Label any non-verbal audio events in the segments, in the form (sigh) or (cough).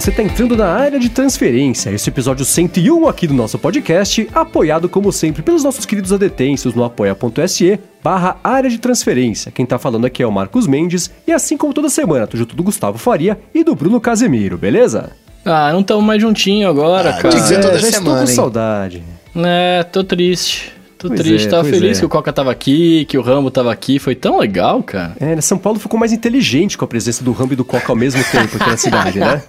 você está entrando na área de transferência, esse episódio 101 aqui do nosso podcast, apoiado como sempre pelos nossos queridos adetêncios no apoia.se barra área de transferência. Quem tá falando aqui é o Marcos Mendes e assim como toda semana, tô junto do Gustavo Faria e do Bruno Casemiro, beleza? Ah, não estamos mais juntinho agora, ah, cara. Tinha que ser toda é, já semana, estou com hein? saudade. É, tô triste. Tô pois triste, é, tava feliz é. que o Coca tava aqui, que o Rambo tava aqui, foi tão legal, cara. É, né, São Paulo ficou mais inteligente com a presença do Rambo e do Coca ao mesmo tempo aqui na cidade, né?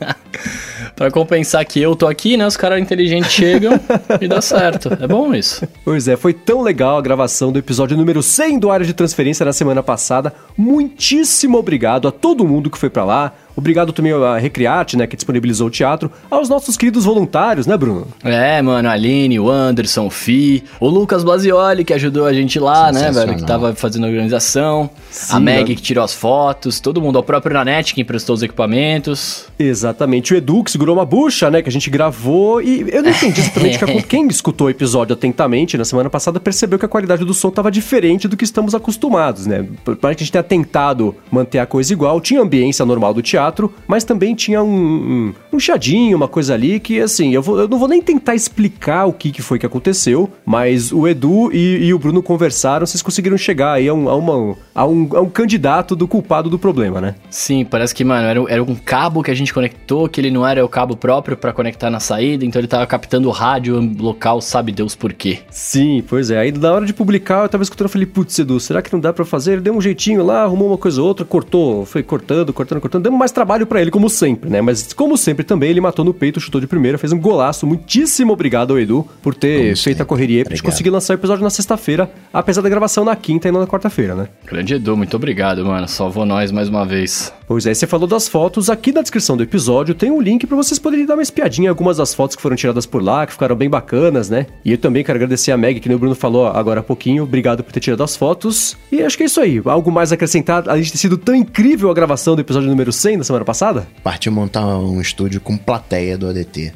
(laughs) pra compensar que eu tô aqui, né? Os caras inteligentes chegam e dá certo. É bom isso. Pois é, foi tão legal a gravação do episódio número 100 do Área de Transferência na semana passada. Muitíssimo obrigado a todo mundo que foi para lá. Obrigado também a Recriarte, né, que disponibilizou o teatro, aos nossos queridos voluntários, né, Bruno? É, mano, a Aline, o Anderson, o Fi, o Lucas Blasioli, que ajudou a gente lá, né, velho, que tava fazendo a organização, Sim, a Meg, que tirou as fotos, todo mundo, o próprio Nanete, que emprestou os equipamentos. Exatamente, o Edu, que segurou uma bucha, né, que a gente gravou, e eu não entendi exatamente que (laughs) quem escutou o episódio atentamente na semana passada percebeu que a qualidade do som tava diferente do que estamos acostumados, né, por mais que a gente tenha tentado manter a coisa igual, tinha ambiência normal do teatro, teatro, mas também tinha um, um, um chadinho, uma coisa ali que, assim, eu, vou, eu, não vou nem tentar explicar o que, que foi que aconteceu, mas o Edu e, e o Bruno conversaram, vocês conseguiram chegar aí a um, a, uma, a, um, a um candidato do culpado do problema, né? Sim, parece que, mano, era, era um cabo que a gente conectou, que ele não era o cabo próprio para conectar na saída, então ele tava captando o rádio local, sabe Deus por quê. Sim, pois é. Aí na hora de publicar, eu tava escutando e falei, putz, Edu, será que não dá para fazer? Ele deu um jeitinho lá, arrumou uma coisa ou outra, cortou, foi cortando, cortando, cortando, deu mais trabalho para ele, como sempre, né? Mas como sempre também, ele matou no peito, chutou de primeira, fez um golaço. Muitíssimo obrigado ao Edu por ter como feito sempre. a correria pra gente conseguir lançar o episódio na sexta-feira, apesar da gravação na quinta e não na quarta-feira, né? Grande Edu, muito obrigado, mano. Salvou nós mais uma vez. Pois é, você falou das fotos. Aqui na descrição do episódio tem um link para vocês poderem dar uma espiadinha em algumas das fotos que foram tiradas por lá, que ficaram bem bacanas, né? E eu também quero agradecer a Meg, que o Bruno falou agora há pouquinho. Obrigado por ter tirado as fotos. E acho que é isso aí. Algo mais a acrescentar, além de ter sido tão incrível a gravação do episódio número 100 da semana passada? Partiu montar um estúdio com plateia do ADT.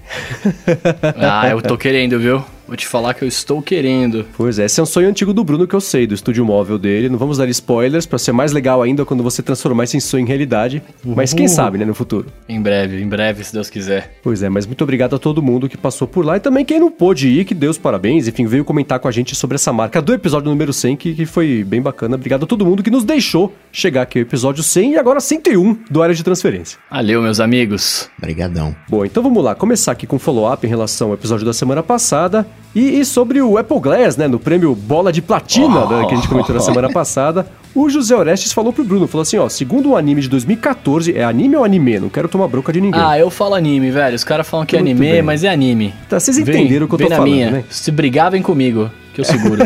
ah, eu tô querendo, viu? Vou te falar que eu estou querendo. Pois é, esse é um sonho antigo do Bruno que eu sei, do estúdio móvel dele. Não vamos dar spoilers para ser mais legal ainda quando você transformar esse sonho em realidade. Uhum. Mas quem sabe, né, no futuro. Em breve, em breve, se Deus quiser. Pois é, mas muito obrigado a todo mundo que passou por lá e também quem não pôde ir, que Deus parabéns. Enfim, veio comentar com a gente sobre essa marca do episódio número 100, que, que foi bem bacana. Obrigado a todo mundo que nos deixou chegar aqui ao episódio 100 e agora 101 do Área de Transferência. Valeu, meus amigos. Obrigadão. Bom, então vamos lá, começar aqui com follow-up em relação ao episódio da semana passada. E, e, sobre o Apple Glass, né, no prêmio Bola de Platina, oh. né, que a gente comentou na semana passada, o José Orestes falou pro Bruno, falou assim, ó, segundo o anime de 2014, é anime ou anime? Não quero tomar bronca de ninguém. Ah, eu falo anime, velho. Os caras falam que é anime, bem. mas é anime. Tá, vocês entenderam o que eu tô falando, minha. né? Se brigar, vem comigo que eu seguro.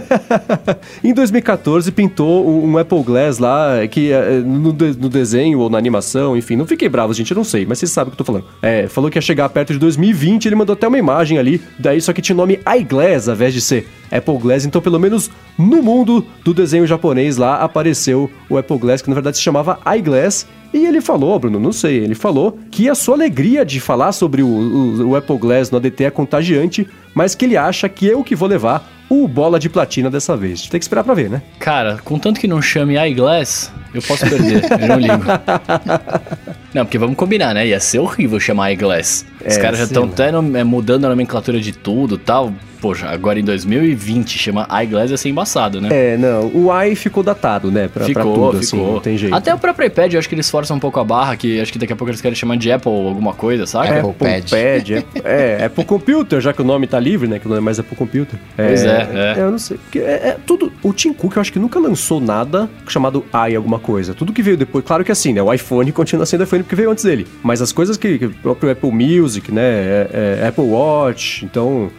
(laughs) em 2014 pintou um Apple Glass lá que é, no, no, desenho ou na animação, enfim, não fiquei bravo, gente, eu não sei, mas vocês sabem o que eu tô falando. É, falou que ia chegar perto de 2020, ele mandou até uma imagem ali, daí só que tinha o nome iGlass ao invés de ser Apple Glass, então pelo menos no mundo do desenho japonês lá apareceu o Apple Glass, que na verdade se chamava iGlass, e ele falou, Bruno, não sei, ele falou que a sua alegria de falar sobre o, o, o Apple Glass no ADT é contagiante, mas que ele acha que eu que vou levar o bola de platina dessa vez. Tem que esperar pra ver, né? Cara, contanto que não chame iGlass, eu posso perder, (laughs) eu não ligo. Não, porque vamos combinar, né? Ia ser horrível chamar iGlass. É, Os caras já estão até é, mudando a nomenclatura de tudo tal poxa, agora em 2020 chama iGlass ia ser embaçado, né? É, não, o i ficou datado, né? Pra, ficou, pra tudo, assim, ficou. assim, não tem jeito. Até o próprio iPad, eu acho que eles forçam um pouco a barra, que acho que daqui a pouco eles querem chamar de Apple alguma coisa, sabe? Apple, Apple Pad. Pad é, é, Apple Computer, já que o nome tá livre, né? Que não é mais Apple Computer. É, pois é, é. Eu não sei. Porque é, é, tudo. O Tim Cook, eu acho que nunca lançou nada chamado i alguma coisa. Tudo que veio depois, claro que assim, né? O iPhone continua sendo iPhone porque veio antes dele. Mas as coisas que, que o próprio Apple Music, né? É, é Apple Watch, então,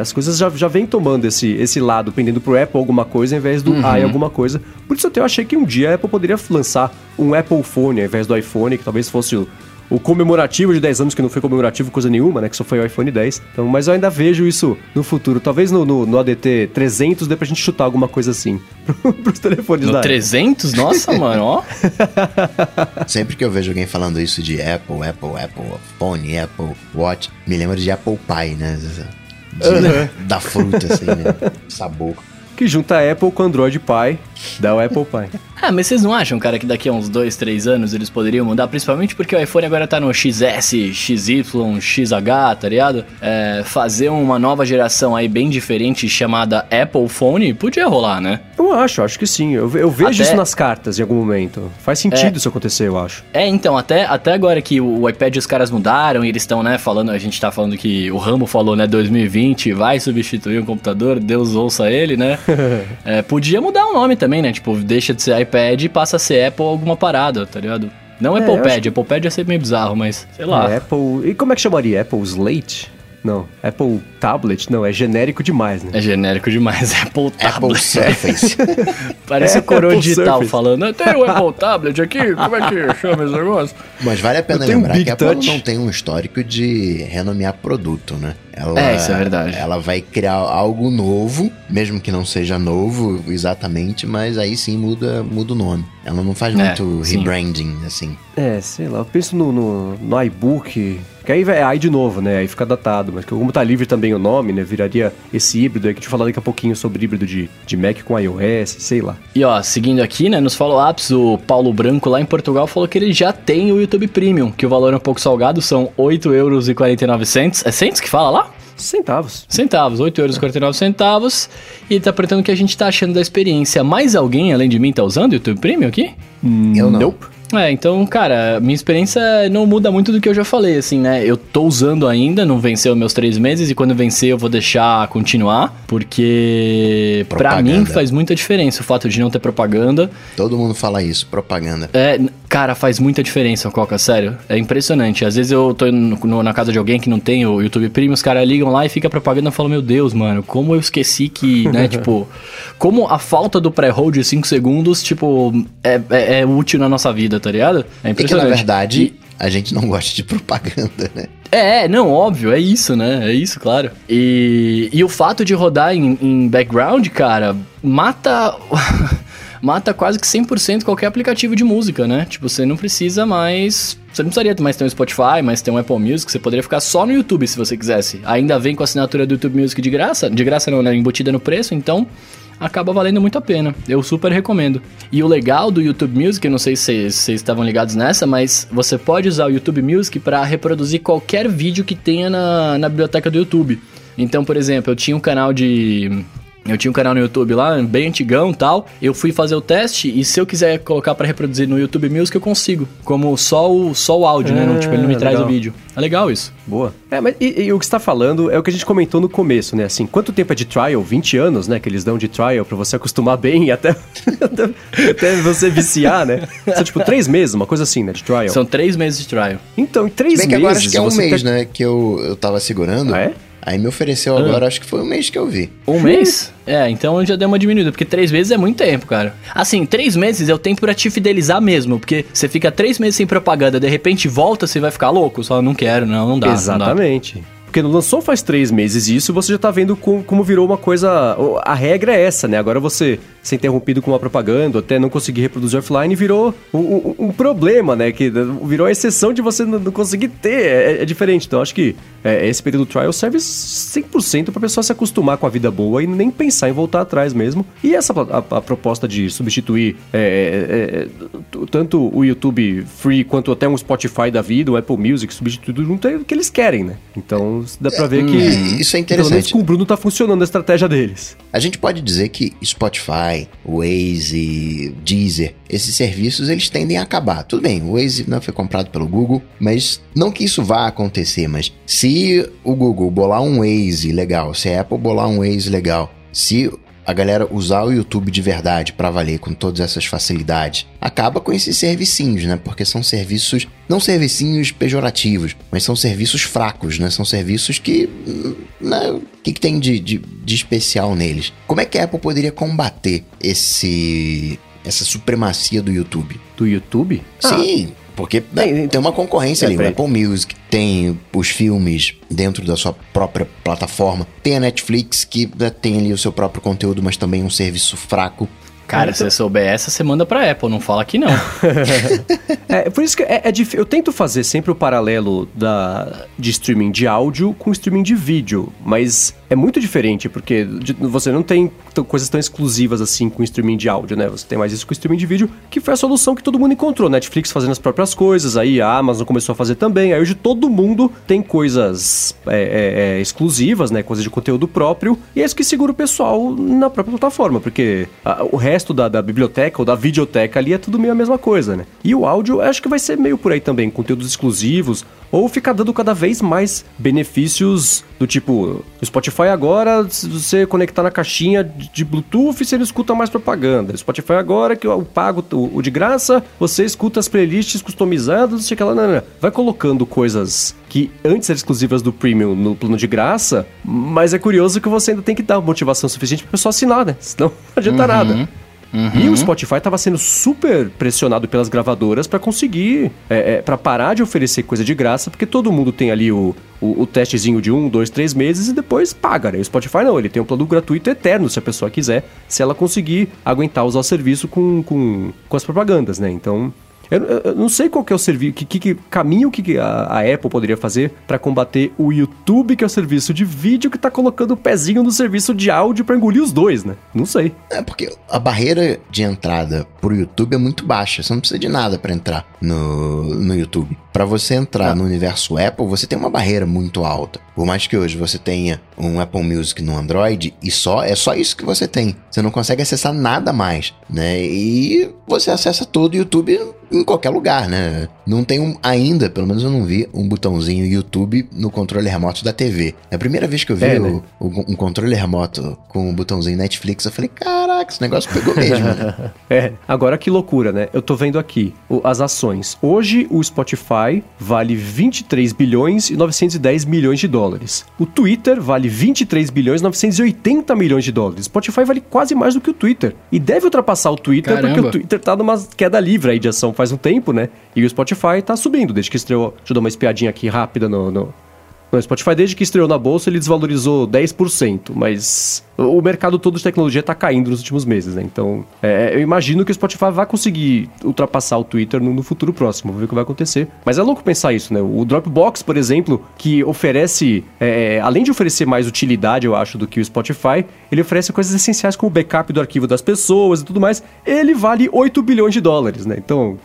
as coisas já, já vem tomando esse, esse lado, pendendo pro Apple alguma coisa, ao invés do uhum. i alguma coisa. Por isso até eu achei que um dia a Apple poderia lançar um Apple Phone ao invés do iPhone, que talvez fosse o, o comemorativo de 10 anos, que não foi comemorativo coisa nenhuma, né? Que só foi o iPhone 10. Então, mas eu ainda vejo isso no futuro. Talvez no, no, no ADT 300 dê pra gente chutar alguma coisa assim (laughs) pros telefones no da 300? Nossa, (laughs) mano, ó. Sempre que eu vejo alguém falando isso de Apple, Apple, Apple Phone, Apple Watch, me lembro de Apple Pie, né? De, uhum. da fruta, assim, né? Sabor. Que junta a Apple com Android Pie, dá o Apple Pie. (laughs) Ah, mas vocês não acham, cara, que daqui a uns 2, 3 anos eles poderiam mudar? Principalmente porque o iPhone agora tá no XS, XY, XH, tá ligado? É, fazer uma nova geração aí bem diferente chamada Apple Phone podia rolar, né? Eu acho, acho que sim. Eu, eu vejo até... isso nas cartas em algum momento. Faz sentido é... isso acontecer, eu acho. É, então, até, até agora que o, o iPad os caras mudaram e eles estão, né, falando, a gente tá falando que o Ramo falou, né, 2020 vai substituir o computador, Deus ouça ele, né? (laughs) (laughs) é, podia mudar o nome também, né? Tipo, deixa de ser iPad e passa a ser Apple alguma parada, tá ligado? Não é, Apple Pad, acho... Apple Pad ia ser meio bizarro, mas sei lá. É, Apple. E como é que chamaria? Apple Slate? Não, Apple Tablet, não, é genérico demais, né? É genérico demais, (laughs) Apple Tablet. Apple Surface. (laughs) Parece é, o coroa digital Surface. falando, tem o Apple Tablet aqui, como é que chama esse negócio? Mas vale a pena lembrar um que a Apple não tem um histórico de renomear produto, né? Ela, é, isso é verdade. Ela vai criar algo novo, mesmo que não seja novo exatamente, mas aí sim muda, muda o nome. Ela não faz é, muito sim. rebranding, assim. É, sei lá, eu penso no, no, no iBook, que aí é aí de novo, né? Aí fica datado. Mas como tá livre também o nome, né? Viraria esse híbrido aí que a gente falar daqui a pouquinho sobre híbrido de, de Mac com iOS, sei lá. E ó, seguindo aqui, né? Nos follow-ups, o Paulo Branco lá em Portugal falou que ele já tem o YouTube Premium, que o valor é um pouco salgado, são 8,49 euros. É cents que fala lá? Centavos. Centavos, 8 euros e 49 centavos. E tá perguntando o que a gente tá achando da experiência. Mais alguém, além de mim, tá usando o YouTube Premium aqui? Eu não. Nope. É, então, cara, minha experiência não muda muito do que eu já falei, assim, né? Eu tô usando ainda, não venceu meus três meses, e quando vencer eu vou deixar continuar, porque propaganda. pra mim faz muita diferença o fato de não ter propaganda. Todo mundo fala isso, propaganda. É, cara, faz muita diferença, Coca, sério. É impressionante. Às vezes eu tô no, no, na casa de alguém que não tem o YouTube Premium, os caras ligam lá e fica propaganda e falam, meu Deus, mano, como eu esqueci que, né, (laughs) tipo, como a falta do pré-roll de 5 segundos, tipo, é, é, é útil na nossa vida, tá ligado? É impressionante. É que, na verdade, e... a gente não gosta de (laughs) propaganda, né? É, não, óbvio, é isso, né? É isso, claro. E, e o fato de rodar em, em background, cara, mata. (laughs) mata quase que 100% qualquer aplicativo de música, né? Tipo, você não precisa mais. Você não precisaria mais ter um Spotify, mais ter um Apple Music, você poderia ficar só no YouTube se você quisesse. Ainda vem com a assinatura do YouTube Music de graça, de graça não, né? Embutida no preço, então acaba valendo muito a pena. Eu super recomendo. E o legal do YouTube Music, não sei se vocês estavam ligados nessa, mas você pode usar o YouTube Music para reproduzir qualquer vídeo que tenha na, na biblioteca do YouTube. Então, por exemplo, eu tinha um canal de eu tinha um canal no YouTube lá, bem antigão tal. Eu fui fazer o teste e se eu quiser colocar para reproduzir no YouTube Music, eu consigo. Como só o, só o áudio, é, né? Não, tipo, ele não me legal. traz o vídeo. É legal isso. Boa. É, mas e, e o que você tá falando é o que a gente comentou no começo, né? Assim, quanto tempo é de trial? 20 anos, né? Que eles dão de trial para você acostumar bem e (laughs) até, até, você viciar, né? São tipo três meses, uma coisa assim, né? De trial. São três meses de trial. Então, em três bem meses. Que agora acho que é um mês, né? Que eu, eu tava segurando. Ah, é? Aí me ofereceu agora, ah. acho que foi um mês que eu vi. Um mês? É, então já deu uma diminuída, porque três meses é muito tempo, cara. Assim, três meses é o tempo pra te fidelizar mesmo, porque você fica três meses sem propaganda, de repente volta, você vai ficar louco, só não quero, não, não dá. Exatamente. Não dá. Porque lançou faz três meses isso, você já tá vendo como, como virou uma coisa. A regra é essa, né? Agora você ser interrompido com uma propaganda, até não conseguir reproduzir offline, virou um, um, um problema, né? Que virou a exceção de você não, não conseguir ter. É, é, diferente. Então, acho que é, esse período trial serve 100% para a pessoa se acostumar com a vida boa e nem pensar em voltar atrás mesmo. E essa a, a proposta de substituir é, é, é tanto o YouTube Free quanto até um Spotify da vida, o Apple Music, substituir junto é o que eles querem, né? Então, dá para ver que. Isso é interessante. Pelo menos com o Bruno tá funcionando a estratégia deles. A gente pode dizer que Spotify Waze, Deezer, esses serviços eles tendem a acabar. Tudo bem, o Waze não foi comprado pelo Google, mas não que isso vá acontecer, mas se o Google bolar um Waze legal, se a Apple bolar um Waze legal, se a galera usar o YouTube de verdade para valer com todas essas facilidades, acaba com esses servicinhos, né? Porque são serviços, não servicinhos pejorativos, mas são serviços fracos, né? São serviços que. Né? O que, que tem de, de, de especial neles? Como é que a Apple poderia combater esse essa supremacia do YouTube. Do YouTube? Sim, ah. Porque tem, tem uma concorrência é, ali. O Apple Music tem os filmes dentro da sua própria plataforma. Tem a Netflix, que né, tem ali o seu próprio conteúdo, mas também um serviço fraco. Cara, então... se você souber essa, você manda pra Apple, não fala que não. (laughs) é, por isso que é, é difícil. Eu tento fazer sempre o paralelo da, de streaming de áudio com streaming de vídeo, mas é muito diferente, porque você não tem coisas tão exclusivas assim com streaming de áudio, né? Você tem mais isso com streaming de vídeo, que foi a solução que todo mundo encontrou. Netflix fazendo as próprias coisas, aí a Amazon começou a fazer também. Aí hoje todo mundo tem coisas é, é, é, exclusivas, né? Coisas de conteúdo próprio, e é isso que segura o pessoal na própria plataforma, porque a, o resto da, da, biblioteca ou da videoteca ali é tudo meio a mesma coisa, né? E o áudio acho que vai ser meio por aí também, conteúdos exclusivos, ou ficar dando cada vez mais benefícios do tipo, o Spotify agora, se você conectar na caixinha de Bluetooth, você não escuta mais propaganda. O Spotify agora, que eu pago o, o de graça, você escuta as playlists customizadas, não sei que lá, não, não. Vai colocando coisas que antes eram exclusivas do Premium no plano de graça, mas é curioso que você ainda tem que dar motivação suficiente para pessoa assinar, né? Senão (laughs) não adianta uhum. nada. Uhum. E o Spotify estava sendo super pressionado pelas gravadoras para conseguir, é, é, para parar de oferecer coisa de graça, porque todo mundo tem ali o, o, o, testezinho de um, dois, três meses e depois paga, né? O Spotify não, ele tem um plano gratuito eterno se a pessoa quiser, se ela conseguir aguentar usar o serviço com, com, com as propagandas, né? Então eu, eu, não sei qual que é o serviço, que, que, que caminho que a, a, Apple poderia fazer para combater o YouTube, que é o serviço de vídeo, que tá colocando o pezinho no serviço de áudio para engolir os dois, né? Não sei. É porque a barreira de entrada pro YouTube é muito baixa. Você não precisa de nada para entrar no, no YouTube. Para você entrar ah. no universo Apple, você tem uma barreira muito alta. Por mais que hoje você tenha um Apple Music no Android e só é só isso que você tem. Você não consegue acessar nada mais, né? E você acessa todo o YouTube em qualquer lugar, né? Não tem um, ainda, pelo menos eu não vi, um botãozinho YouTube no controle remoto da TV. É a primeira vez que eu vi é, né? o, um controle remoto com um botãozinho Netflix, eu falei, caraca, esse negócio pegou mesmo. Né? (laughs) é, agora que loucura, né? Eu tô vendo aqui o, as ações. Hoje o Spotify vale 23 bilhões e 910 milhões de dólares. O Twitter vale 23 bilhões e 980 milhões de dólares. Spotify vale quase mais do que o Twitter. E deve ultrapassar o Twitter Caramba. porque o Twitter tá numa queda livre aí de ação faz um tempo, né? E o Spotify tá subindo desde que estreou. Deixa eu dar uma espiadinha aqui rápida no, no, no Spotify, desde que estreou na bolsa, ele desvalorizou 10%, mas o mercado todo de tecnologia está caindo nos últimos meses, né? Então, é, eu imagino que o Spotify vai conseguir ultrapassar o Twitter no, no, futuro próximo. Vamos ver o que vai acontecer. Mas é louco pensar isso, né? O Dropbox, por exemplo, que oferece, é, além de oferecer mais utilidade, eu acho, do que o Spotify, ele oferece coisas essenciais como o backup do arquivo das pessoas e tudo mais. Ele vale 8 bilhões de dólares, né? Então,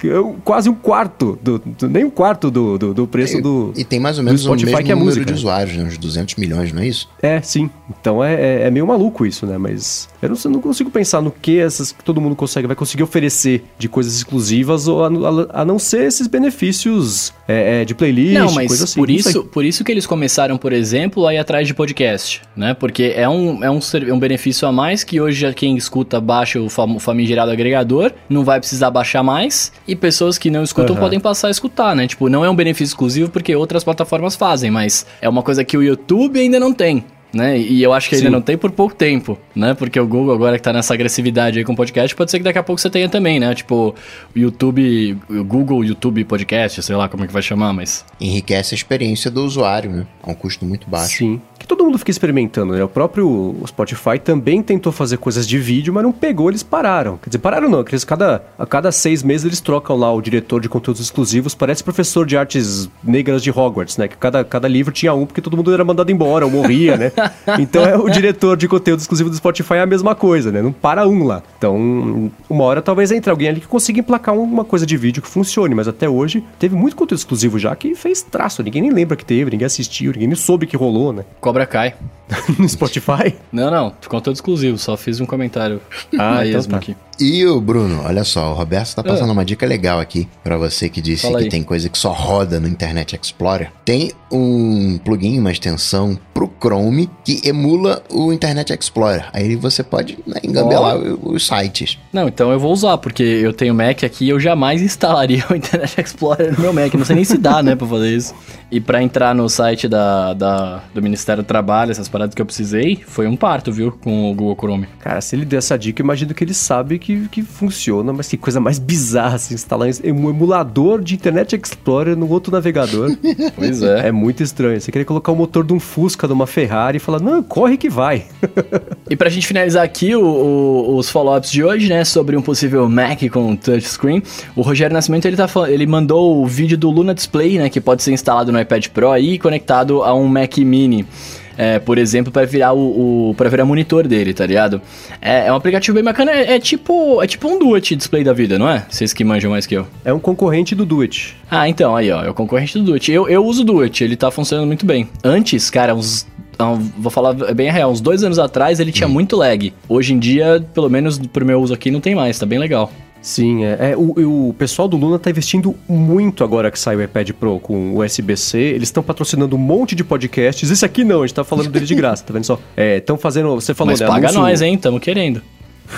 quase um quarto, do, do nem um quarto do, do, do preço e, do. E tem mais ou menos o Spotify, o mesmo que é número música, de né? usuários, né? uns 200 milhões, não é isso? É, sim. Então é, é, é meio maluco isso, né? Mas eu não, não consigo pensar no que essas que todo mundo consegue, vai conseguir oferecer de coisas exclusivas ou a, a, a não ser esses benefícios é, é, de playlist, não, mas coisa assim. Por isso, por isso que eles começaram, por exemplo, a ir atrás de podcast, né? Porque é um, é um, um benefício a mais que hoje quem escuta baixa o, fam, o famigerado agregador, não vai precisar baixar mais, e pessoas que não escutam uhum. podem passar a escutar, né? Tipo, não é um benefício exclusivo porque outras plataformas fazem, mas é uma coisa que o YouTube ainda não tem né? E eu acho que ainda Sim. não tem por pouco tempo, né? Porque o Google agora que tá nessa agressividade aí com podcast, pode ser que daqui a pouco você tenha também, né? Tipo, o YouTube, o Google YouTube Podcast, sei lá como é que vai chamar, mas... Enriquece a experiência do usuário, né? A um custo muito baixo. Sim que todo mundo fica experimentando, né? O próprio Spotify também tentou fazer coisas de vídeo, mas não pegou, eles pararam. Quer dizer, pararam não, eles cada, a cada seis meses eles trocam lá o diretor de conteúdos exclusivos, parece professor de artes negras de Hogwarts, né? Que cada, cada livro tinha um, porque todo mundo era mandado embora, ou morria, né? (laughs) Então é o diretor de conteúdo exclusivo do Spotify é a mesma coisa, né? Não para um lá. Então, uma hora talvez entre alguém ali que consiga emplacar uma coisa de vídeo que funcione, mas até hoje teve muito conteúdo exclusivo já que fez traço, ninguém nem lembra que teve, ninguém assistiu, ninguém nem soube que rolou, né? Cobra Kai. (laughs) no Spotify? Não, não, conteúdo exclusivo, só fiz um comentário. Ah, então tá. aqui. E o Bruno, olha só, o Roberto tá passando ah. uma dica legal aqui para você que disse Fala que aí. tem coisa que só roda no Internet Explorer. Tem um plugin, uma extensão pro Chrome que emula o Internet Explorer. Aí você pode né, engambelar oh. os sites. Não, então eu vou usar, porque eu tenho Mac aqui e eu jamais (laughs) instalaria o Internet Explorer no meu Mac. Não sei nem se dá, né, pra fazer isso. E para entrar no site da, da, do Ministério do Trabalho, essas que eu precisei, foi um parto, viu, com o Google Chrome. Cara, se ele der essa dica, eu imagino que ele sabe que, que funciona, mas que coisa mais bizarra assim, instalar um emulador de Internet Explorer no outro navegador. (laughs) pois é. É muito estranho. Você queria colocar o motor de um Fusca, de uma Ferrari e falar, não, corre que vai. e pra gente finalizar aqui o, o, os follow-ups de hoje, né, sobre um possível Mac com touchscreen, o Rogério Nascimento, ele, tá, ele mandou o vídeo do Luna Display, né, que pode ser instalado no iPad Pro e conectado a um Mac Mini. É, por exemplo, para virar o, o para virar monitor dele, tá ligado? É, é um aplicativo bem bacana, é, é, tipo é tipo um Duet display da vida, não é? Vocês que manjam mais que eu. É um concorrente do Duet. Ah, então, aí ó, é o concorrente do Duet. Eu, eu uso o Duet, ele tá funcionando muito bem. Antes, cara, uns vou falar bem real, uns dois anos atrás ele tinha hum. muito lag. Hoje em dia, pelo menos pro meu uso aqui, não tem mais, tá bem legal. Sim, é. é o, o, pessoal do Luna tá investindo muito agora que sai o iPad Pro com o USB-C. Eles estão patrocinando um monte de podcasts. Esse aqui não, a gente tá falando dele de graça, tá vendo só? Estão é, fazendo. Você falou, Mas né? paga anúncio... nós, hein? Tamo querendo.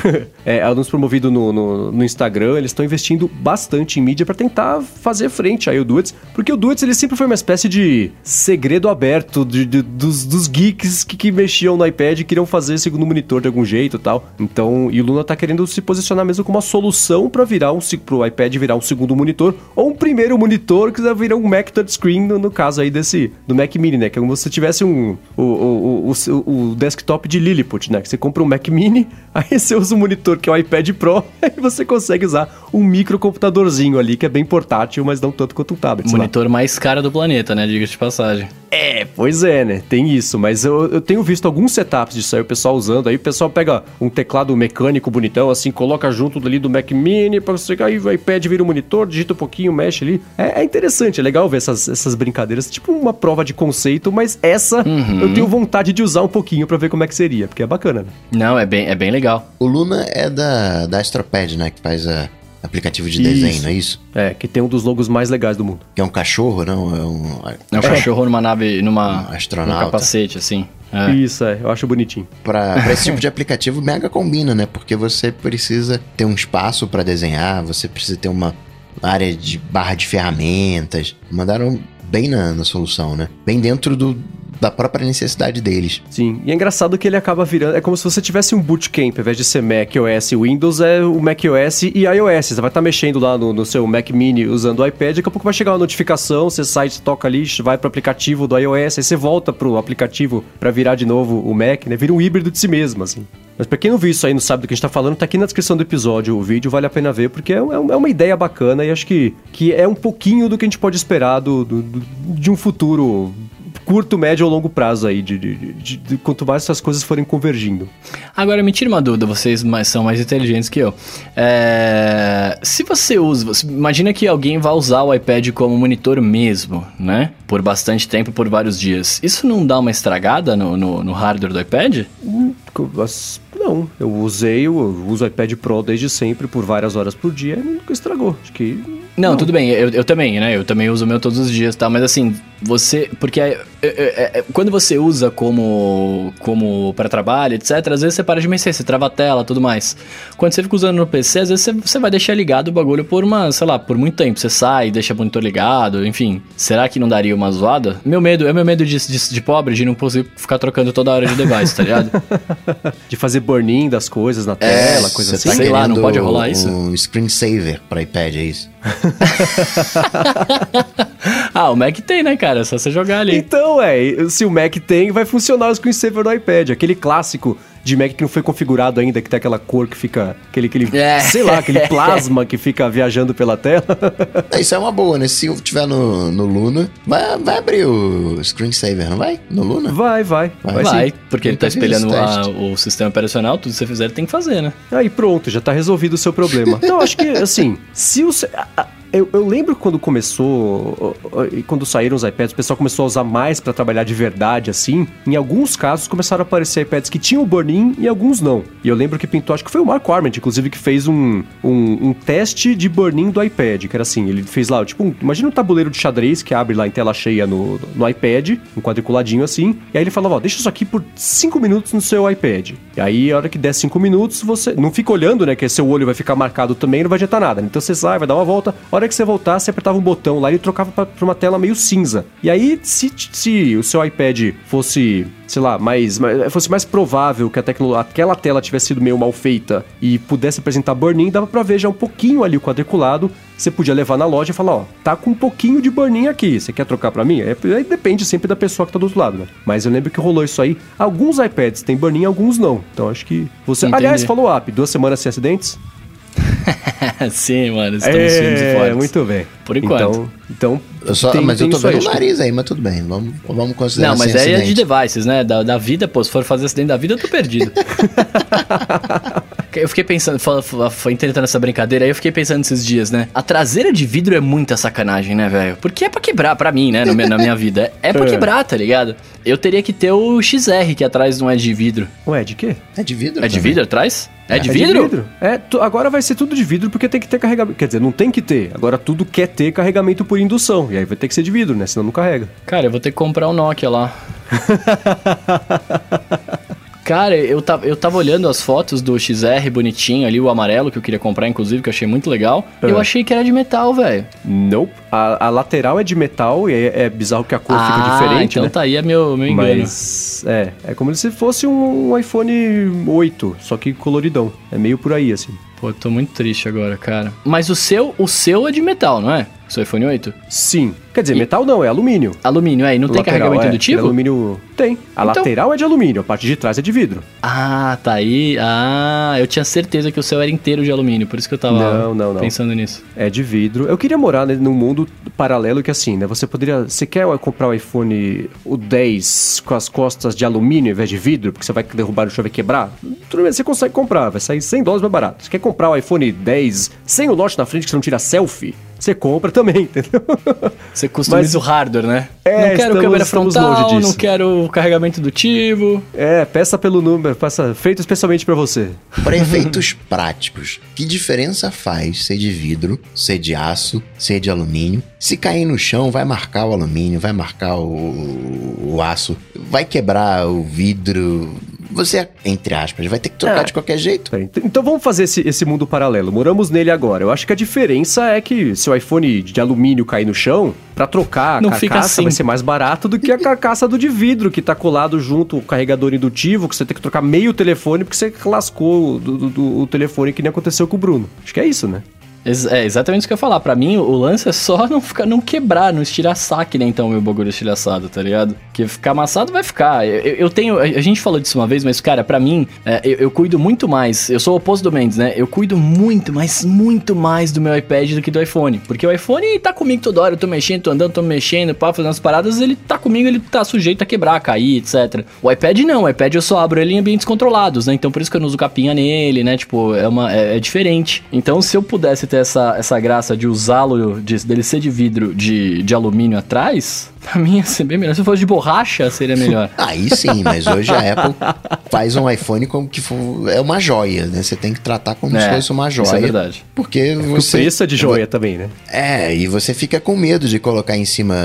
(laughs) é, anúncio promovido no, no, no, Instagram, eles estão investindo bastante em mídia para tentar fazer frente aí ao Duets, porque o Duets ele sempre foi uma espécie de segredo aberto de, de, dos, dos, geeks que, que, mexiam no iPad e queriam fazer segundo monitor de algum jeito e tal. Então, e o Luna tá querendo se posicionar mesmo como uma solução para virar um pro iPad virar um segundo monitor ou um primeiro monitor que virar um Mac touchscreen no, no caso aí desse do Mac Mini, né? Que é como se você tivesse um o, o, o, o desktop de Lilliput, né? Que você compra um Mac Mini, (laughs) aí você usa um monitor que é o iPad Pro, (laughs) e você consegue usar um microcomputadorzinho ali, que é bem portátil, mas não tanto quanto um tablet. Monitor mais caro do planeta, né? Diga de passagem. É, pois é, né? Tem isso, mas eu, eu tenho visto alguns setups disso aí, o pessoal usando. Aí o pessoal pega um teclado mecânico bonitão, assim, coloca junto ali do Mac Mini, pra você aí o iPad vira o um monitor, digita um pouquinho, mexe ali. É, é, interessante, é legal ver essas, essas brincadeiras, tipo uma prova de conceito, mas essa uhum. eu tenho vontade de usar um pouquinho para ver como é que seria, porque é bacana, né? Não, é bem, é bem legal. O Luna é da, da Astropad, né? Que faz a, aplicativo de desenho, isso. não é isso? É, que tem um dos logos mais legais do mundo. Que é um cachorro, não? É um, é um cachorro numa nave, numa um astronauta. Um capacete, assim. É. Isso, é, eu acho bonitinho. Pra, (laughs) pra esse tipo de aplicativo, mega combina, né? Porque você precisa ter um espaço para desenhar, você precisa ter uma área de barra de ferramentas. Mandaram bem na, na solução, né? Bem dentro do, da própria necessidade deles. Sim, e é engraçado que ele acaba virando. É como se você tivesse um bootcamp, ao invés de ser Mac OS e Windows, é o Mac OS e iOS. Você vai estar tá mexendo lá no, no, seu Mac Mini usando o iPad, daqui a pouco vai chegar uma notificação, você sai, toca ali, vai pro aplicativo do iOS, aí você volta pro aplicativo para virar de novo o Mac, né? Vira um híbrido de si mesmo, assim. Mas pra quem não viu isso aí, não sabe do que a gente tá falando, tá aqui na descrição do episódio o vídeo, vale a pena ver, porque é, é, é uma ideia bacana e acho que, que é um pouquinho do que a gente pode esperar do, do, do de um futuro curto, médio ou longo prazo aí, de, de, de, de, quanto mais essas coisas forem convergindo. Agora, me tira uma dúvida, vocês mais, são mais inteligentes que eu. É, se você usa, imagina que alguém vai usar o iPad como monitor mesmo, né? Por bastante tempo, por vários dias. Isso não dá uma estragada no, no, no hardware do iPad? Hum, não, eu usei, eu uso o iPad Pro desde sempre, por várias horas por dia, e nunca estragou. Acho que não, não, tudo bem, eu, eu também, né? Eu também uso o meu todos os dias, tá? Mas assim, você. Porque é, é, é, é quando você usa como, como para trabalho, etc., às vezes você para de mexer, você trava a tela tudo mais. Quando você fica usando no PC, às vezes você, você vai deixar ligado o bagulho por uma, sei lá, por muito tempo. Você sai, deixa o monitor ligado, enfim. Será que não daria uma zoada? Meu medo, é meu medo de, de, de pobre, de não conseguir ficar trocando toda hora de device, tá ligado? (laughs) de fazer burn-in das coisas na é, tela, coisa assim. Tá sei lá, não pode rolar isso? Um screensaver para iPad, é isso? (laughs) ah, o Mac tem, né, cara? É só você jogar ali. Então, é. Se o Mac tem, vai funcionar o screensaver do iPad. Aquele clássico de Mac que não foi configurado ainda, que tem aquela cor que fica. Aquele, aquele é. sei lá, aquele (laughs) plasma que fica viajando pela tela. É, isso é uma boa, né? Se eu tiver no, no Luna, vai, vai abrir o screensaver, não vai? No Luna? Vai, vai. Vai, vai porque ele tá espelhando a, o sistema operacional, tudo que você fizer, ele tem que fazer, né? Aí pronto, já tá resolvido o seu problema. Então, acho que, assim, se o. Eu, eu, lembro quando começou, quando saíram os iPads, o pessoal começou a usar mais para trabalhar de verdade, assim. Em alguns casos começaram a aparecer iPads que tinham o burn-in e alguns não. E eu lembro que pintou, acho que foi o Mark Arment, inclusive, que fez um, um, um teste de burn-in do iPad, que era assim, ele fez lá, tipo, um, imagina um tabuleiro de xadrez que abre lá em tela cheia no, no iPad, um quadriculadinho assim, e aí ele falava, ó, deixa isso aqui por 5 minutos no seu iPad. E aí, a hora que der 5 minutos, você não fica olhando, né, que seu olho vai ficar marcado também, não vai adiantar nada. Então você sai, vai dar uma volta, hora que você voltar, você apertava um botão lá e ele trocava pra, pra uma tela meio cinza. E aí, se, se o seu iPad fosse sei lá, mais, mais, fosse mais provável que a aquela tela tivesse sido meio mal feita e pudesse apresentar burn-in, dava pra ver já um pouquinho ali o quadriculado. Você podia levar na loja e falar, ó, tá com um pouquinho de burn-in aqui, você quer trocar pra mim? É, aí depende sempre da pessoa que tá do outro lado, né? Mas eu lembro que rolou isso aí. Alguns iPads têm burn-in, alguns não. Então acho que você... Entendi. Aliás, follow-up, duas semanas sem acidentes? (laughs) Sim, mano, estamos é, filmes fortes. muito bem. Por enquanto. Então, então eu só, tem, mas tem eu tô vendo o nariz aí, mas tudo bem. Vamos, vamos considerar Não, mas aí é de devices, né? Da, da vida, pô, se for fazer acidente da vida, eu tô perdido. (laughs) eu fiquei pensando, foi tentando essa brincadeira, aí eu fiquei pensando esses dias, né? A traseira de vidro é muita sacanagem, né, velho? Porque é pra quebrar, pra mim, né, na minha (laughs) vida. É pra é. quebrar, tá ligado? Eu teria que ter o XR que atrás não é de vidro. Ué, de quê? É de vidro? É de vidro atrás? É, é de vidro? É, de vidro. é agora vai ser tudo de vidro porque tem que ter carregamento. Quer dizer, não tem que ter. Agora tudo quer ter carregamento por indução. E aí vai ter que ser de vidro, né? Senão não carrega. Cara, eu vou ter que comprar um Nokia lá. (laughs) Cara, eu tava, eu tava olhando as fotos do XR bonitinho ali, o amarelo que eu queria comprar, inclusive, que eu achei muito legal. Eu é. achei que era de metal, velho. Nope. A, a, lateral é de metal e é, é bizarro que a cor ah, fica diferente. Então né? tá aí é meu, meu engano. Mas é, é como se fosse um iPhone 8, só que coloridão. É meio por aí, assim. Pô, tô muito triste agora, cara. Mas o seu, o seu é de metal, não é? Seu iPhone 8? Sim. Quer dizer, e... metal não, é alumínio. Alumínio, é. E não tem carregamento é, indutivo? alumínio tem. A então... lateral é de alumínio, a parte de trás é de vidro. Ah, tá aí. Ah, eu tinha certeza que o seu era inteiro de alumínio, por isso que eu tava não, não, não. pensando nisso. É de vidro. Eu queria morar né, num mundo paralelo que assim, né? Você poderia. Você quer comprar o iPhone o 10 com as costas de alumínio ao invés de vidro, porque você vai derrubar no chão e vai quebrar? Tudo bem, você consegue comprar, vai sair 100 dólares mais barato. Você quer comprar o iPhone 10 sem o lote na frente que você não tira selfie? Você compra também, (laughs) entendeu? Você customiza Mas, o hardware, né? É, não quero estamos, câmera frontal, não quero carregamento indutivo. É, peça pelo número, peça feito especialmente para você. Para efeitos práticos, que diferença faz ser de vidro, ser de aço, ser de alumínio? Se cair no chão, vai marcar o alumínio, vai marcar o, o aço, vai quebrar o vidro, você, entre aspas, vai ter que trocar ah, de qualquer jeito. Então vamos fazer esse, esse mundo paralelo. Moramos nele agora. Eu acho que a diferença é que se o iPhone de alumínio cair no chão, para trocar a Não carcaça assim. vai ser mais barato do que a carcaça do de vidro, que tá colado junto o carregador indutivo, que você tem que trocar meio telefone porque você lascou do, do, do, o telefone que nem aconteceu com o Bruno. Acho que é isso, né? É exatamente isso que eu ia falar. Pra mim, o lance é só não ficar, não quebrar, não estilhaçar que nem então meu bagulho estilhaçado, tá ligado? Que ficar amassado vai ficar. Eu, eu, tenho. A gente falou disso uma vez, mas, cara, pra mim, é, eu, eu, cuido muito mais. Eu sou o oposto do Mendes, né? Eu cuido muito, mas muito mais do meu iPad do que do iPhone. Porque o iPhone tá comigo toda hora. Eu tô mexendo, tô andando, tô mexendo, pá, fazendo as paradas. Ele tá comigo, ele tá sujeito a quebrar, a cair, etc. O iPad não. O iPad eu só abro ele em ambientes controlados, né? Então por isso que eu não uso capinha nele, né? Tipo, é, uma, é, é diferente. Então se eu pudesse ter essa, essa graça de usá-lo, de, dele ser de vidro, de, de alumínio atrás, pra mim ia ser bem melhor. Se fosse de borracha, seria melhor. (laughs) Aí sim, mas hoje a Apple faz um iPhone como que for, é uma joia, né? Você tem que tratar como é, se fosse uma joia. Isso é verdade. Porque é você. O preço é de joia também, né? É, e você fica com medo de colocar em cima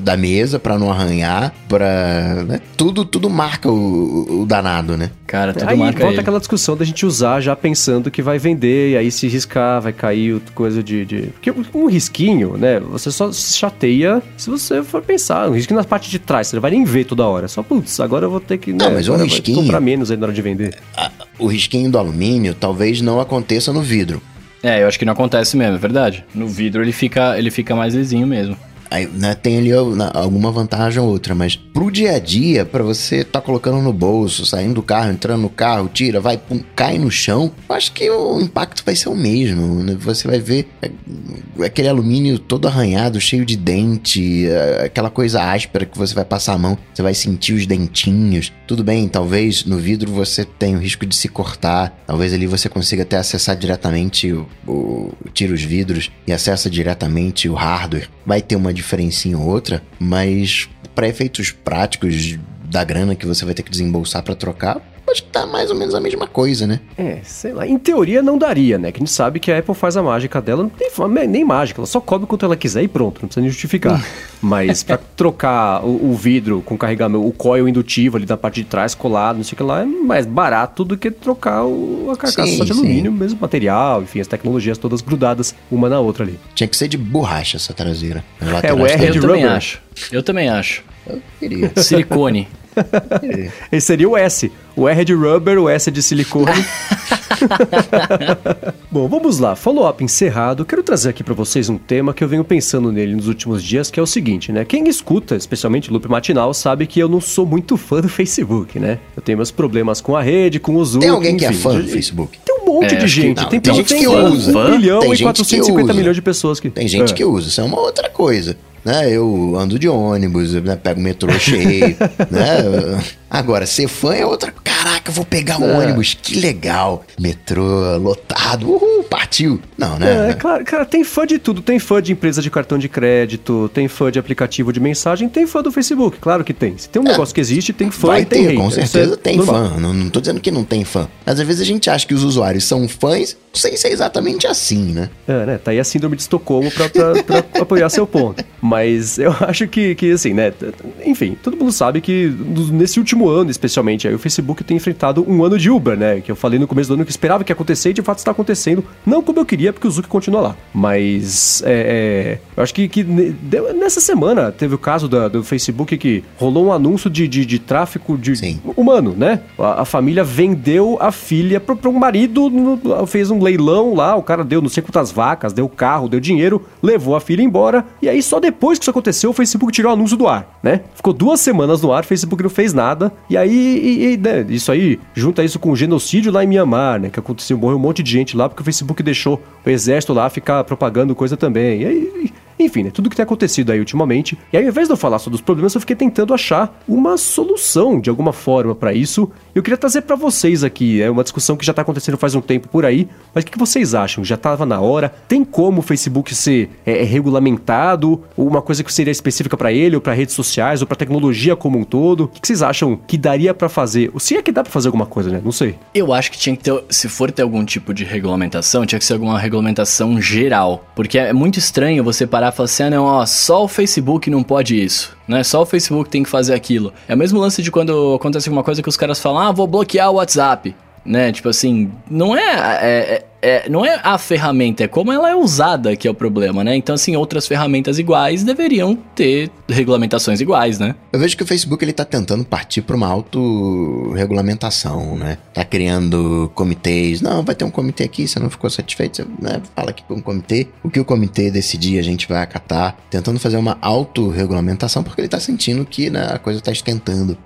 da mesa para não arranhar, pra. Né? Tudo, tudo marca o, o danado, né? Cara, tudo aí marca volta ele. aquela discussão da gente usar já pensando que vai vender, e aí se riscar, vai cair coisa de. de... Porque um risquinho, né? Você só chateia se você for pensar. Um risquinho na parte de trás, você não vai nem ver toda hora. Só, putz, agora eu vou ter que. Não, né, mas um risquinho. comprar menos aí na hora de vender. A, o risquinho do alumínio talvez não aconteça no vidro. É, eu acho que não acontece mesmo, é verdade. No vidro ele fica, ele fica mais lisinho mesmo. Aí, né, tem ali alguma vantagem ou outra, mas pro dia a dia, para você tá colocando no bolso, saindo do carro, entrando no carro, tira, vai, pum, cai no chão, eu acho que o impacto vai ser o mesmo. Né? Você vai ver é, aquele alumínio todo arranhado, cheio de dente, é, aquela coisa áspera que você vai passar a mão, você vai sentir os dentinhos. Tudo bem, talvez no vidro você tenha o risco de se cortar, talvez ali você consiga até acessar diretamente o, o tira os vidros e acessa diretamente o hardware. Vai ter uma diferencinha ou outra, mas para efeitos práticos da grana que você vai ter que desembolsar para trocar, acho que tá mais ou menos a mesma coisa, né? É, sei lá. Em teoria não daria, né? Que a gente sabe que a Apple faz a mágica dela, não tem nem mágica, ela só cobre quanto ela quiser e pronto, não precisa nem justificar. (laughs) Mas para trocar o, o, vidro com carregamento, o coil indutivo ali da parte de trás colado, não sei o que lá, é mais barato do que trocar o, a carcaça sim, só de alumínio, sim. mesmo material, enfim, as tecnologias todas grudadas uma na outra ali. Tinha que ser de borracha essa traseira. (laughs) É, o R de rubber. Também acho. Eu também acho. Eu queria. Silicone. Esse seria o S. O R é de rubber, o S é de silicone. (laughs) Bom, vamos lá. Follow-up encerrado. Quero trazer aqui para vocês um tema que eu venho pensando nele nos últimos dias, que é o seguinte, né? Quem escuta, especialmente Loop Matinal, sabe que eu não sou muito fã do Facebook, né? Eu tenho meus problemas com a rede, com o Zoom. Tem alguém enfim, que é fã do Facebook? Tem um monte É, de gente. não, tem, tem tem, gente que um usa. milhão Tem e gente 450 que usa. milhões de pessoas que. Tem gente É. que usa, isso é uma outra coisa. Né? Eu ando de ônibus, né? pego metrô cheio, (laughs) né? Agora, ser fã é outra. Caraca, eu vou pegar um É. ônibus, que legal. Metrô lotado, uhul, partiu. Não, né? É, é claro, cara, tem fã de tudo. Tem fã de empresa de cartão de crédito, tem fã de aplicativo de mensagem, tem fã do Facebook, claro que tem. Se tem um negócio que existe, tem fã É. Vai e tem ter, com é certeza tem normal. fã. Não, não tô dizendo que não tem fã. Mas às vezes a gente acha que os usuários são fãs sem ser exatamente assim, né? É, né? Tá aí a síndrome de Estocolmo pra, pra, pra (laughs) apoiar seu ponto. Mas eu (laughs) acho que, que, assim, né? Enfim, todo mundo sabe que nesse último ano, especialmente, aí o Facebook tem enfrentado um ano de Uber, né? Que eu falei no começo do ano que esperava que ia acontecer e de fato está acontecendo. Não como eu queria, porque o Zuck continua lá. Mas é, é, eu acho que, que nessa semana teve o caso da- do Facebook que rolou um anúncio de, de, de tráfico de Sim. humano, né? A, a família vendeu a filha para um marido, no- fez um leilão lá, o cara deu não sei quantas vacas, deu carro, deu dinheiro, levou a filha embora, e aí só depois que isso aconteceu, o Facebook tirou o anúncio do ar, né? Ficou duas semanas no ar, o Facebook não fez nada, e aí, e- e, né, isso aí, junta isso com o genocídio lá em Mianmar, né? Que aconteceu, morreu um monte de gente lá, porque o Facebook deixou o exército lá ficar propagando coisa também, e aí... Enfim, né, tudo que tem acontecido aí ultimamente. E aí, ao invés de eu falar sobre os problemas, eu fiquei tentando achar uma solução de alguma forma pra isso. Eu queria trazer pra vocês aqui. É uma discussão que já tá acontecendo faz um tempo por aí. Mas o que, vocês acham? Já tava na hora? Tem como o Facebook ser é, regulamentado? Ou uma coisa que seria específica pra ele, ou pra redes sociais, ou pra tecnologia como um todo? O que, que vocês acham que daria pra fazer? Ou se é que dá pra fazer alguma coisa, né? Não sei. Eu acho que tinha que ter, se for ter algum tipo de regulamentação, tinha que ser alguma regulamentação geral. Porque é muito estranho você parar falar assim, ah não, ó, só o Facebook não pode isso, né? Só o Facebook tem que fazer aquilo. É o mesmo lance de quando acontece alguma coisa que os caras falam, ah, vou bloquear o WhatsApp. Né, tipo assim, não é, é- é- é- não é a ferramenta, é como ela é usada que é o problema, né? Então, assim, outras ferramentas iguais deveriam ter regulamentações iguais, né? Eu vejo que o Facebook ele tá tentando partir para uma autorregulamentação, né? Tá criando comitês. Não, vai ter um comitê aqui, você não ficou satisfeito, você né, fala aqui com o comitê. O que o comitê decidir, a gente vai acatar. Tentando fazer uma autorregulamentação, porque ele tá sentindo que né, a coisa tá esquentando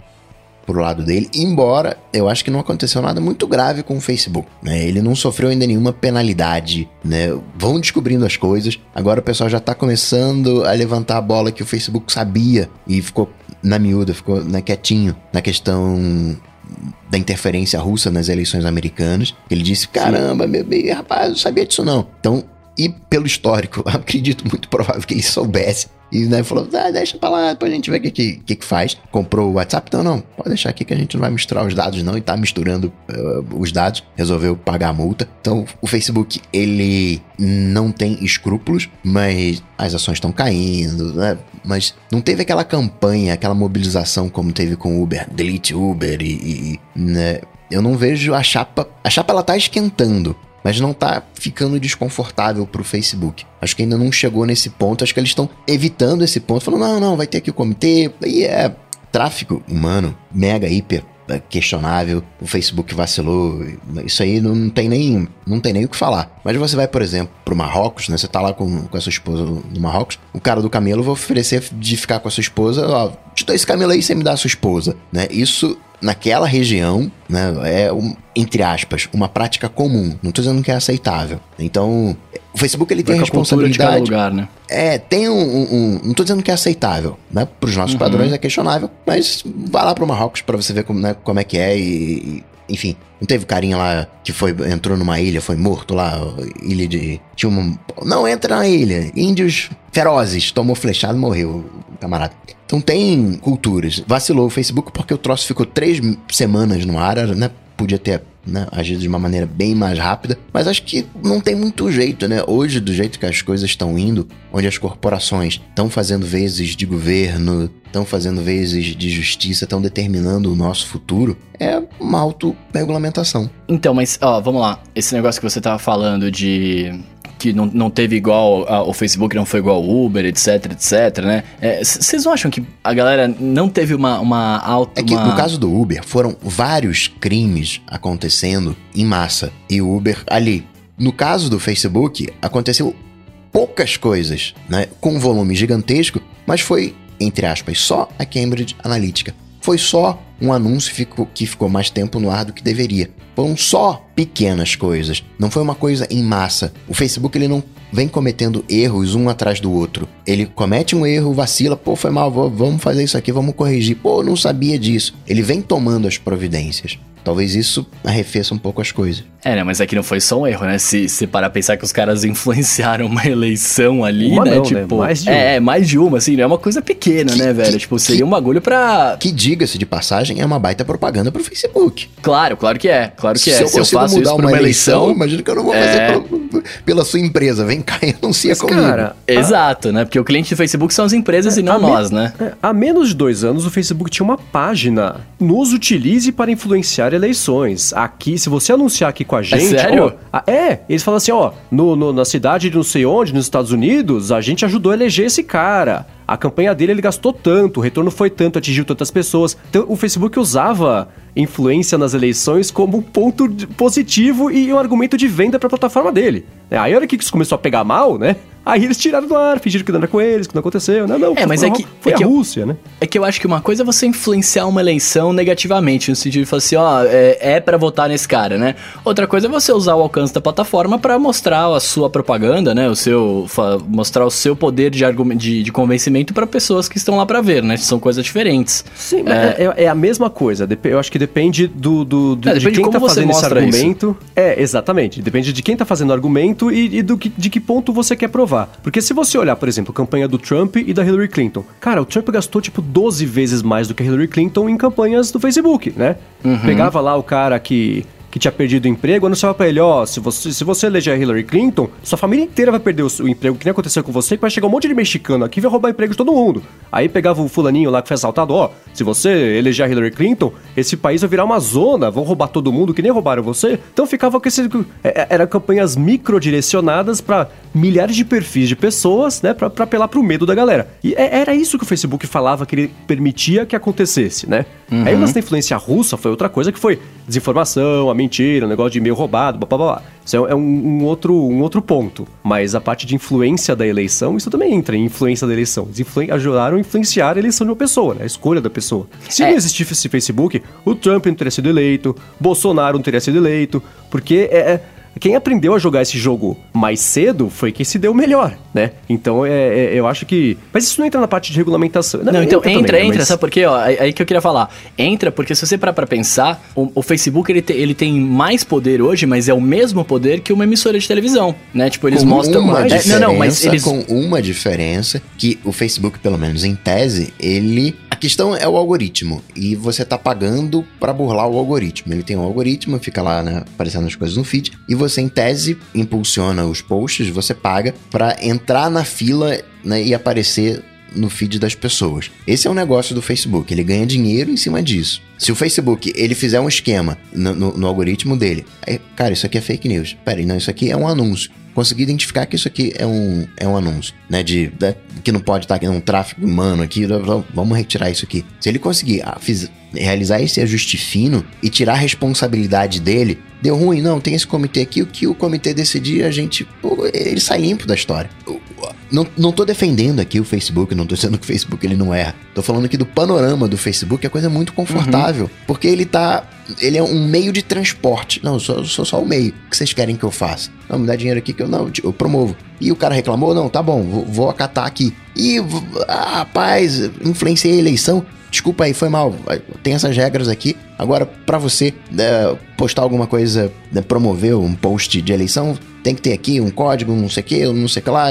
pro lado dele, embora eu acho que não aconteceu nada muito grave com o Facebook, né? Ele não sofreu ainda nenhuma penalidade, né? Vão descobrindo as coisas. Agora o pessoal já tá começando a levantar a bola que o Facebook sabia e ficou na miúda, ficou né, quietinho na questão da interferência russa nas eleições americanas. Ele disse: "Caramba, meu bem, rapaz, eu não sabia disso não". Então, e pelo histórico, (laughs) acredito muito provável que ele soubesse. E né, falou, ah, deixa pra lá, depois a gente vê o que, que, que que faz. Comprou o WhatsApp? Não, não, pode deixar aqui que a gente não vai misturar os dados não. E tá misturando eh, os dados, resolveu pagar a multa. Então, o Facebook, ele não tem escrúpulos, mas as ações estão caindo, né? Mas não teve aquela campanha, aquela mobilização como teve com o Uber, delete Uber e, e, né? Eu não vejo a chapa, a chapa ela tá esquentando mas não tá ficando desconfortável pro Facebook. Acho que ainda não chegou nesse ponto, acho que eles estão evitando esse ponto, falando, não, não, vai ter aqui o comitê, e é tráfico humano, mega, hiper é, questionável, o Facebook vacilou, isso aí não tem nem, não tem nem o que falar. Mas você vai, por exemplo, pro Marrocos, né, você tá lá com, com a sua esposa no Marrocos, o cara do camelo vai oferecer de ficar com a sua esposa, ó, te dou esse camelo aí, você me dá a sua esposa, né, isso naquela região, né, é, um, entre aspas, uma prática comum. Não tô dizendo que é aceitável. Então, o Facebook ele tem a com a cultura de cada responsabilidade. lugar, né? É, tem um, um- Não tô dizendo que é aceitável, né? Para os nossos Uhum. padrões é questionável, mas vá lá pro Marrocos pra você ver como, né, como é que é e- Enfim, não teve carinha lá que foi entrou numa ilha, foi morto lá, ilha de. Tinha um. Não entra na ilha. Índios ferozes, tomou flechado morreu, o camarada. Então tem culturas. Vacilou o Facebook porque o troço ficou três semanas no ar, né? Podia ter né, de uma maneira bem mais rápida, mas acho que não tem muito jeito, né? Hoje, do jeito que as coisas estão indo, onde as corporações estão fazendo vezes de governo, estão fazendo vezes de justiça, estão determinando o nosso futuro, é uma autorregulamentação. Então, mas, ó, vamos lá. Esse negócio que você tava falando de. Que não, não teve igual. a- o Facebook não foi igual ao Uber, etc, etc, né? Vocês não acham que a galera não teve uma, uma alta. É que uma... no caso do Uber, foram vários crimes acontecendo em massa. E o Uber ali. No caso do Facebook, aconteceu poucas coisas, né? Com um volume gigantesco, mas foi, entre aspas, só a Cambridge Analytica. Foi só um anúncio que ficou mais tempo no ar do que deveria. Foram só pequenas coisas, não foi uma coisa em massa. O Facebook ele não vem cometendo erros um atrás do outro. Ele comete um erro, vacila, pô, foi mal, vamos fazer isso aqui, vamos corrigir. Pô, não sabia disso. Ele vem tomando as providências. Talvez isso arrefeça um pouco as coisas. É, né? Mas aqui não foi só um erro, né? Se, se parar a pensar que os caras influenciaram uma eleição ali, uma né? Não, tipo, né? Mais de uma. É, mais de uma, assim, não é uma coisa pequena, que, né, velho? Que, tipo, seria que, um bagulho pra. Que diga-se de passagem, é uma baita propaganda pro Facebook. Claro, claro que é. Claro que se é. Eu se eu faço isso pra uma eleição, eleição, imagino que eu não vou é... fazer pela sua empresa. Vem cá e anuncia mas, comigo. Cara, Exato, né? Porque o cliente do Facebook são as empresas é, e não nós, me... né? É, há menos de dois anos, o Facebook tinha uma página. Nos utilize para influenciar eleições aqui, se você anunciar aqui com a gente. É sério? Ó, é, eles falam assim: ó, no, no, na cidade de não sei onde, nos Estados Unidos, a gente ajudou a eleger esse cara. A campanha dele ele gastou tanto, o retorno foi tanto, atingiu tantas pessoas. Então o Facebook usava influência nas eleições como um ponto positivo e um argumento de venda para a plataforma dele. Aí a hora que isso começou a pegar mal, né? Aí eles tiraram do ar, fingiram que não era com eles, que não aconteceu. Não, não. É, mas é que. Foi é a que Rússia, eu, né? É que eu acho que uma coisa é você influenciar uma eleição negativamente, no sentido de falar assim, ó, é, é para votar nesse cara, né? Outra coisa é você usar o alcance da plataforma para mostrar a sua propaganda, né? O seu. mostrar o seu poder de, de, de convencimento para pessoas que estão lá para ver, né? São coisas diferentes. Sim, mas é, é, é, a mesma coisa. Eu acho que depende do, do, do é, depende de quem de tá fazendo esse argumento. Isso. É, exatamente. Depende de quem tá fazendo o argumento e, e do que, de que ponto você quer provar. Porque se você olhar, por exemplo, a campanha do Trump e da Hillary Clinton, cara, o Trump gastou tipo 12 vezes mais do que a Hillary Clinton em campanhas do Facebook, né? Uhum. Pegava lá o cara que que tinha perdido o emprego, anunciava pra ele, ó, oh, se você, se você eleger Hillary Clinton, sua família inteira vai perder o, o emprego, que nem aconteceu com você, que vai chegar um monte de mexicano aqui e vai roubar emprego de todo mundo. Aí pegava o fulaninho lá que foi assaltado, ó, oh, se você eleger Hillary Clinton, esse país vai virar uma zona, vão roubar todo mundo, que nem roubaram você. Então ficava com esse... É, é, eram campanhas microdirecionadas para milhares de perfis de pessoas, né, pra, pra apelar pro medo da galera. E é, era isso que o Facebook falava que ele permitia que acontecesse, né? Uhum. Aí o lance da influência russa foi outra coisa que foi desinformação, a mentira, o um negócio de e-mail roubado, blá, blá, blá. Isso é um, um, outro, um outro ponto. Mas a parte de influência da eleição, isso também entra em influência da eleição. Eles influ ajudaram a influenciar a eleição de uma pessoa, né? a escolha da pessoa. Se é. não existisse esse Facebook, o Trump não teria sido eleito, Bolsonaro não teria sido eleito, porque é, é quem aprendeu a jogar esse jogo mais cedo foi quem se deu melhor, né? Então é, é, eu acho que. Mas isso não entra na parte de regulamentação. Não, não então entra, entra, também, entra mas... sabe por quê? Ó, aí que eu queria falar. Entra porque se você parar pra pensar, o, o Facebook ele, te, ele tem mais poder hoje, mas é o mesmo poder que uma emissora de televisão, né? Tipo, eles com mostram. Uma é, não, não, mas eles. Com uma diferença que o Facebook, pelo menos em tese, ele. A questão é o algoritmo. E você tá pagando para burlar o algoritmo. Ele tem um algoritmo, fica lá, né, aparecendo as coisas no feed, e você em tese, impulsiona os posts, você paga para entrar na fila né, e aparecer no feed das pessoas. Esse é o negócio do Facebook, ele ganha dinheiro em cima disso. Se o Facebook ele fizer um esquema no, no, no algoritmo dele, aí, cara, isso aqui é fake news. Pera aí, não, isso aqui é um anúncio. Consegui identificar que isso aqui é um, é um anúncio, né? De, de que não pode estar aqui um tráfego humano aqui, vamos retirar isso aqui. Se ele conseguir ah, fiz, realizar esse ajuste fino e tirar a responsabilidade dele, deu ruim, não, tem esse comitê aqui, o que o comitê decidir, a gente, pô, ele sai limpo da história. Não, não tô defendendo aqui o Facebook, não tô dizendo que o Facebook ele não erra. Tô falando aqui do panorama do Facebook, é coisa muito confortável, uhum. porque ele tá ele é um meio de transporte. Não, eu sou, só o meio. O que vocês querem que eu faça? Não, me dá dinheiro aqui que eu não, eu promovo. E o cara reclamou? Não, tá bom, vou, vou acatar aqui. E, ah, rapaz, influenciei a eleição. Desculpa aí, foi mal. Tem essas regras aqui. Agora, para você é, postar alguma coisa, né, promover um post de eleição, tem que ter aqui um código, não sei o que, não sei o que lá,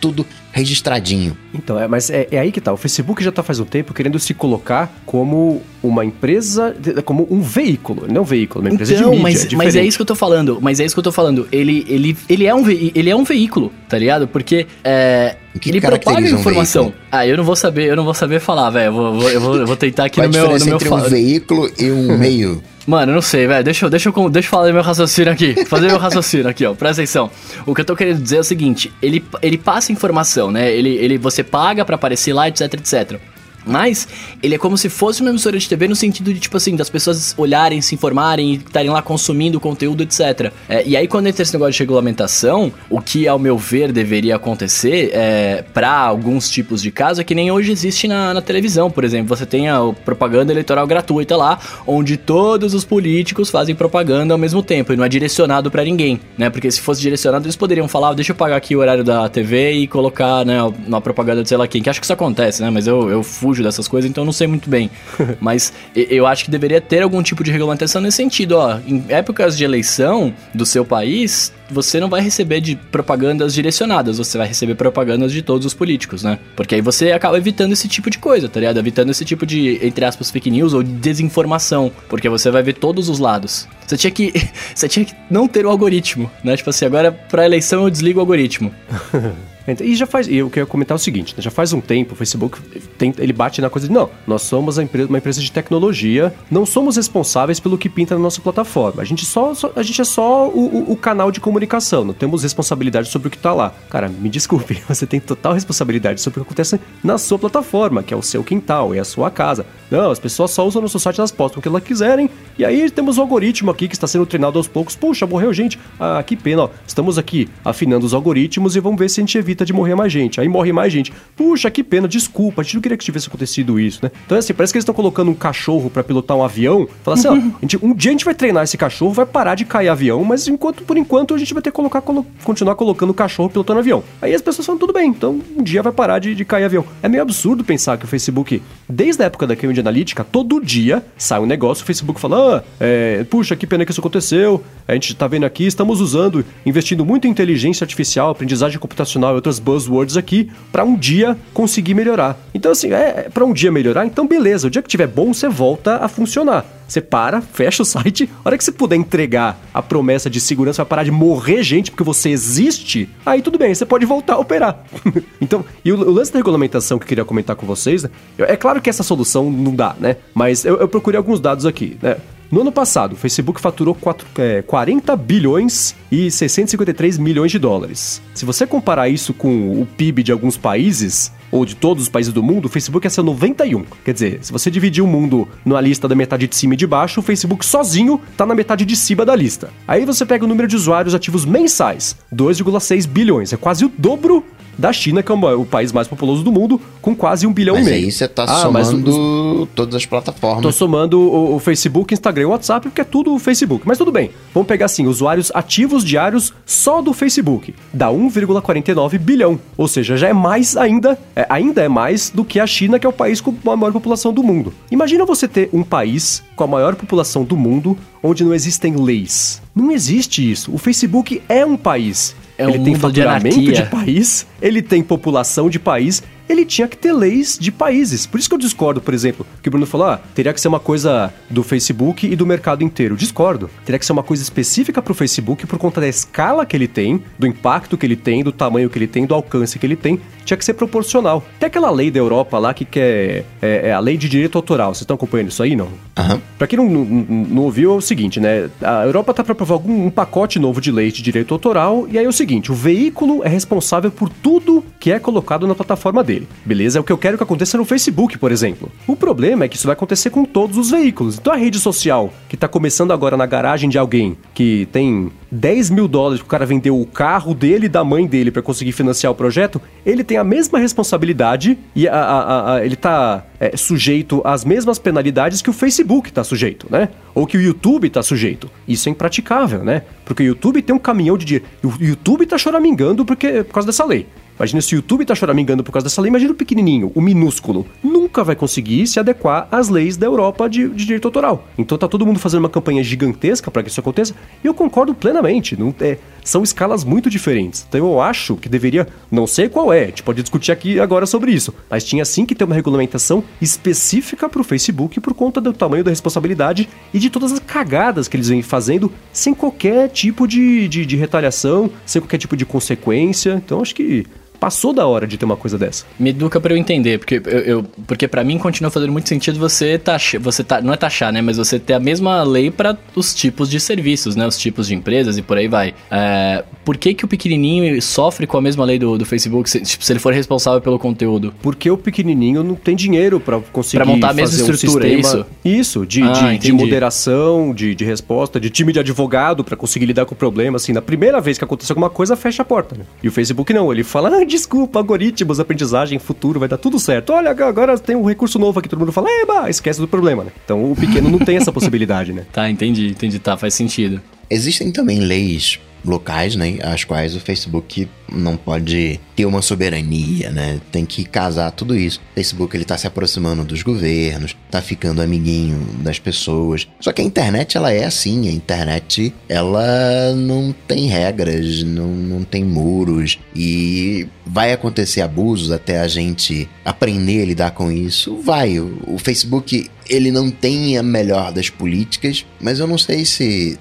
tudo registradinho. Então, é, mas é, é, aí que tá. O Facebook já tá faz um tempo querendo se colocar como uma empresa, como um veículo, não um veículo, uma empresa então, de mídia. Mas, mas é isso que eu tô falando, mas é isso que eu tô falando. Ele, ele, ele, é, um, ele é um veículo, tá ligado? Porque é, que ele propaga informação. Um ah, eu não vou saber, eu não vou saber falar, velho. Eu vou, eu, vou, eu vou tentar aqui Qual no meu. No meu entre um veículo e um (laughs) meio. Mano, eu não sei, velho. Deixa, deixa, eu, deixa eu falar meu raciocínio aqui. Fazer meu raciocínio aqui, ó. Presta atenção. O que eu tô querendo dizer é o seguinte: ele, ele passa informação, né? Ele, ele, você paga para aparecer lá, etc, etc. Mas ele é como se fosse uma emissora de TV no sentido de, tipo assim, das pessoas olharem, se informarem e estarem lá consumindo conteúdo, etc. É, e aí, quando entra esse negócio de regulamentação, o que, ao meu ver, deveria acontecer é, para alguns tipos de casos é que nem hoje existe na, na televisão, por exemplo. Você tem a propaganda eleitoral gratuita lá, onde todos os políticos fazem propaganda ao mesmo tempo e não é direcionado para ninguém, né? Porque se fosse direcionado, eles poderiam falar, deixa eu pagar aqui o horário da TV e colocar, né, na propaganda de sei lá quem, que acho que isso acontece, né? Mas eu, eu fujo dessas coisas, então eu não sei muito bem. (laughs) Mas eu acho que deveria ter algum tipo de regulamentação nesse sentido, ó. Em épocas de eleição do seu país, você não vai receber de propagandas direcionadas, você vai receber propagandas de todos os políticos, né? Porque aí você acaba evitando esse tipo de coisa, tá ligado? Evitando esse tipo de, entre aspas, fake news ou desinformação, porque você vai ver todos os lados. Você tinha que, (laughs) você tinha que não ter o algoritmo, né? Tipo assim, agora pra eleição eu desligo o algoritmo. (laughs) E já faz. E eu quero comentar o seguinte: né? já faz um tempo o Facebook tem, ele bate na coisa de não, nós somos empresa, uma empresa de tecnologia, não somos responsáveis pelo que pinta na nossa plataforma. A gente só, só a gente é só o, o, o, canal de comunicação, não temos responsabilidade sobre o que está lá. Cara, me desculpe, (laughs) você tem total responsabilidade sobre o que acontece na sua plataforma, que é o seu quintal, é a sua casa. Não, as pessoas só usam nosso site, elas postam o que elas quiserem, e aí temos o algoritmo aqui que está sendo treinado aos poucos. Puxa, morreu gente. Ah, que pena, ó. Estamos aqui afinando os algoritmos e vamos ver se a gente evita de morrer mais gente. Aí morre mais gente. Puxa, que pena, desculpa, a gente não queria que tivesse acontecido isso, né? Então, assim, parece que eles estão colocando um cachorro para pilotar um avião. Fala assim, ó, (laughs) gente, um dia a gente vai treinar esse cachorro, vai parar de cair avião, mas enquanto, por enquanto a gente vai ter que colocar, colo continuar colocando o cachorro pilotando avião. Aí as pessoas falam, tudo bem, então um dia vai parar de, de cair avião. É meio absurdo pensar que o Facebook, desde a época da Cambridge Analytica, todo dia sai um negócio, o Facebook fala, ah, é, puxa, que pena que isso aconteceu, a gente tá vendo aqui, estamos usando, investindo muito em inteligência artificial, aprendizagem computacional e outras buzzwords aqui, para um dia conseguir melhorar. Então, assim, é, é para um dia melhorar, então beleza, o dia que tiver bom, você volta a funcionar. Você para, (laughs) fecha o site, a hora que você puder entregar a promessa de segurança, vai parar de morrer gente porque você existe, aí tudo bem, você pode voltar a operar. (laughs) então, e o, o, lance da regulamentação que eu queria comentar com vocês, né? é claro que essa solução não dá, né? Mas eu, eu procurei alguns dados aqui, né? No ano passado, o Facebook faturou 4, é, 40 bilhões e 653 milhões de dólares. Se você comparar isso com o PIB de alguns países, ou de todos os países do mundo, o Facebook é seu 91. Quer dizer, se você dividir o mundo numa lista da metade de cima e de baixo, o Facebook sozinho tá na metade de cima da lista. Aí você pega o número de usuários ativos mensais, 2,6 bilhões, é quase o dobro da China, que é o país mais populoso do mundo, com quase um bilhão mas e meio. aí você tá ah, somando todas as plataformas. Tô somando o, o Facebook, Instagram e WhatsApp, porque é tudo o Facebook. Mas tudo bem. Vamos pegar assim, usuários ativos diários só do Facebook. Dá 1,49 bilhão. Ou seja, já é mais ainda, é, ainda é mais do que a China, que é o país com a maior população do mundo. Imagina você ter um país com a maior população do mundo, onde não existem leis. Não existe isso. O Facebook é um país. É um ele tem faturamento de, de país, ele tem população de país ele tinha que ter leis de países. Por isso que eu discordo, por exemplo, que o Bruno falou, ah, teria que ser uma coisa do Facebook e do mercado inteiro. Discordo. Teria que ser uma coisa específica para o Facebook por conta da escala que ele tem, do impacto que ele tem, do tamanho que ele tem, do alcance que ele tem. Tinha que ser proporcional. Tem aquela lei da Europa lá que quer. É, é a lei de direito autoral. Vocês estão acompanhando isso aí, não? Uhum. Para quem não, não, não, ouviu, é o seguinte, né? A Europa tá para aprovar algum, um pacote novo de lei de direito autoral. E aí é o seguinte: o veículo é responsável por tudo que é colocado na plataforma dele Beleza? É o que eu quero que aconteça no Facebook, por exemplo. O problema é que isso vai acontecer com todos os veículos. Então a rede social, que está começando agora na garagem de alguém que tem 10 mil dólares para o cara vender o carro dele e da mãe dele para conseguir financiar o projeto, ele tem a mesma responsabilidade e a, a, a, ele está é, sujeito às mesmas penalidades que o Facebook está sujeito, né? Ou que o YouTube está sujeito. Isso é impraticável, né? Porque o YouTube tem um caminhão de dinheiro. O YouTube está choramingando porque, por causa dessa lei. Imagina se o YouTube tá choramingando por causa dessa lei, imagina o pequenininho, o minúsculo. Nunca vai conseguir se adequar às leis da Europa de, de direito autoral. Então tá todo mundo fazendo uma campanha gigantesca para que isso aconteça, e eu concordo plenamente. Não, é, são escalas muito diferentes. Então eu acho que deveria, não sei qual é, a gente pode discutir aqui agora sobre isso, mas tinha sim que ter uma regulamentação específica para o Facebook por conta do tamanho da responsabilidade e de todas as cagadas que eles vêm fazendo sem qualquer tipo de, de, de retaliação, sem qualquer tipo de consequência. Então acho que Passou da hora de ter uma coisa dessa. Me educa para eu entender, porque eu, eu porque para mim continua fazendo muito sentido você taxar, você tá, não é taxar, né, mas você ter a mesma lei para os tipos de serviços, né, os tipos de empresas e por aí vai. É, por que que o pequenininho sofre com a mesma lei do, do Facebook, se, tipo, se ele for responsável pelo conteúdo? Porque o pequenininho não tem dinheiro para conseguir pra montar a mesma estrutura, um é isso? Isso, de, ah, de, de, moderação, de, de resposta, de time de advogado para conseguir lidar com o problema, assim, na primeira vez que acontece alguma coisa, fecha a porta, né? E o Facebook não, ele fala, ah, desculpa, algoritmos, aprendizagem, futuro, vai dar tudo certo. Olha, agora tem um recurso novo aqui, todo mundo fala, eba, esquece do problema, né? Então o pequeno não tem essa possibilidade, né? (laughs) Tá, entendi, entendi, tá, faz sentido. Existem também leis locais, né, as quais o Facebook não pode ter uma soberania, né? Tem que casar tudo isso. O Facebook ele tá se aproximando dos governos, tá ficando amiguinho das pessoas. Só que a internet ela é assim, a internet ela não tem regras, não, não tem muros e vai acontecer abusos até a gente aprender a lidar com isso. Vai, o, o Facebook ele não tem a melhor das políticas, mas eu não sei se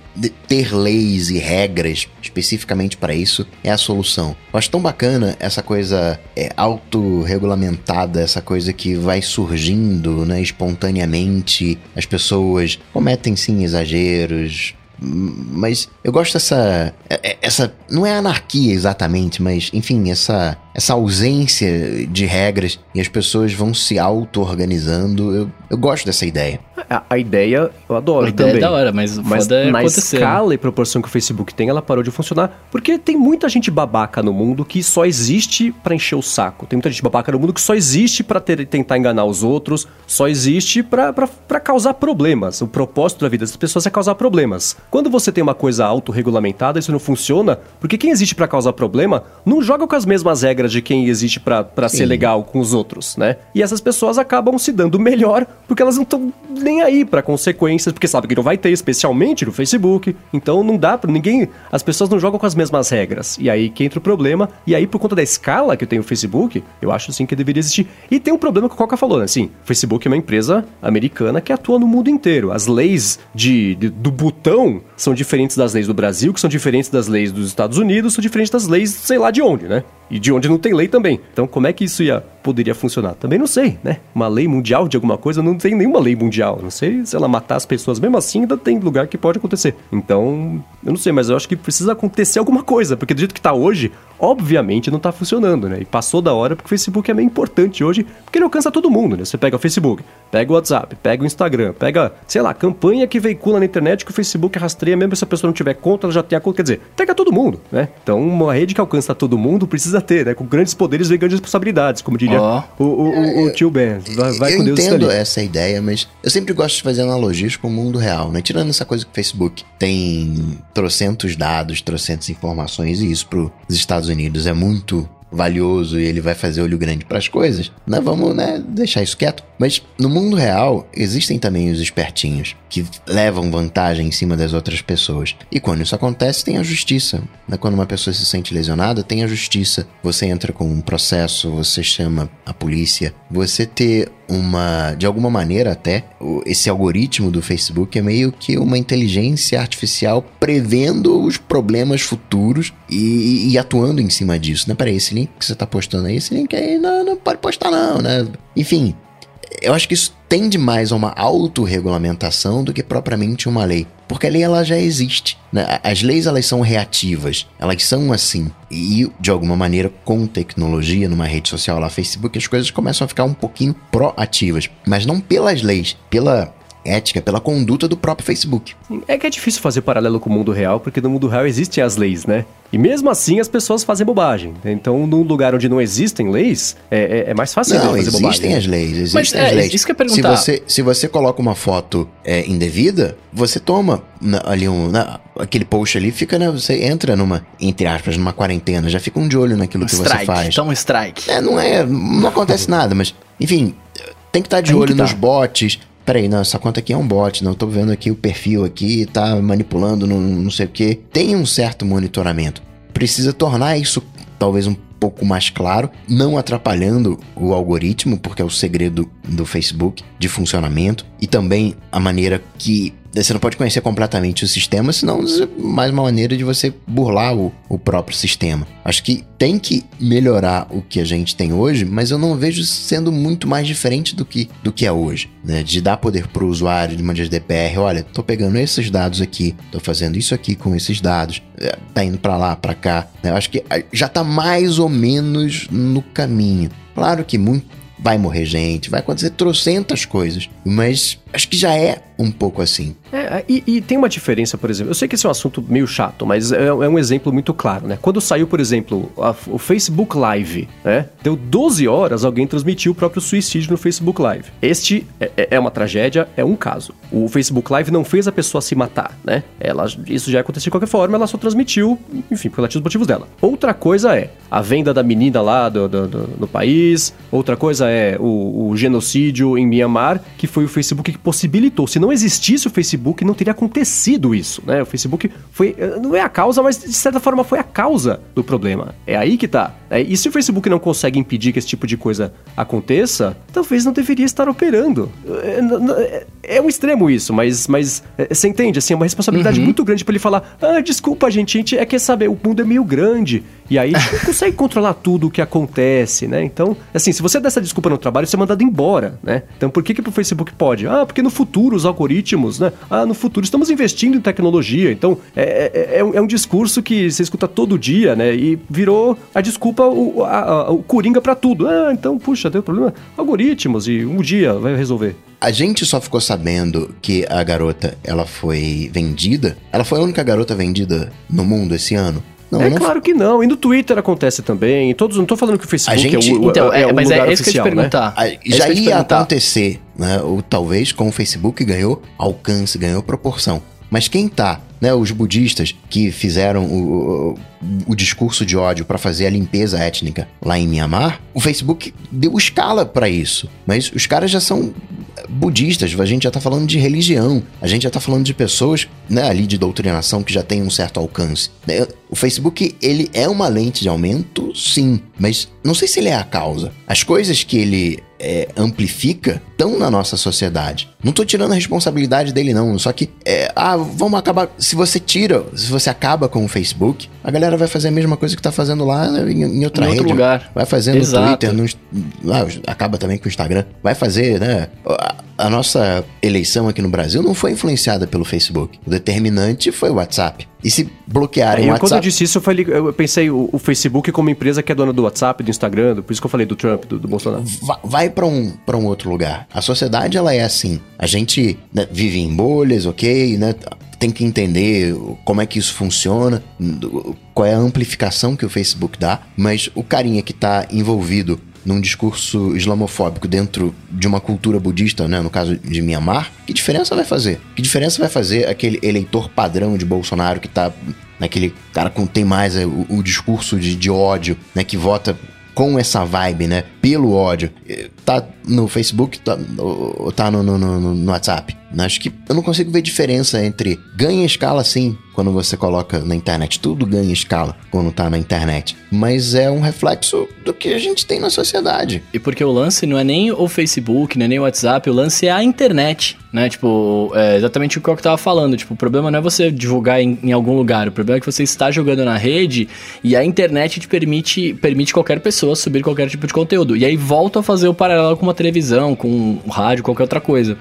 ter leis e regras especificamente para isso é a solução. Eu acho tão bacana essa coisa é, autorregulamentada, essa coisa que vai surgindo né, espontaneamente. As pessoas cometem sim exageros, mas eu gosto dessa. É, é, essa. Não é anarquia exatamente, mas enfim, essa, essa ausência de regras e as pessoas vão se auto-organizando. Eu, eu gosto dessa ideia. A, a ideia eu adoro a ideia também. é da hora, mas, mas é na acontecer. escala e proporção que o Facebook tem, ela parou de funcionar porque tem muita gente babaca no mundo que só existe para encher o saco. Tem muita gente babaca no mundo que só existe para tentar enganar os outros, só existe para causar problemas. O propósito da vida das pessoas é causar problemas. Quando você tem uma coisa autorregulamentada, isso não funciona, porque quem existe para causar problema não joga com as mesmas regras de quem existe para ser legal com os outros, né? E essas pessoas acabam se dando melhor porque elas não estão nem aí para consequências, porque sabe que não vai ter, especialmente no Facebook. Então não dá para ninguém, as pessoas não jogam com as mesmas regras. E aí que entra o problema. E aí por conta da escala que tem o Facebook, eu acho sim que deveria existir. E tem um problema que o Coca falou, né? Assim, o Facebook é uma empresa americana que atua no mundo inteiro. As leis de, de do botão são diferentes das leis do Brasil, que são diferentes das leis dos Estados Unidos, são diferentes das leis, sei lá de onde, né? E de onde não tem lei também. Então, como é que isso ia poderia funcionar? Também não sei, né? Uma lei mundial de alguma coisa não tem nenhuma lei mundial. Não sei se ela matar as pessoas, mesmo assim, ainda tem lugar que pode acontecer. Então, eu não sei, mas eu acho que precisa acontecer alguma coisa, porque do jeito que tá hoje, obviamente não tá funcionando, né? E passou da hora porque o Facebook é meio importante hoje, porque ele alcança todo mundo, né? Você pega o Facebook, pega o WhatsApp, pega o Instagram, pega, sei lá, campanha que veicula na internet que o Facebook rastreia, mesmo se a pessoa não tiver conta, ela já tem a conta, quer dizer, pega todo mundo, né? Então, uma rede que alcança todo mundo precisa ter, né? Com grandes poderes vem grandes responsabilidades, como diria oh. o, o, o, o, tio Ben. Vai, vai eu com Deus entendo essa ideia, mas eu sempre gosto de fazer analogias com o mundo real, né? Tirando essa coisa que o Facebook tem trocentos dados, trocentas informações, e isso para os Estados Unidos é muito valioso e ele vai fazer olho grande para as coisas, nós vamos né, deixar isso quieto. Mas no mundo real existem também os espertinhos que levam vantagem em cima das outras pessoas. E quando isso acontece, tem a justiça. Né? Quando uma pessoa se sente lesionada, tem a justiça. Você entra com um processo, você chama a polícia. Você ter uma, de alguma maneira até, esse algoritmo do Facebook é meio que uma inteligência artificial prevendo os problemas futuros e, e atuando em cima disso, né? Peraí, esse link que você tá postando aí, esse link aí não, não pode postar não, né? Enfim, eu acho que isso tende mais a uma autorregulamentação do que propriamente uma lei. Porque a lei ela já existe. Né? As leis elas são reativas, elas são assim. E de alguma maneira, com tecnologia, numa rede social lá, Facebook, as coisas começam a ficar um pouquinho proativas. Mas não pelas leis, pela ética, pela conduta do próprio Facebook. É que é difícil fazer paralelo com o mundo real, porque no mundo real existem as leis, né? E mesmo assim as pessoas fazem bobagem. Então, num lugar onde não existem leis, é, é, é mais fácil não, fazer existem bobagem. Existem as leis, existem Mas, as é, leis. Isso que eu perguntar. Se você, se você coloca uma foto é, indevida, você toma na, ali um. Na, aquele post ali fica, né? Você entra numa, entre aspas, numa quarentena, já fica um de olho naquilo um que strike, você faz. Toma um strike. É, não é. Não acontece nada, mas. Enfim, tem que estar de Aí olho tá. nos bots, peraí, não, essa conta aqui é um bot, não tô vendo aqui o perfil aqui, tá manipulando, não, não sei o que. Tem um certo monitoramento. Precisa tornar isso talvez um pouco mais claro, não atrapalhando o algoritmo, porque é o segredo do Facebook de funcionamento, e também a maneira que você não pode conhecer completamente o sistema, senão é mais uma maneira de você burlar o, o próprio sistema. Acho que tem que melhorar o que a gente tem hoje, mas eu não vejo sendo muito mais diferente do que, do que é hoje. Né? De dar poder para o usuário de uma DPR, olha, tô pegando esses dados aqui, tô fazendo isso aqui com esses dados, é, tá indo para lá, para cá. Né? Acho que já tá mais ou menos no caminho. Claro que muito vai morrer gente, vai acontecer trocentas coisas, mas acho que já é um pouco assim. É, e, e, tem uma diferença, por exemplo, eu sei que esse é um assunto meio chato, mas é, é um exemplo muito claro, né? Quando saiu, por exemplo, a, o Facebook Live, né? Deu 12 horas, alguém transmitiu o próprio suicídio no Facebook Live. Este é, é, é uma tragédia, é um caso. O Facebook Live não fez a pessoa se matar, né? Ela, isso já aconteceu de qualquer forma, ela só transmitiu, enfim, porque ela tinha os motivos dela. Outra coisa é a venda da menina lá do, do, do, do país, outra coisa é o, o genocídio em Myanmar, que foi o Facebook que possibilitou. Se não existisse o Facebook, não teria acontecido isso, né? O Facebook foi, eh, não é a causa, mas de certa forma foi a causa do problema. É aí que tá. É, e se o Facebook não consegue impedir que esse tipo de coisa aconteça, talvez não deveria estar operando. É, é, é um extremo isso, mas, mas é, você entende? Assim, é uma responsabilidade uhum. muito grande para ele falar: ah, desculpa, gente, a gente é quer saber, o mundo é meio grande. E aí a gente não consegue controlar tudo o que acontece, né? Então, assim, se você der essa desculpa no trabalho, você é mandado embora, né? Então por que que pro Facebook pode? Ah, porque no futuro os algoritmos, né? Ah, no futuro estamos investindo em tecnologia. Então, é, é, é, um, é um discurso que você escuta todo dia, né? E virou a desculpa, o, a, a, o coringa para tudo. Ah, então, puxa, tem um problema. Algoritmos e um dia vai resolver. A gente só ficou sabendo que a garota, ela foi vendida. Ela foi a única garota vendida no mundo esse ano. Não, é não... claro que não. E no Twitter acontece também. Todos, não tô falando que o Facebook gente... é o, então, é, é, mas é, isso que eu te perguntar. Né? Já ia acontecer, né? Ou talvez com o Facebook ganhou alcance, ganhou proporção. Mas quem tá, né, os budistas que fizeram o, o, o discurso de ódio para fazer a limpeza étnica lá em Myanmar, o Facebook deu escala para isso. Mas os caras já são budistas, a gente já tá falando de religião, a gente já tá falando de pessoas, né, ali de doutrinação que já tem um certo alcance. Né? O Facebook, ele é uma lente de aumento, sim, mas não sei se ele é a causa. As coisas que ele é, amplifica estão na nossa sociedade. Não tô tirando a responsabilidade dele, não. Só que, é, ah, vamos acabar. Se você tira, se você acaba com o Facebook, a galera vai fazer a mesma coisa que tá fazendo lá em, em outra em rede. lugar. Vai fazer no Exato. Twitter, no, ah, acaba também com o Instagram. Vai fazer, né? A, a nossa eleição aqui no Brasil não foi influenciada pelo Facebook. O determinante foi o WhatsApp. E se bloquearem é, o WhatsApp... Quando eu disse isso, eu, falei, eu pensei o, o, Facebook como empresa que é dona do WhatsApp, do Instagram, do, por isso que eu falei do Trump, do, do Bolsonaro. Vai, vai para um, um outro lugar. A sociedade, ela é assim. A gente né, vive em bolhas, ok, né? Tem que entender como é que isso funciona, qual é a amplificação que o Facebook dá, mas o carinha que está envolvido num discurso islamofóbico dentro de uma cultura budista, né, no caso de Myanmar, que diferença vai fazer? Que diferença vai fazer aquele eleitor padrão de Bolsonaro que tá naquele cara com tem mais é, o, o, discurso de, de ódio, né, que vota com essa vibe, né, pelo ódio. Tá no Facebook, tá, ou tá no, no, no, no WhatsApp. Acho que eu não consigo ver diferença entre ganha escala sim quando você coloca na internet. Tudo ganha escala quando tá na internet. Mas é um reflexo do que a gente tem na sociedade. E porque o lance não é nem o Facebook, não é nem o WhatsApp, o lance é a internet, né? Tipo, é exatamente o que eu tava falando. Tipo, o problema não é você divulgar em, em, algum lugar. O problema é que você está jogando na rede e a internet te permite, permite qualquer pessoa subir qualquer tipo de conteúdo. E aí volta a fazer o paralelo com uma televisão, com um rádio, qualquer outra coisa.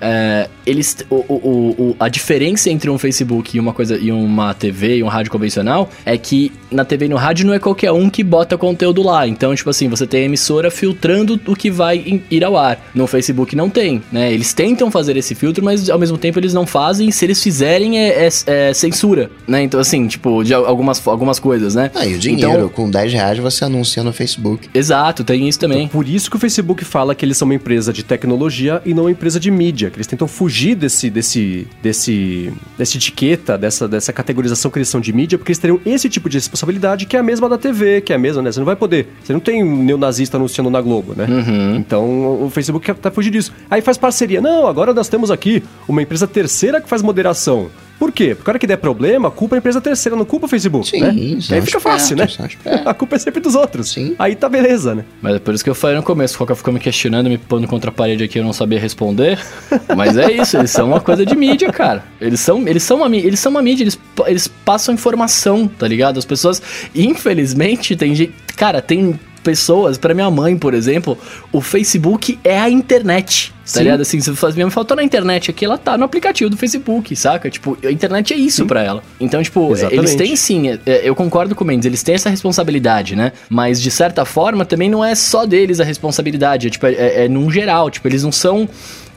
É, eles, o, o, o, a diferença entre um Facebook e uma coisa e uma TV e um rádio convencional é que na TV e no rádio não é qualquer um que bota conteúdo lá. Então, tipo assim, você tem a emissora filtrando o que vai ir ao ar. No Facebook não tem, né? Eles tentam fazer esse filtro, mas ao mesmo tempo eles não fazem. Se eles fizerem, é, é, é censura, né? Então, assim, tipo, de algumas, algumas coisas, né? Ah, e o dinheiro, então, com 10 reais você anuncia no Facebook. Exato, tem isso também. Então, por isso que o Facebook fala que eles são uma empresa de tecnologia e não uma empresa de mídia, que eles tentam fugir desse, desse, desse, dessa etiqueta, dessa, dessa categorização que eles são de mídia, porque eles teriam esse tipo de responsabilidade que é a mesma da TV, que é a mesma, né? Você não vai poder. Você não tem um neonazista anunciando na Globo, né? Uhum. Então o Facebook tá fugir disso. Aí faz parceria. Não, agora nós temos aqui uma empresa terceira que faz moderação Por quê? Porque a hora que der problema, a culpa é a empresa terceira, não culpa o Facebook, Sim, né? Aí fica fácil, né? A culpa é sempre dos outros. Sim. Aí tá beleza, né? Mas é por isso que eu falei no começo, o Coca ficou me questionando, me pondo contra a parede aqui, eu não sabia responder. (laughs) Mas é isso, eles são uma coisa de mídia, cara. Eles são, eles são uma, eles são uma mídia, eles, eles passam informação, tá ligado? As pessoas, infelizmente, tem gente. Cara, tem pessoas, para minha mãe, por exemplo, o Facebook é a internet. Tá ligado? Assim, se faz mesmo faltou na internet aqui, ela tá no aplicativo do Facebook, saca? Tipo, a internet é isso para ela. Então, tipo, Exatamente. eles têm sim, é, é, eu concordo com o Mendes, eles têm essa responsabilidade, né? Mas de certa forma também não é só deles a responsabilidade, é, tipo, é, é, é num geral, tipo, eles não são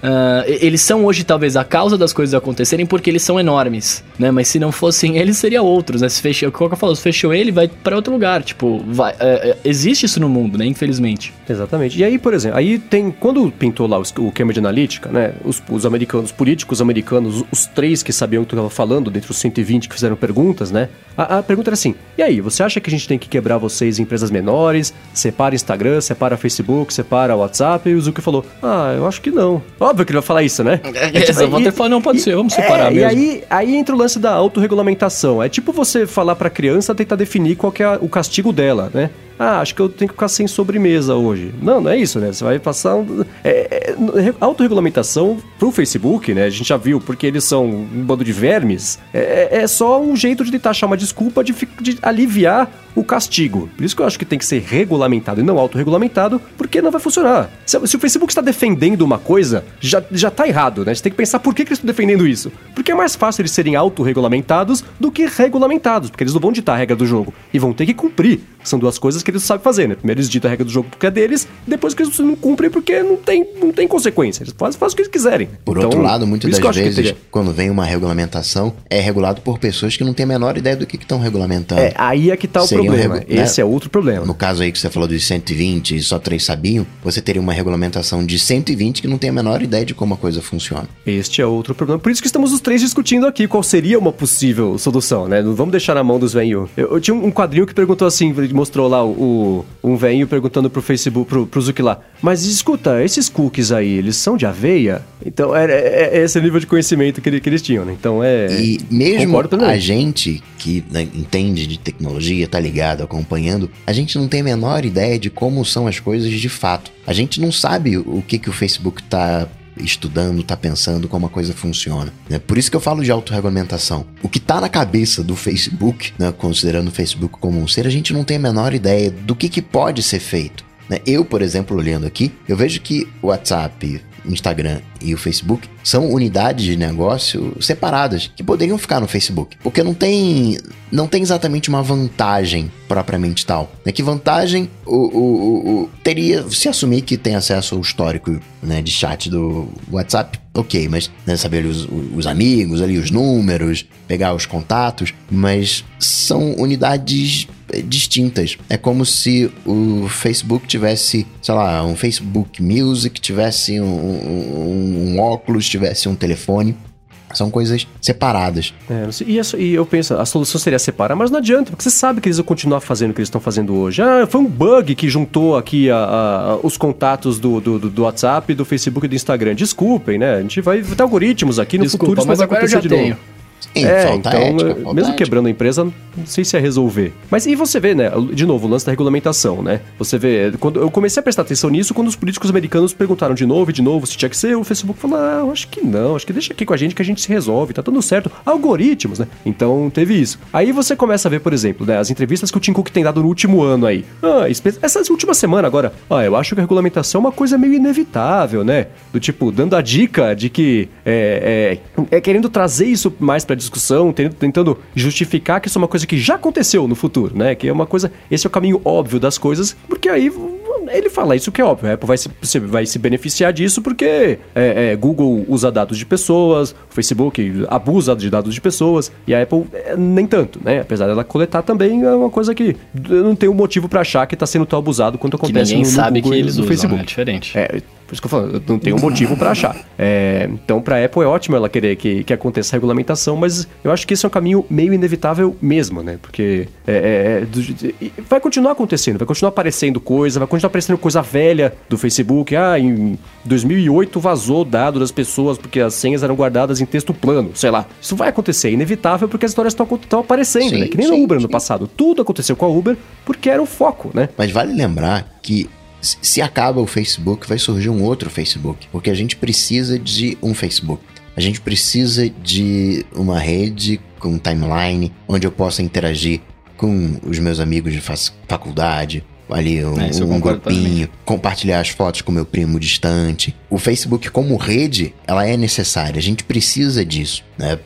Uh, eles são hoje talvez a causa das coisas acontecerem porque eles são enormes, né? Mas se não fossem eles, seria outros, né? Se fecha, o Coca falou, se fechou ele, vai para outro lugar. Tipo, vai, uh, existe isso no mundo, né? Infelizmente. Exatamente. E aí, por exemplo, aí tem. Quando pintou lá o Cambridge Analytica, né? Os, os americanos, os políticos americanos, os três que sabiam o que eu estava falando, dentre os 120 que fizeram perguntas, né? A, a, pergunta era assim: e aí, você acha que a gente tem que quebrar vocês em empresas menores? Separa Instagram, separa Facebook, separa WhatsApp? E o Zuki falou: ah, eu acho que não. Óbvio que ele vai falar isso, né? É, é, tipo, e, falar, não, pode e, ser, vamos separar é, mesmo. E aí, aí entra o lance da autorregulamentação. É tipo você falar pra criança tentar definir qual é o castigo dela, né? ah, acho que eu tenho que ficar sem sobremesa hoje. Não, não é isso, né? Você vai passar. Um, é, é, autorregulamentação pro Facebook, né? A gente já viu, porque eles são um bando de vermes, é, é só um jeito de tentar achar uma desculpa de, de aliviar o castigo. Por isso que eu acho que tem que ser regulamentado e não autorregulamentado, porque não vai funcionar. Se, se, o Facebook está defendendo uma coisa, já, já tá errado, né? Você tem que pensar por que, que eles estão defendendo isso. Porque é mais fácil eles serem autorregulamentados do que regulamentados, porque eles não vão ditar a regra do jogo e vão ter que cumprir. São duas coisas que eles sabem fazer, né? Primeiro eles ditam a regra do jogo porque é deles, depois que eles não cumprem porque não tem, não tem consequência. Eles fazem, fazem o que eles quiserem. Por então, outro lado, muitas das vezes, quando vem uma regulamentação, é regulado por pessoas que não têm a menor ideia do que estão regulamentando. É, aí é que tá o problema. Né? Esse é outro problema. No caso aí que você falou dos 120 e só três sabiam, você teria uma regulamentação de 120 que não tem a menor ideia de como a coisa funciona. Este é outro problema. Por isso que estamos os três discutindo aqui qual seria uma possível solução, né? Não vamos deixar na mão dos velhos. Eu, eu, tinha um quadrinho que perguntou assim, mostrou lá o, um velho perguntando pro Facebook, pro, pro Zuki lá, mas escuta, esses cookies aí, eles são de aveia? Então, é, é, é esse nível de conhecimento que, ele, que eles tinham, né? Então, é... E mesmo a gente que né, entende de tecnologia, tá ligado, acompanhando, a gente não tem a menor ideia de como são as coisas de fato. A gente não sabe o que, que o Facebook tá estudando, tá pensando como a coisa funciona. Né? Por isso que eu falo de autorregulamentação. O que tá na cabeça do Facebook, né, considerando o Facebook como um ser, a gente não tem a menor ideia do que, que pode ser feito. Né? Eu, por exemplo, olhando aqui, eu vejo que o WhatsApp, Instagram e o Facebook são unidades de negócio separadas que poderiam ficar no Facebook, porque não tem não tem exatamente uma vantagem propriamente tal. Né? Que vantagem o, o, o, teria se assumir que tem acesso ao histórico né, de chat do WhatsApp? Ok, mas né, saber os, os amigos ali, os números, pegar os contatos, mas são unidades distintas. É como se o Facebook tivesse, sei lá, um Facebook Music, tivesse um, um, um óculos, tivesse um telefone. São coisas separadas. É, e, e, eu penso, a solução seria separar, mas não adianta, porque você sabe que eles vão continuar fazendo o que eles estão fazendo hoje. Ah, foi um bug que juntou aqui a, a, os contatos do, do, do, WhatsApp, do Facebook e do Instagram. Desculpem, né? A gente vai ter algoritmos aqui no Desculpa, futuro, mas vai agora eu já tenho. Novo. Sim, é, então, ética, mesmo ética. quebrando a empresa, não sei se é resolver. Mas e você vê, né, de novo, o lance da regulamentação, né? Você vê, quando eu comecei a prestar atenção nisso quando os políticos americanos perguntaram de novo e de novo se tinha que ser, o Facebook falou: "Ah, acho que não, acho que deixa aqui com a gente que a gente se resolve, tá tudo certo". Algoritmos, né? Então, teve isso. Aí você começa a ver, por exemplo, né, as entrevistas que o Tim Cook tem dado no último ano aí. Ah, essa última semana agora, ah, eu acho que a regulamentação é uma coisa meio inevitável, né? Do tipo, dando a dica de que é, é, é querendo trazer isso mais pra discussão, tentando justificar que isso é uma coisa que já aconteceu no futuro, né? Que é uma coisa. Esse é o caminho óbvio das coisas, porque aí ele fala isso que é óbvio. A Apple vai se, vai se beneficiar disso porque é, é, Google usa dados de pessoas, o Facebook abusa de dados de pessoas e a Apple é, nem tanto, né? Apesar dela coletar também é uma coisa que eu não tenho motivo para achar que está sendo tão abusado quanto acontece que ninguém no, no sabe Google que eles no usam, Facebook. Né? É diferente. É, por isso que eu falo, eu não tenho motivo para achar. É, então, para a Apple é ótimo ela querer que, que aconteça a regulamentação, mas eu acho que esse é um caminho meio inevitável mesmo, né? Porque é, é, é vai continuar acontecendo, vai continuar aparecendo coisa, vai continuar aparecendo coisa velha do Facebook. Ah, em 2008 vazou dado das pessoas porque as senhas eram guardadas em texto plano, sei lá. Isso vai acontecer, é inevitável porque as histórias estão aparecendo, sim, né? Que nem sim, no Uber sim. no passado. Tudo aconteceu com a Uber porque era o foco, né? Mas vale lembrar que se acaba o Facebook, vai surgir um outro Facebook, porque a gente precisa de um Facebook. A gente precisa de uma rede com timeline onde eu possa interagir com os meus amigos de faculdade, ali um, é, um grupinho, compartilhar as fotos com meu primo distante. O Facebook como rede, ela é necessária, a gente precisa disso, né?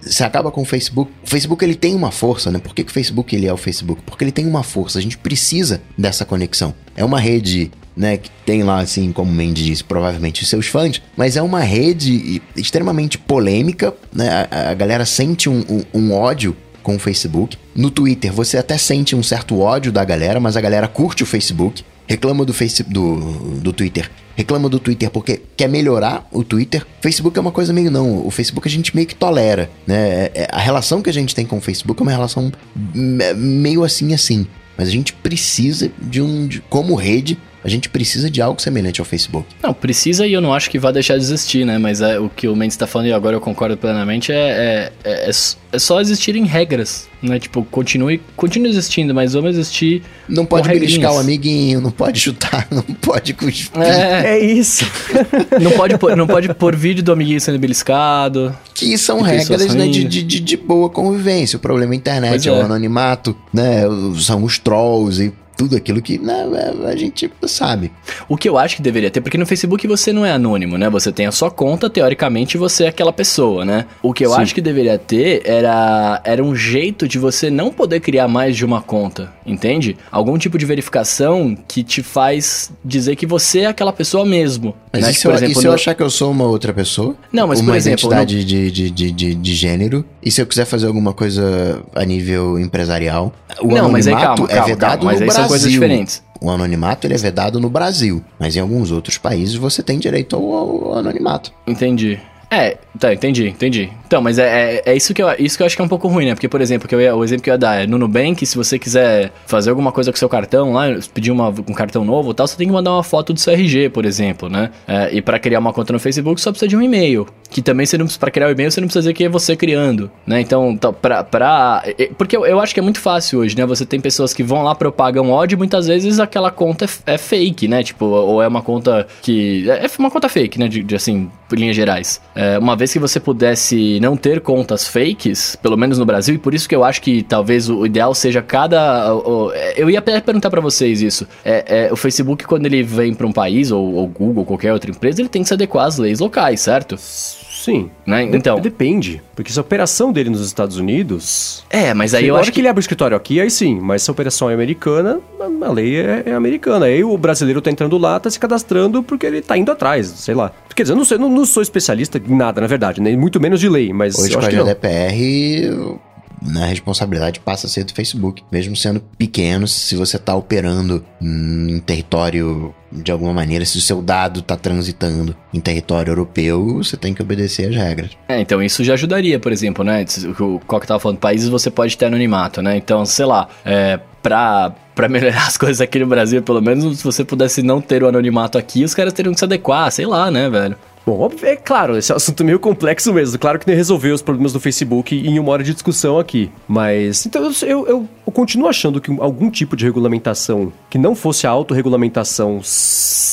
Você acaba com o Facebook, o Facebook ele tem uma força, né? Por que, que o Facebook ele é o Facebook? Porque ele tem uma força, a gente precisa dessa conexão. É uma rede né, que tem lá, assim, como o Mendes disse, provavelmente os seus fãs, mas é uma rede extremamente polêmica, né? A, a galera sente um, um, um ódio com o Facebook. No Twitter, você até sente um certo ódio da galera, mas a galera curte o Facebook, reclama do, face, do, do Twitter. Reclama do Twitter porque quer melhorar o Twitter. Facebook é uma coisa meio não. O Facebook a gente meio que tolera, né? É, é, a relação que a gente tem com o Facebook é uma relação meio assim assim. Mas a gente precisa de um. De, como rede, a gente precisa de algo semelhante ao Facebook. Não, precisa e eu não acho que vai deixar de existir, né? Mas é, o que o Mendes está falando e agora eu concordo plenamente é, é, é, é, só existirem regras, né? Tipo, continue, continue existindo, mas vamos existir. Não pode beliscar o amiguinho, não pode chutar, (laughs) não pode cuspir. É, é isso. (laughs) não, pode pôr, não pode pôr vídeo do amiguinho sendo beliscado. Que são regras né, de, de, de, boa convivência. O problema é a internet, é o é. anonimato, né? São os trolls e tudo aquilo que né, a gente sabe. O que eu acho que deveria ter, porque no Facebook você não é anônimo, né? Você tem a sua conta, teoricamente você é aquela pessoa, né? O que eu Sim. acho que deveria ter era, era um jeito de você não poder criar mais de uma conta, entende? Algum tipo de verificação que te faz dizer que você é aquela pessoa mesmo. Mas né? e, se, eu, exemplo, e se eu achar que eu sou uma outra pessoa? Não, mas uma por exemplo... Uma identidade no... de, de, de, de, de gênero? E se eu quiser fazer alguma coisa a nível empresarial? O não, mas aí calma, calma, é vedado calma, mas no Brasil coisas diferentes. O anonimato ele é vedado no Brasil, mas em alguns outros países você tem direito ao, ao anonimato. Entendi. É, tá, entendi, entendi. Então, mas é, é, é, isso, que eu, isso que eu acho que é um pouco ruim, né? Porque, por exemplo, que eu ia, o exemplo que eu ia dar é no Nubank, se você quiser fazer alguma coisa com seu cartão lá, pedir uma, um cartão novo tal, você tem que mandar uma foto do seu RG, por exemplo, né? É, e para criar uma conta no Facebook só precisa de um e-mail. Que também para criar o um e-mail você não precisa dizer que é você criando, né? Então, tá, pra. pra porque eu, eu acho que é muito fácil hoje, né? Você tem pessoas que vão lá, propagam ódio e muitas vezes aquela conta é, é fake, né? Tipo, ou é uma conta que. É, é uma conta fake, né? De, de assim, por linhas gerais. É, uma vez que você pudesse não ter contas fakes, pelo menos no Brasil, e por isso que eu acho que talvez o ideal seja cada. Eu ia perguntar para vocês isso. É, é, o Facebook, quando ele vem para um país, ou, ou Google, qualquer outra empresa, ele tem que se adequar às leis locais, certo? Sim. Né? Então. Depende. Porque se a operação dele nos Estados Unidos. É, mas aí eu acho que... que ele abre o escritório aqui, aí sim. Mas se a operação é americana, a lei é, é americana. Aí o brasileiro tá entrando lá, tá se cadastrando porque ele tá indo atrás, sei lá. Quer dizer, eu não, sei, não, não sou especialista em nada, na verdade, nem muito menos de lei, mas. Hoje, com a GDPR, na responsabilidade passa a ser do Facebook. Mesmo sendo pequeno, se você está operando em território de alguma maneira, se o seu dado está transitando em território europeu, você tem que obedecer às regras. É, então isso já ajudaria, por exemplo, né? O Coque estava falando, países você pode ter anonimato, né? Então, sei lá, é, pra, pra melhorar (laughs) as coisas aqui no Brasil, pelo menos se você pudesse não ter o anonimato aqui, os caras teriam que se adequar, sei lá, né, velho? Bom, é claro, esse é um assunto meio complexo mesmo. Claro que nem resolveu os problemas do Facebook em uma hora de discussão aqui. Mas, então, eu, eu, eu continuo achando que algum tipo de regulamentação que não fosse a autorregulamentação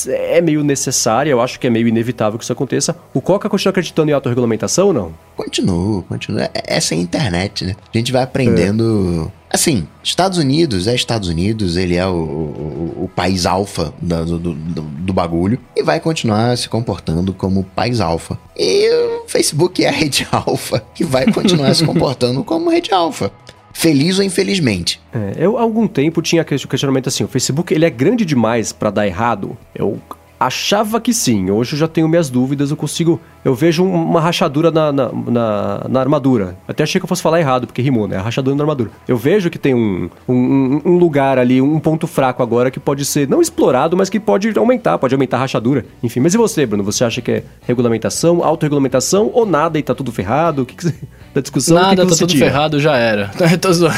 é meio necessária. Eu acho que é meio inevitável que isso aconteça. O Coca continua acreditando em autorregulamentação ou não? Continuo, continuo. É, essa é a internet, né? A gente vai aprendendo... É Assim, Estados Unidos é Estados Unidos, ele é o, o, o país alfa do, do, do, bagulho e vai continuar se comportando como país alfa. E o Facebook é a rede (laughs) alfa e vai continuar se comportando como rede alfa. Feliz ou infelizmente. É, eu há algum tempo tinha questionamento assim, o Facebook ele é grande demais para dar errado. Eu achava que sim. Hoje eu já tenho minhas dúvidas, eu consigo. Eu vejo uma rachadura na, na, na, na armadura. Até achei que eu fosse falar errado, porque rimou, né? A rachadura na armadura. Eu vejo que tem um, um, um, lugar ali, um ponto fraco agora que pode ser não explorado, mas que pode aumentar, pode aumentar a rachadura. Enfim, mas e você, Bruno? Você acha que é regulamentação, autorregulamentação ou nada e tá tudo ferrado? O que, que você. (laughs) Da discussão? Nada, que que tá tudo tira? ferrado, já era. (laughs) Tô zoando.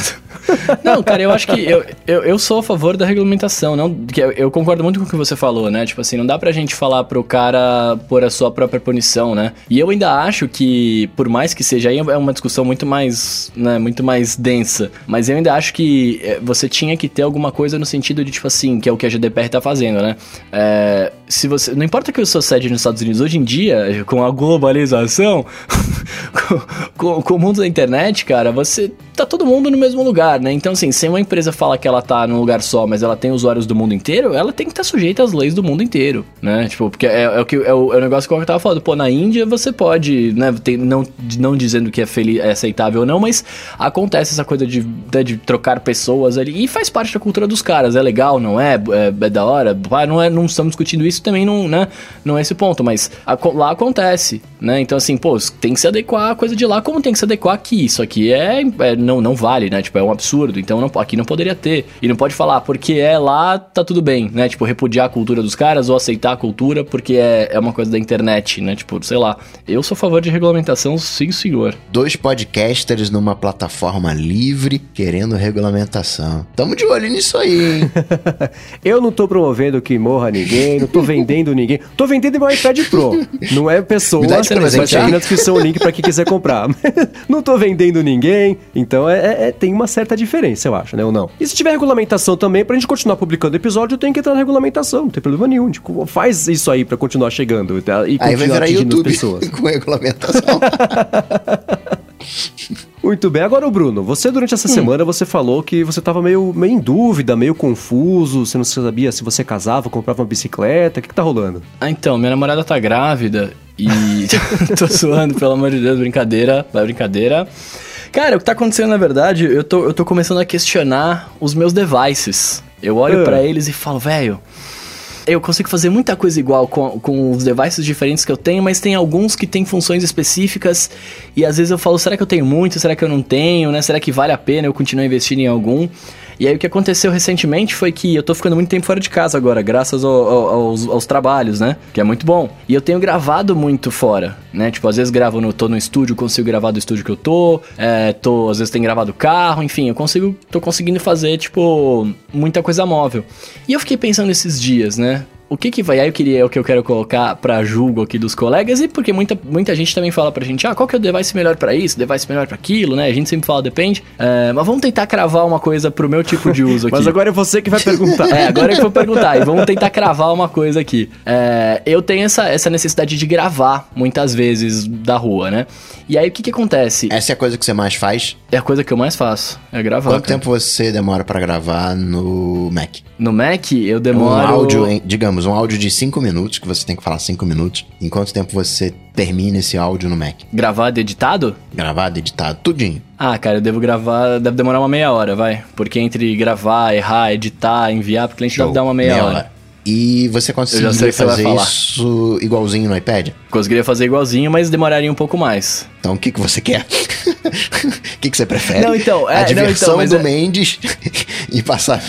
não, cara, eu acho que eu, eu, eu, sou a favor da regulamentação. Não, eu, eu, concordo muito com o que você falou, né? Tipo assim, não dá pra gente falar pro cara por a sua própria punição, né? E eu ainda acho que, por mais que seja aí, é uma discussão muito mais, né, muito mais densa. Mas eu ainda acho que eh, você tinha que ter alguma coisa no sentido de, tipo assim, que é o que a GDPR tá fazendo, né? É, se você. Não importa que eu sou sede nos Estados Unidos, hoje em dia, com a globalização, (laughs) com, com, com o mundo da internet, cara, você tá todo mundo no mesmo lugar, né? Então, assim, se uma empresa fala que ela tá num lugar só, mas ela tem usuários do mundo inteiro, ela tem que estar tá sujeita às leis do mundo inteiro, né? Tipo, porque é, é o, que, é, o, é o negócio que eu tava falando. Pô, na Índia você pode, né? Tem, não, não dizendo que é, feliz, é aceitável ou não, mas acontece essa coisa de, né, de, trocar pessoas ali e faz parte da cultura dos caras. É legal, não é? É, é da hora? não, é, não estamos discutindo isso também, não, né? Não é esse ponto, mas a, lá acontece, né? Então, assim, pô, tem que se adequar a coisa de lá como tem que se adequar aqui. Isso aqui é, é não, não vale, né? Tipo, é um absurdo. Então não, aqui não poderia ter. E não pode falar, porque é lá, tá tudo bem, né? Tipo, repudiar a cultura dos caras ou aceitar a cultura porque é, é uma coisa da internet, né? Tipo, sei lá. Eu sou a favor de regulamentação, sim, senhor. Dois podcasters numa plataforma livre querendo regulamentação. Tamo de olho nisso aí, hein? (laughs) eu não tô promovendo que morra ninguém, não tô vendendo (laughs) ninguém. Tô vendendo meu iPad Pro. Não é pessoa, mas vai aqui na descrição o link pra quem quiser comprar. (laughs) não tô vendendo ninguém, então é, é, é, tem uma certa diferença, eu acho, né? Ou não? E se tiver regulamentação também, pra gente continuar publicando episódio, eu tenho que entrar na regulamentação, não tem problema nenhum. Tipo, faz isso aí pra continuar chegando tá? e aí continuar atingindo YouTube as pessoas. (laughs) com regulamentação. (laughs) Muito bem. Agora, o Bruno, você durante essa hum. semana você falou que você estava meio, meio em dúvida, meio confuso, você não sabia se você casava, comprava uma bicicleta, o que, que tá rolando? Ah, então, minha namorada tá grávida e. (laughs) tô suando, pelo amor de Deus, brincadeira, vai brincadeira. Cara, o que tá acontecendo na verdade, eu tô, eu tô começando a questionar os meus devices. Eu olho uh. para eles e falo, velho, eu consigo fazer muita coisa igual com, com os devices diferentes que eu tenho, mas tem alguns que têm funções específicas e às vezes eu falo, será que eu tenho muito? Será que eu não tenho? Né? Será que vale a pena eu continuar investindo em algum? E aí o que aconteceu recentemente foi que eu tô ficando muito tempo fora de casa agora, graças ao, ao, aos, aos, trabalhos, né? Que é muito bom. E eu tenho gravado muito fora, né? Tipo, às vezes gravo no, tô no estúdio, consigo gravar do estúdio que eu tô, é, tô, às vezes tenho gravado carro, enfim, eu consigo, tô conseguindo fazer, tipo, muita coisa móvel. E eu fiquei pensando esses dias, né? O que que vai aí eu queria é o que eu quero colocar para julgo aqui dos colegas e porque muita, muita gente também fala pra gente, ah, qual que é o device melhor para isso, device melhor para aquilo, né? A gente sempre fala depende. É, mas vamos tentar cravar uma coisa pro meu tipo de uso (laughs) aqui. mas agora é você que vai perguntar. (laughs) é, agora eu vou perguntar e vamos tentar cravar uma coisa aqui. É, eu tenho essa, essa necessidade de gravar muitas vezes da rua, né? E aí o que que acontece? Essa é a coisa que você mais faz? É a coisa que eu mais faço, é gravar. Quanto cara. tempo você demora para gravar no Mac? No Mac eu demoro. Um áudio, digamos, um áudio de 5 minutos, que você tem que falar 5 minutos. Em quanto tempo você termina esse áudio no Mac? Gravado, editado? Gravado, editado, tudinho. Ah, cara, eu devo gravar, deve demorar uma meia hora, vai. Porque entre gravar, errar, editar, enviar pro cliente Show. deve dar uma meia, meia hora. hora. E você conseguiria fazer isso igualzinho no iPad? Conseguiria fazer igualzinho, mas demoraria um pouco mais. Então, o que, que você quer? (laughs) O que, que você prefere? Não, então, é, a diversão não, então, do é... Mendes (laughs) e passar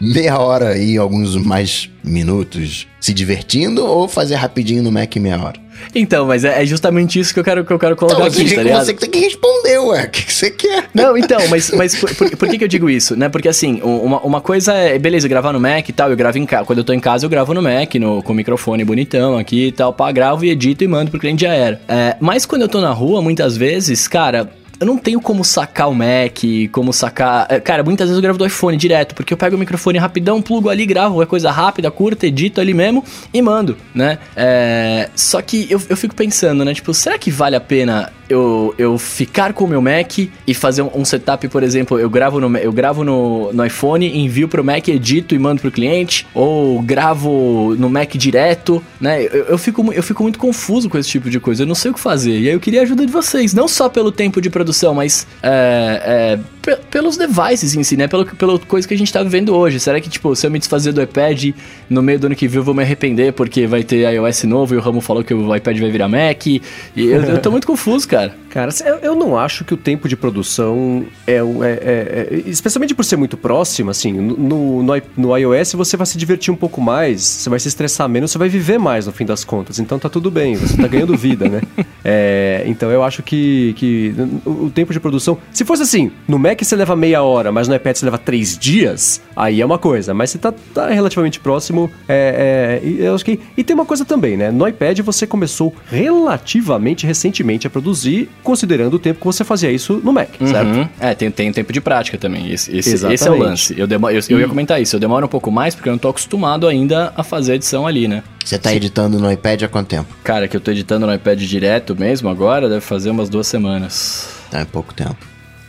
meia hora aí, alguns mais minutos se divertindo ou fazer rapidinho no Mac meia hora? Então, mas é, é, justamente isso que eu quero, que eu quero colocar então, aqui, tá ligado? Você que tem que responder, ué. O que, que você quer? Não, então, mas, (laughs) mas por, por, por, que, que eu digo isso, né? Porque assim, uma, uma coisa é, beleza, gravar no Mac e tal, eu gravo em casa. Quando eu tô em casa, eu gravo no Mac, no, com o microfone bonitão aqui e tal, pá, gravo e edito e mando pro cliente já era. É, mas quando eu tô na rua, muitas vezes, cara, eu não tenho como sacar o Mac, como sacar. É, cara, muitas vezes eu gravo do iPhone direto, porque eu pego o microfone rapidão, plugo ali, gravo, é coisa rápida, curta, edito ali mesmo e mando, né? É... Só que eu, eu fico pensando, né? Tipo, será que vale a pena eu, eu ficar com o meu Mac e fazer um, um, setup, por exemplo, eu gravo no, eu gravo no, no iPhone, envio pro Mac, edito e mando pro cliente, ou gravo no Mac direto, né? Eu, eu, fico, eu fico muito confuso com esse tipo de coisa, eu não sei o que fazer. E aí eu queria a ajuda de vocês, não só pelo tempo de produção, mas é, é, pelos devices em si, né? Pelo, pela coisa que a gente tá vivendo hoje. Será que, tipo, se eu me desfazer do iPad no meio do ano que vem eu vou me arrepender porque vai ter iOS novo e o Ramo falou que o iPad vai virar Mac? E eu, eu tô muito confuso, cara cara. Cara, eu, eu não acho que o tempo de produção é, é, é, é especialmente por ser muito próximo, assim, no, no, no, iOS você vai se divertir um pouco mais, você vai se estressar menos, você vai viver mais no fim das contas. Então tá tudo bem, você tá ganhando vida, né? (laughs) É, então eu acho que, que o tempo de produção, se fosse assim, no Mac você leva meia hora, mas no iPad você leva três dias, aí é uma coisa. Mas você tá, tá relativamente próximo, é, é, eu acho que e tem uma coisa também, né? No iPad você começou relativamente recentemente a produzir considerando o tempo que você fazia isso no Mac, uhum. certo? É, tem, tem tempo de prática também. Esse, esse, esse é o lance. Eu, demo, eu, eu ia comentar isso. Eu demoro um pouco mais porque eu não tô acostumado ainda a fazer a edição ali, né? Você tá Sim. editando no iPad há quanto tempo? Cara, que eu tô editando no iPad direto mesmo agora, deve fazer umas duas semanas. É pouco tempo.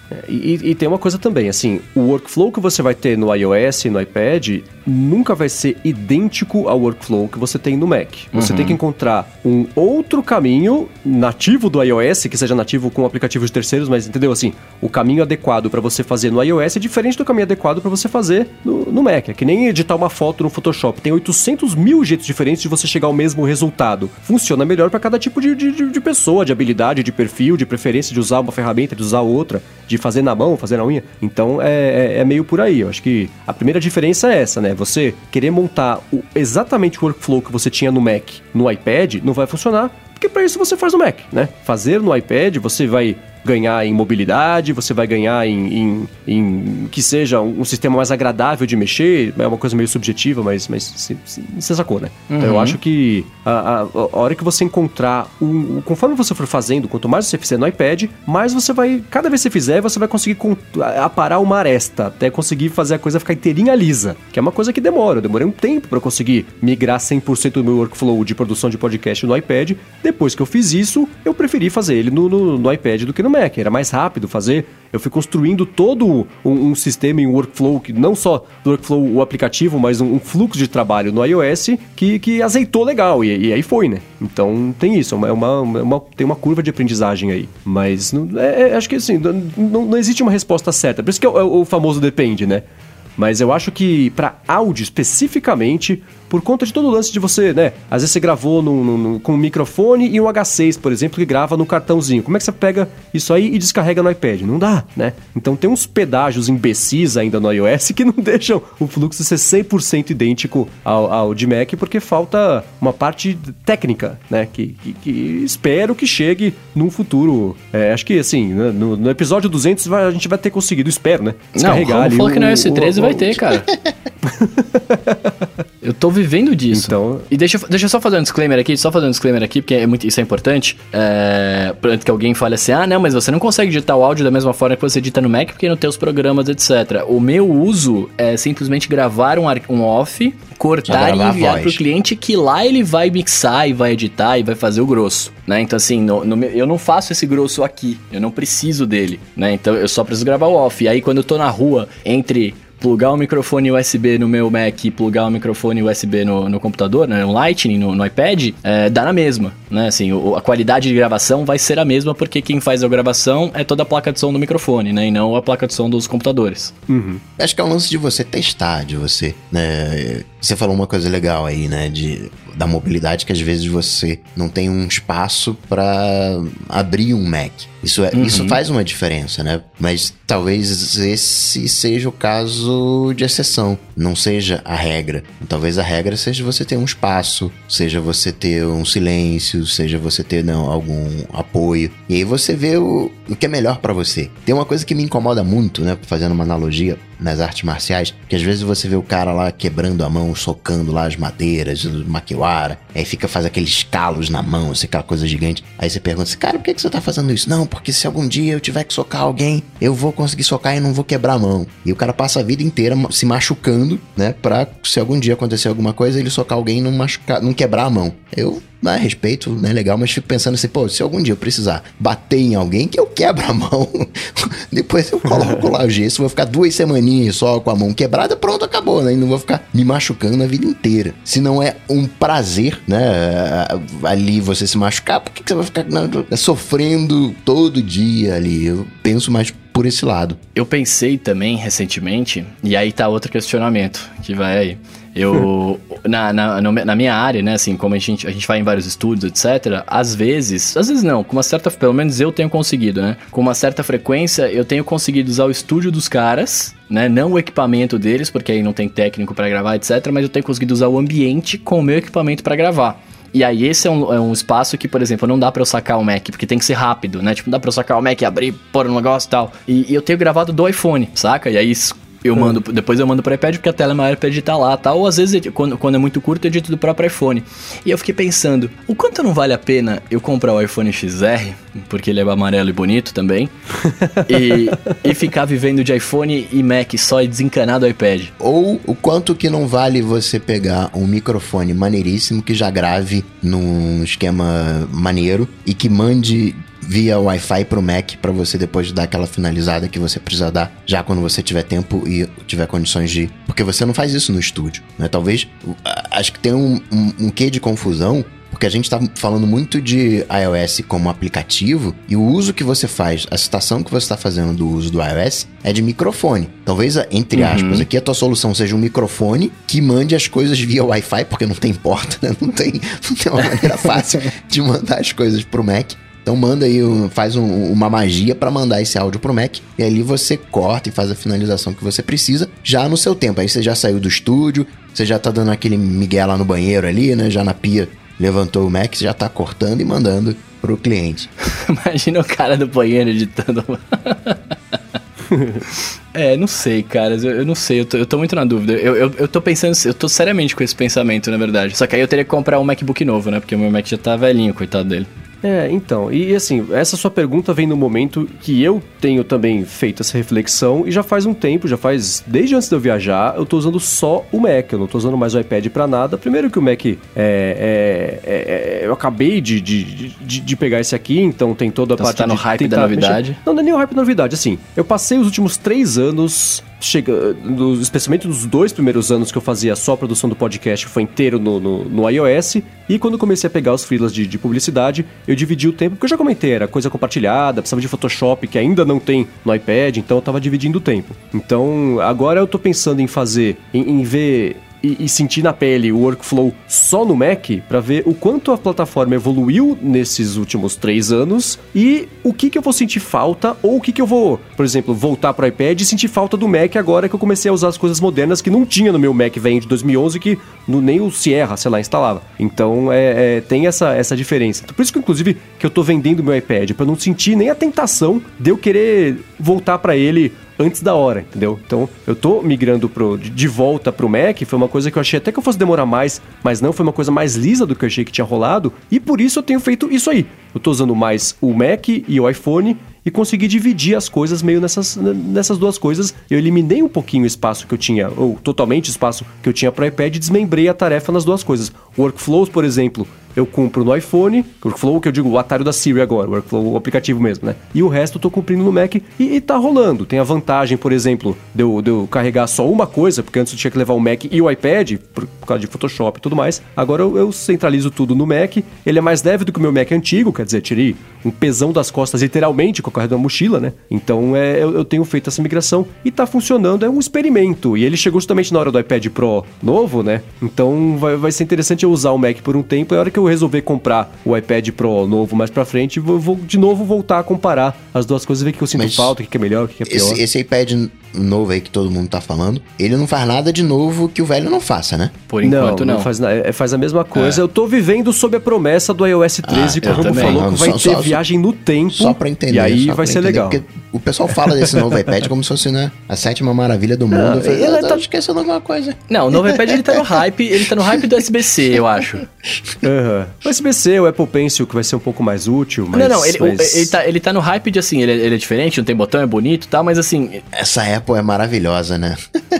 É, e, e, tem uma coisa também, assim, o workflow que você vai ter no iOS e no iPad nunca vai ser idêntico ao workflow que você tem no Mac. Você uhum. tem que encontrar um outro caminho nativo do iOS, que seja nativo com aplicativos terceiros, mas entendeu? Assim, o caminho adequado para você fazer no iOS é diferente do caminho adequado para você fazer no, no, Mac. É que nem editar uma foto no Photoshop. Tem 800 mil jeitos diferentes de você chegar ao mesmo resultado. Funciona melhor para cada tipo de, de, de pessoa, de habilidade, de perfil, de preferência de usar uma ferramenta, de usar outra, de fazer na mão, fazer na unha. Então é, é, é meio por aí. Eu acho que a primeira diferença é essa, né? Você querer montar o, exatamente o workflow que você tinha no Mac no iPad não vai funcionar, porque para isso você faz no Mac, né? Fazer no iPad, você vai ganhar em mobilidade, você vai ganhar em, em, em que seja um, sistema mais agradável de mexer, é uma coisa meio subjetiva, mas, mas você sacou, né? Uhum. Então eu uhum. acho que a, a, a, hora que você encontrar, um, conforme você for fazendo, quanto mais você fizer no iPad, mais você vai, cada vez que você fizer, você vai conseguir aparar uma aresta, até conseguir fazer a coisa ficar inteirinha lisa, que é uma coisa que demora, eu demorei um tempo para conseguir migrar 100% do meu workflow de produção de podcast no iPad, depois que eu fiz isso, eu preferi fazer ele no, no, no iPad do que no Mac, era mais rápido fazer. Eu fui construindo todo um, um sistema em workflow, que não só do workflow o aplicativo, mas um, um fluxo de trabalho no iOS que, que azeitou legal, e, e aí foi, né? Então tem isso, é uma, é uma, tem uma curva de aprendizagem aí. Mas é, é, acho que assim, não, não existe uma resposta certa. Por isso que é o, é o famoso depende, né? Mas eu acho que para áudio especificamente, por conta de todo o lance de você, né? Às vezes você gravou no, no, com um microfone e um H6, por exemplo, que grava no cartãozinho. Como é que você pega isso aí e descarrega no iPad? Não dá, né? Então tem uns pedágios imbecis ainda no iOS que (laughs) não deixam o fluxo ser 100% idêntico ao, ao de Mac, porque falta uma parte técnica, né? Que, que, que espero que chegue num futuro. É, acho que assim, né? no, no, episódio 200 vai, a gente vai ter conseguido, espero, né? Descarregar não, ali. Falou que no iOS 13 o, vai ter, cara. (laughs) Eu tô vivendo disso. Então... E deixa, deixa eu só fazer um disclaimer aqui, só fazer um disclaimer aqui, porque é muito, isso é importante. É, antes que alguém fale assim, ah, não, mas você não consegue editar o áudio da mesma forma que você edita no Mac, porque não tem os programas, etc. O meu uso é simplesmente gravar um, um off, cortar e enviar pro cliente, que lá ele vai mixar e vai editar e vai fazer o grosso, né? Então, assim, no, no, eu não faço esse grosso aqui, eu não preciso dele, né? Então, eu só preciso gravar o off. E aí, quando eu tô na rua, entre plugar um microfone USB no meu Mac e plugar um microfone USB no, no computador, né, um Lightning no, no iPad, é, dá na mesma, né? Assim, o, a qualidade de gravação vai ser a mesma porque quem faz a gravação é toda a placa de som do microfone, né? E não a placa de som dos computadores. Uhum. Acho que é um lance de você testar, de você, né? Você falou uma coisa legal aí, né? De da mobilidade que às vezes você não tem um espaço para abrir um Mac. Isso, é, uhum. isso faz uma diferença, né? Mas talvez esse seja o caso de exceção, não seja a regra. Talvez a regra seja você ter um espaço, seja você ter um silêncio, seja você ter não, algum apoio. E aí você vê o, o que é melhor para você. Tem uma coisa que me incomoda muito, né? Fazendo uma analogia nas artes marciais, que às vezes você vê o cara lá quebrando a mão, socando lá as madeiras, o maquiwara, aí fica faz aqueles calos na mão, assim, aquela coisa gigante. Aí você pergunta assim, cara, por que, que você tá fazendo isso? Não, porque se algum dia eu tiver que socar alguém, eu vou conseguir socar e não vou quebrar a mão. E o cara passa a vida inteira se machucando, né, pra se algum dia acontecer alguma coisa, ele socar alguém e não machucar, não quebrar a mão. Eu né, respeito, né, legal, mas fico pensando assim, pô, se algum dia eu precisar bater em alguém, que eu quebro a mão, (laughs) depois eu coloco lá o gesso, vou ficar duas semaninhas só com a mão quebrada, pronto, acabou, né, e não vou ficar me machucando a vida inteira. Se não é um prazer, né, ali você se machucar, por que, você vai ficar né, sofrendo todo dia ali? Eu penso mais por esse lado. Eu pensei também recentemente, e aí tá outro questionamento que vai aí. Eu, (laughs) na, na, na minha área, né, assim, como a gente, a gente vai em vários estudos, etc., às vezes, às vezes não, com uma certa, pelo menos eu tenho conseguido, né? Com uma certa frequência, eu tenho conseguido usar o estúdio dos caras, né? Não o equipamento deles, porque aí não tem técnico para gravar, etc., mas eu tenho conseguido usar o ambiente com o meu equipamento para gravar. E aí esse é um, é um espaço que, por exemplo, não dá para eu sacar o Mac, porque tem que ser rápido, né? Tipo, não dá pra eu sacar o Mac, abrir, pôr um negócio e tal. E, e eu tenho gravado do iPhone, saca? E aí eu hum. mando, depois eu mando pro iPad porque a tela é maior para editar lá, tal. Ou às vezes, quando, quando é muito curto, eu edito do próprio iPhone. E eu fiquei pensando, o quanto não vale a pena eu comprar o iPhone XR, porque ele é amarelo e bonito também, (laughs) e, e ficar vivendo de iPhone e Mac só e desencanar do iPad. Ou o quanto que não vale você pegar um microfone maneiríssimo que já grave num esquema maneiro e que mande via Wi-Fi pro Mac para você depois dar aquela finalizada que você precisa dar já quando você tiver tempo e tiver condições de. Porque você não faz isso no estúdio, né? Talvez. Acho que tem um, um, um quê de confusão porque a gente está falando muito de iOS como aplicativo e o uso que você faz, a citação que você está fazendo do uso do iOS é de microfone. Talvez, entre uhum. aspas, aqui a tua solução seja um microfone que mande as coisas via Wi-Fi, porque não tem porta, né? Não tem, não tem uma maneira fácil de mandar as coisas pro Mac. Então manda aí, faz um, uma magia para mandar esse áudio pro Mac e ali você corta e faz a finalização que você precisa já no seu tempo. Aí você já saiu do estúdio, você já tá dando aquele migué lá no banheiro ali, né? Já na pia levantou o Mac, já tá cortando e mandando pro cliente. (laughs) Imagina o cara do banheiro editando. (laughs) é, não sei, cara. Eu, eu não sei, eu tô, eu tô, muito na dúvida. Eu, eu, eu tô pensando, eu tô seriamente com esse pensamento, na verdade. Só que aí eu teria que comprar um MacBook novo, né? Porque o meu Mac já tá velhinho, coitado dele. É, então, e assim, essa sua pergunta vem no momento que eu tenho também feito essa reflexão e já faz um tempo, já faz desde antes de eu viajar, eu tô usando só o Mac, eu não tô usando mais o iPad para nada. Primeiro que o Mac é, é, é, é, eu acabei de, de, de, de, pegar esse aqui, então tem toda a então parte você tá no hype da novidade? Mexer. Não, não é nem o hype da novidade, assim, eu passei os últimos três anos chega, no, especialmente nos dois primeiros anos que eu fazia só a produção do podcast, foi inteiro no, no, no iOS. E quando comecei a pegar os freelas de, de, publicidade, eu dividi o tempo, porque eu já comentei, era coisa compartilhada, precisava de Photoshop, que ainda não tem no iPad, então eu tava dividindo o tempo. Então, agora eu tô pensando em fazer, em, em ver e, e, sentir na pele o workflow só no Mac para ver o quanto a plataforma evoluiu nesses últimos três anos e o que, que eu vou sentir falta ou o que, que eu vou, por exemplo, voltar para o iPad e sentir falta do Mac agora que eu comecei a usar as coisas modernas que não tinha no meu Mac velho de 2011 que no, nem o Sierra, sei lá, instalava. Então é, é, tem essa, essa diferença. Por isso que inclusive que eu tô vendendo meu iPad para não sentir nem a tentação de eu querer voltar para ele antes da hora, entendeu? Então, eu tô migrando pro, de volta pro Mac, foi uma coisa que eu achei até que eu fosse demorar mais, mas não, foi uma coisa mais lisa do que eu achei que tinha rolado, e por isso eu tenho feito isso aí. Eu tô usando mais o Mac e o iPhone e consegui dividir as coisas meio nessas, nessas duas coisas. Eu eliminei um pouquinho o espaço que eu tinha, ou totalmente o espaço que eu tinha para o iPad e desmembrei a tarefa nas duas coisas. Workflows, por exemplo, eu compro no iPhone, Workflow que eu digo o atalho da Siri agora, Workflow o aplicativo mesmo, né? E o resto eu tô cumprindo no Mac e, e tá rolando. Tem a vantagem, por exemplo, de eu, de eu carregar só uma coisa, porque antes eu tinha que levar o Mac e o iPad, por, por causa de Photoshop e tudo mais. Agora eu, eu, centralizo tudo no Mac. Ele é mais leve do que o meu Mac antigo, quer dizer, tirei um pesão das costas literalmente com a carreira da mochila, né? Então é, eu, eu, tenho feito essa migração e tá funcionando, é um experimento. E ele chegou justamente na hora do iPad Pro novo, né? Então vai, vai ser interessante eu usar o Mac por um tempo. É hora que eu resolver comprar o iPad Pro novo mais pra frente, vou, vou de novo voltar a comparar as duas coisas, ver o que eu sinto Mas falta, o que é melhor, o que é pior. Esse, esse iPad novo aí que todo mundo tá falando, ele não faz nada de novo que o velho não faça, né? Por enquanto não. não. faz, é, faz a mesma coisa. É. Eu tô vivendo sob a promessa do iOS 13, ah, que o Rambo falou não, que vai só, ter só, viagem no tempo. Só pra entender. E aí vai ser legal. O pessoal fala desse novo (laughs) iPad como se fosse, né, a sétima maravilha do mundo. Não, eu falei, ele tá esquecendo alguma coisa. Não, o novo iPad ele tá no (laughs) hype, ele tá no hype do SBC, eu acho. Uhum. O SBC, o Apple Pencil, que vai ser um pouco mais útil, mas... Não, não, ele, mas... ele, tá, ele tá no hype de, assim, ele, ele é diferente, não tem botão, é bonito e tal, mas assim... Essa Apple é maravilhosa, né? (laughs)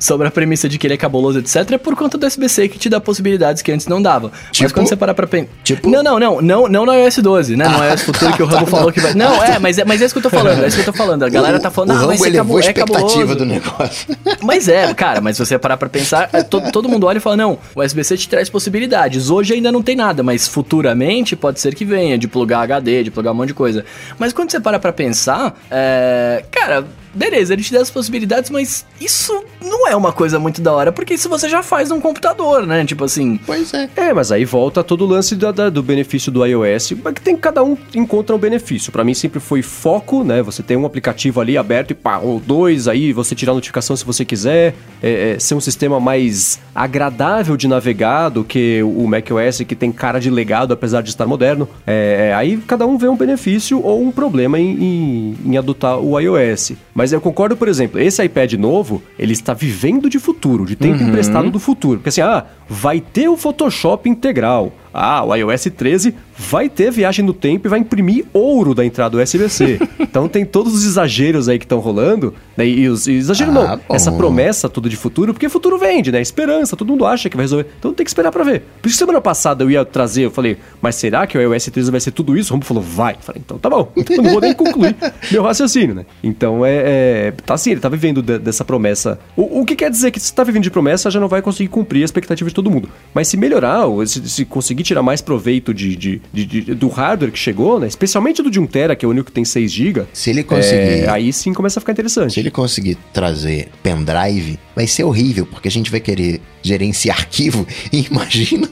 Sobre a premissa de que ele é cabuloso, etc, é por conta do SBC que te dá possibilidades que antes não dava. Tipo? Mas quando você parar pra pensar... Tipo? Não, não, não, não, não no iOS 12, né? No iOS futuro que o (laughs) Rambo falou que vai... Não, é, mas, é, mas é isso que eu tô falando, é isso que eu tô falando. A galera tá falando, o ah, mas é, cabo, é cabuloso. do negócio. (laughs) Mas é, cara, mas se você parar pra pensar, é, todo, todo mundo olha e fala, não, o SBC te traz possibilidades. Hoje ainda não tem nada, mas futuramente pode ser que venha, de plugar HD, de plugar um monte de coisa. Mas quando você para pra pensar, é, cara beleza, ele te dá as possibilidades, mas isso não é uma coisa muito da hora, porque isso você já faz num computador, né? Tipo assim. Pois é. É, mas aí volta todo o lance da, da, do benefício do iOS, que tem cada um encontra um benefício. Para mim sempre foi foco, né? Você tem um aplicativo ali aberto e pá, ou dois, aí você tirar a notificação se você quiser, é, é, ser um sistema mais agradável de navegar do que o macOS, que tem cara de legado, apesar de estar moderno. É, é aí cada um vê um benefício ou um problema em, em, em adotar o iOS. Mas eu concordo, por exemplo, esse iPad novo, ele está vivendo de futuro, de tempo uhum. emprestado do futuro. Porque assim, ah, vai ter o Photoshop integral. Ah, o iOS 13 vai ter viagem no tempo e vai imprimir ouro da entrada USB-C. (laughs) então tem todos os exageros aí que estão rolando, né? E os exageros ah, não, bom. essa promessa toda de futuro, porque futuro vende, né? Esperança, todo mundo acha que vai resolver. Então tem que esperar para ver. Por isso semana passada eu ia trazer, eu falei, mas será que o iOS 13 vai ser tudo isso? O Romulo falou, vai. Eu falei, então tá bom. (laughs) Eu não vou nem concluir meu raciocínio, né? Então é, é, tá assim, ele tá vivendo de, dessa promessa. O, o, que quer dizer que se tá vivendo de promessa, já não vai conseguir cumprir a expectativa de todo mundo. Mas se melhorar, ou se, se conseguir tirar mais proveito de, de, de, de, do hardware que chegou, né? Especialmente do de 1 tera, que é o único que tem 6 GB. Se ele conseguir. É, aí sim começa a ficar interessante. Se ele conseguir trazer pendrive, vai ser horrível, porque a gente vai querer gerenciar arquivo. E (laughs) imagina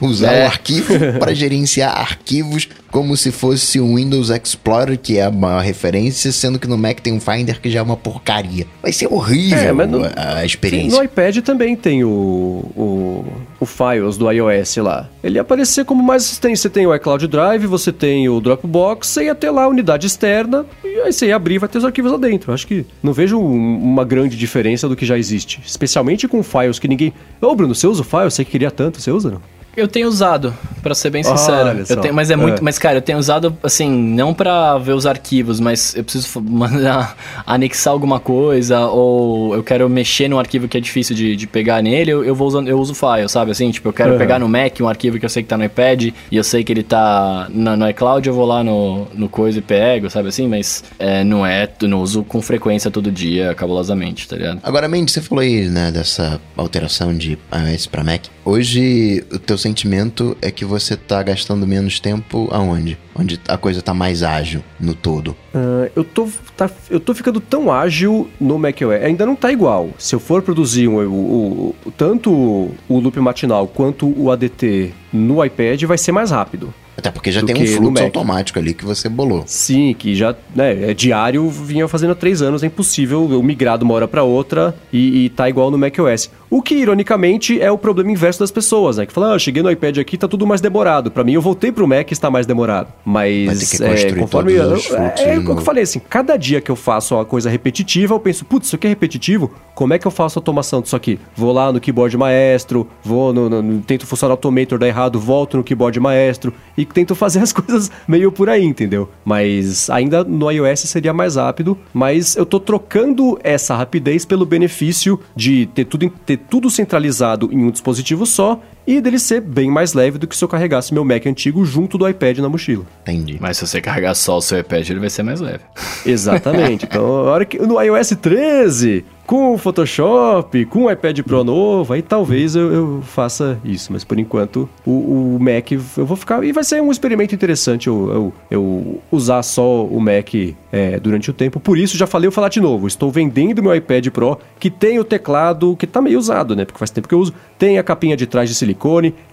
usar é. o arquivo para (laughs) gerenciar arquivos como se fosse o Windows Explorer, que é uma referência, sendo que no Mac tem um Finder que já é uma porcaria. Vai ser horrível é, no, a experiência. No iPad também tem o, o, o Files do iOS lá. Ele ia aparecer como mais assistente. Você tem o iCloud Drive, você tem o Dropbox, você ia ter lá a unidade externa, e aí você ia abrir e vai ter os arquivos lá dentro. acho que não vejo uma grande diferença do que já existe. Especialmente com files que ninguém. Ô, Bruno, você usa o file? Você que queria tanto, você usa não? Eu tenho usado, para ser bem sincero. eu tenho, mas é muito, é. mas cara, eu tenho usado assim, não para ver os arquivos, mas eu preciso (laughs) mandar anexar alguma coisa ou eu quero mexer num arquivo que é difícil de, de pegar nele, eu, eu vou usando, eu uso o file, sabe? Assim, tipo, eu quero uhum. pegar no Mac um arquivo que eu sei que tá no iPad e eu sei que ele tá no, no iCloud, eu vou lá no, no coisa e pego, sabe assim? Mas é, não é, não uso com frequência todo dia, cabulosamente, tá ligado? Agora, Mendes, você falou aí, né, dessa alteração de iOS para Mac. Hoje, o teu sentimento é que você tá gastando menos tempo aonde? Onde a coisa tá mais ágil no todo? Uh, eu, tô, tá, eu tô ficando tão ágil no macOS. Ainda não tá igual. Se eu for produzir um, o, o, tanto o loop matinal quanto o ADT no iPad, vai ser mais rápido. Até porque já tem um fluxo automático ali que você bolou. Sim, que já né, é diário, vinha fazendo há três anos, é impossível eu migrar de uma hora para outra e, e tá igual no macOS. O que, ironicamente, é o problema inverso das pessoas, né? Que falam, ah, cheguei no iPad aqui, tá tudo mais demorado. Para mim, eu voltei pro Mac e está mais demorado. Mas, é, conforme... Eu, é, é, o que eu falei, assim, cada dia que eu faço uma coisa repetitiva, eu penso, putz, isso aqui é repetitivo, como é que eu faço a automação disso aqui? Vou lá no keyboard maestro, vou no, no, no tento funcionar o Automator, dá errado, volto no keyboard maestro e tento fazer as (laughs) coisas meio por aí, entendeu? Mas ainda no iOS seria mais rápido, mas eu tô trocando essa rapidez pelo benefício de ter tudo, ter tudo centralizado em um dispositivo só e dele ser bem mais leve do que se eu carregasse meu Mac antigo junto do iPad na mochila. Entendi. Mas se você carregar só o seu iPad, ele vai ser mais leve. (laughs) Exatamente. então, a hora que no iOS 13 com o Photoshop, com o iPad Pro novo, aí talvez eu, eu faça isso. Mas por enquanto, o, o, Mac eu vou ficar. E vai ser um experimento interessante eu, eu, eu usar só o Mac é, durante o tempo. Por isso, já falei, eu falar de novo. Estou vendendo meu iPad Pro, que tem o teclado que tá meio usado, né? Porque faz tempo que eu uso. Tem a capinha de trás de silicone,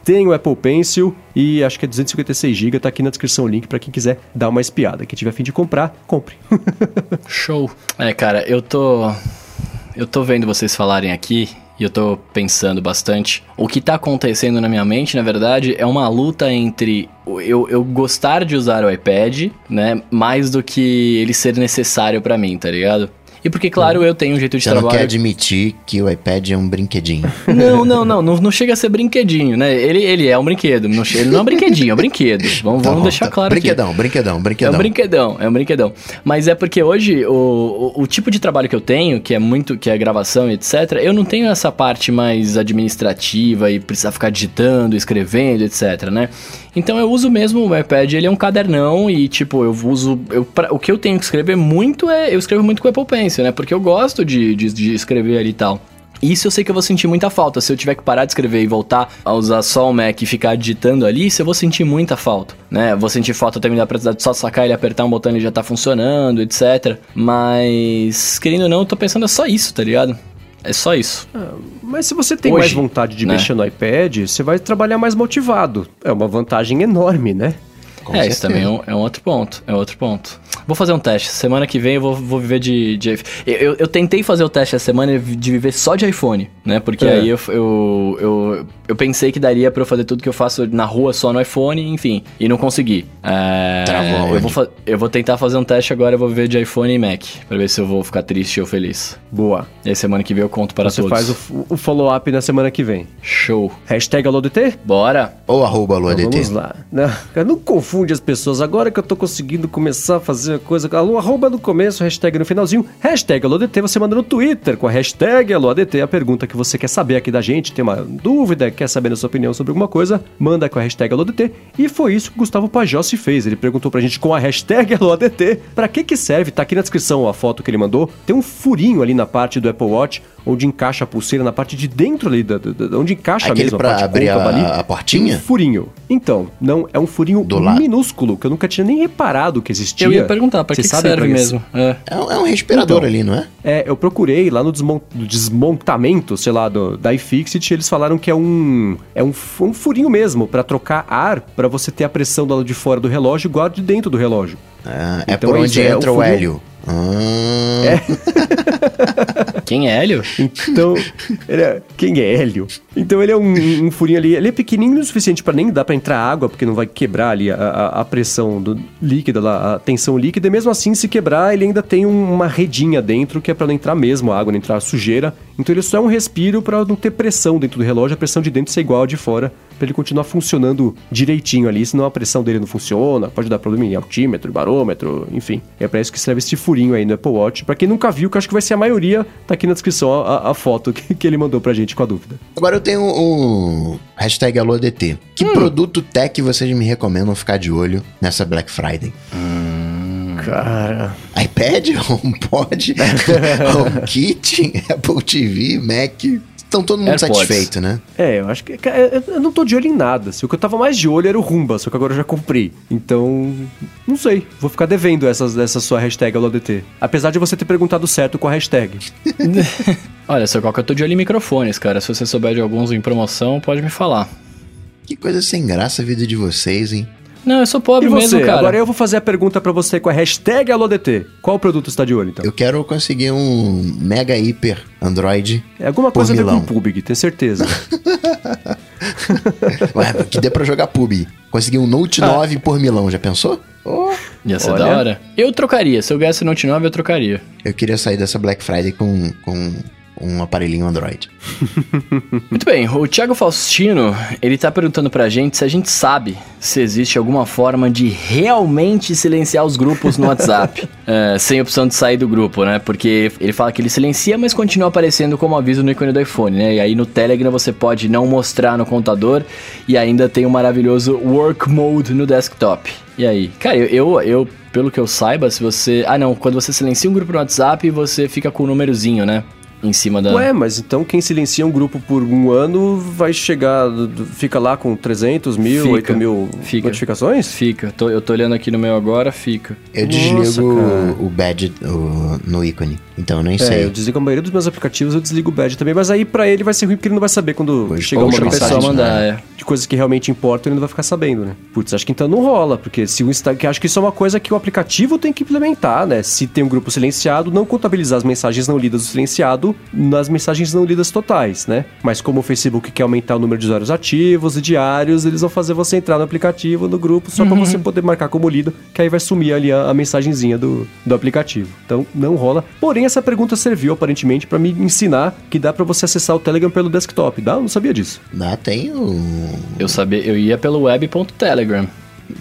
tem o Apple Pencil e acho que é 256 GB. Tá aqui na descrição o link para quem quiser dar uma espiada. Quem tiver fim de comprar, compre. (laughs) Show. É, cara, eu tô eu tô vendo vocês falarem aqui e eu tô pensando bastante. O que tá acontecendo na minha mente, na verdade, é uma luta entre eu, eu gostar de usar o iPad, né, mais do que ele ser necessário para mim, tá ligado? E porque, claro, eu tenho um jeito de Você trabalho. Você não quer admitir que o iPad é um brinquedinho. Não, (laughs) não, não, não, não chega a ser brinquedinho, né? Ele, ele é um brinquedo. Não, ele não é um brinquedinho, é um brinquedo. Vamos, tá vamos bom, deixar tá. claro brinquedão, aqui. Brinquedão, brinquedão, É um brinquedão, é um brinquedão. Mas é porque hoje o, o, o, tipo de trabalho que eu tenho, que é muito, que é gravação e etc., eu não tenho essa parte mais administrativa e precisar ficar digitando, escrevendo, etc, né? Então eu uso mesmo o iPad, ele é um cadernão e, tipo, eu uso. Eu, pra, o que eu tenho que escrever muito é. Eu escrevo muito com o Apple Pencil, né? Porque eu gosto de, de, de escrever ali e tal. Isso eu sei que eu vou sentir muita falta. Se eu tiver que parar de escrever e voltar a usar só o Mac e ficar digitando ali, isso eu vou sentir muita falta, né? Vou sentir falta também da precisar de só sacar ele, apertar um botão e já tá funcionando, etc. Mas, querendo ou não, eu tô pensando é só isso, tá ligado? É só isso. Ah, mas se você tem Hoje, mais vontade de né? mexer no iPad, você vai trabalhar mais motivado. É uma vantagem enorme, né? Com é, isso certeza. também é um, é um outro ponto. É outro ponto. Vou fazer um teste. Semana que vem eu vou, vou viver de. de eu, eu, eu tentei fazer o teste essa semana de viver só de iPhone, né? Porque É. aí eu, eu, eu, eu pensei que daria pra eu fazer tudo que eu faço na rua só no iPhone, enfim. E não consegui. É, Travou eu vou, eu vou tentar fazer um teste agora, eu vou viver de iPhone e Mac. Pra ver se eu vou ficar triste ou feliz. Boa. E aí semana que vem eu conto para você todos. faz o, o follow-up na semana que vem. Show. Hashtag AloDT? Bora! Ou arroba Então AluaDT. vamos lá. Não, cara, não confunde as pessoas. Agora que eu tô conseguindo começar a fazer a coisa. Alô, arroba no começo, hashtag no finalzinho. Hashtag AloDT, você manda no Twitter com a hashtag AloDT a pergunta que você quer saber aqui da gente. Tem uma dúvida, quer saber a sua opinião sobre alguma coisa, manda com a hashtag AloDT. E foi isso que o Gustavo Pajossi fez. Ele perguntou pra gente com a hashtag AloDT pra que que serve. Tá aqui na descrição a foto que ele mandou. Tem um furinho ali na parte do Apple Watch, onde encaixa a pulseira, na parte de dentro ali, da, da- da- onde encaixa Aquele mesmo a pra abrir a- a portinha? Um furinho. Então, não, é um furinho Do lado. Minúsculo, que eu nunca tinha nem reparado que existia. Eu ia perguntar, pra Você que, que sabe serve pra mesmo? É. É um, é um respirador Então. ali, não é? É, eu procurei lá no desmon- no desmontamento, sei lá, do, da iFixit, eles falaram que é um é um, um furinho mesmo pra trocar ar pra você ter a pressão do lado de fora do relógio igual a de dentro do relógio. Ah, é Então por é onde isso, é o entra o, furinho- hélio. Ah, (laughs) Quem é Hélio? Então, ele é- quem é Hélio? Então ele é um, um furinho ali, ele é pequenininho o suficiente pra nem dar pra entrar água, porque não vai quebrar ali a, a- a pressão do líquida, lá, a tensão líquida, e mesmo assim, se quebrar, ele ainda tem um- uma redinha dentro, que é pra não entrar mesmo água, não entrar sujeira. Então ele só é um respiro pra não ter pressão dentro do relógio, a pressão de dentro ser igual a de fora, pra ele continuar funcionando direitinho ali, senão a pressão dele não funciona, pode dar problema em altímetro, barômetro, enfim. É pra isso que serve esse furinho aí no Apple Watch. Pra quem nunca viu, que eu acho que vai ser a maioria, tá aqui na descrição a, a- a foto que, (laughs) que ele mandou pra gente com a dúvida. Agora eu tenho um hashtag AluaDT. Que Hum. produto tech vocês me recomendam ficar de olho nessa Black Friday? Cara. iPad, (laughs) HomePod, HomeKit, (laughs) (laughs) Apple TV, Mac. Estão todo mundo AirPods. satisfeito, né? É, eu acho que. cara, eu- não tô de olho em nada. assim, o que eu tava mais de olho era o Rumba, só que agora eu já comprei. Então. Não sei. Vou ficar devendo essas, essa sua hashtag AloDT. Apesar de você ter perguntado certo com a hashtag. Olha, seu Coca, eu tô de olho em microfones, cara. Se você souber de alguns em promoção, pode me falar. Que coisa sem graça a vida de vocês, hein? Não, eu sou E pobre você? mesmo, cara. Agora eu vou fazer a pergunta pra você com a hashtag AloDT. Qual produto está de olho, então? Eu quero conseguir um mega hiper Android. É alguma Por coisa a ver com milão. PUBG, tenho certeza. (laughs) Ué, que dê pra jogar pub. Conseguir um Note 9 por milão, já pensou? Oh, Ia ser Olha. da hora. Eu trocaria. Se eu ganhasse Note 9, eu trocaria. eu queria sair dessa Black Friday com, com um aparelhinho Android. (laughs) Muito bem, o Thiago Faustino, ele tá perguntando pra gente se a gente sabe se existe alguma forma de realmente silenciar os grupos no WhatsApp, (laughs) é, sem opção de sair do grupo, né? Porque ele fala que ele silencia, mas continua aparecendo como aviso no ícone do iPhone, né? E aí no Telegram você pode não mostrar no computador e ainda tem o maravilhoso Work Mode no desktop. E aí? Cara, eu, eu, eu, pelo que eu saiba, se você... Ah, não, quando você silencia um grupo no WhatsApp, você fica com o númerozinho, né? Em cima da... Ué, mas então quem silencia um grupo por um ano vai chegar. Fica lá com 300 mil, Fica, 8 mil fica. notificações? Fica, tô- eu tô olhando aqui no meu agora, fica. Eu Nossa, desligo cara. o badge o- no ícone. Então eu nem É, sei. eu desligo a maioria dos meus aplicativos, eu desligo o badge também, mas aí pra ele vai ser ruim porque ele não vai saber quando Pois, chegar poxa, uma mensagem pessoa mandar, né? é. de coisas que realmente importam, ele não vai ficar sabendo, né? Putz, acho que então não rola, porque se o Insta... que acho que isso é uma coisa que o aplicativo tem que implementar, né? Se tem um grupo silenciado, não contabilizar as mensagens não lidas do silenciado nas mensagens não lidas totais, né? Mas como o Facebook quer aumentar o número de usuários ativos e diários, eles vão fazer você entrar no aplicativo, no grupo, só pra você poder marcar como lido, que aí vai sumir ali a, a mensagenzinha do, do aplicativo. Então, não rola. Porém, essa pergunta serviu aparentemente pra me ensinar que dá pra você acessar o Telegram pelo desktop. Dá? Eu não sabia disso. Dá, tem o... Eu sabia, eu ia pelo web.telegram.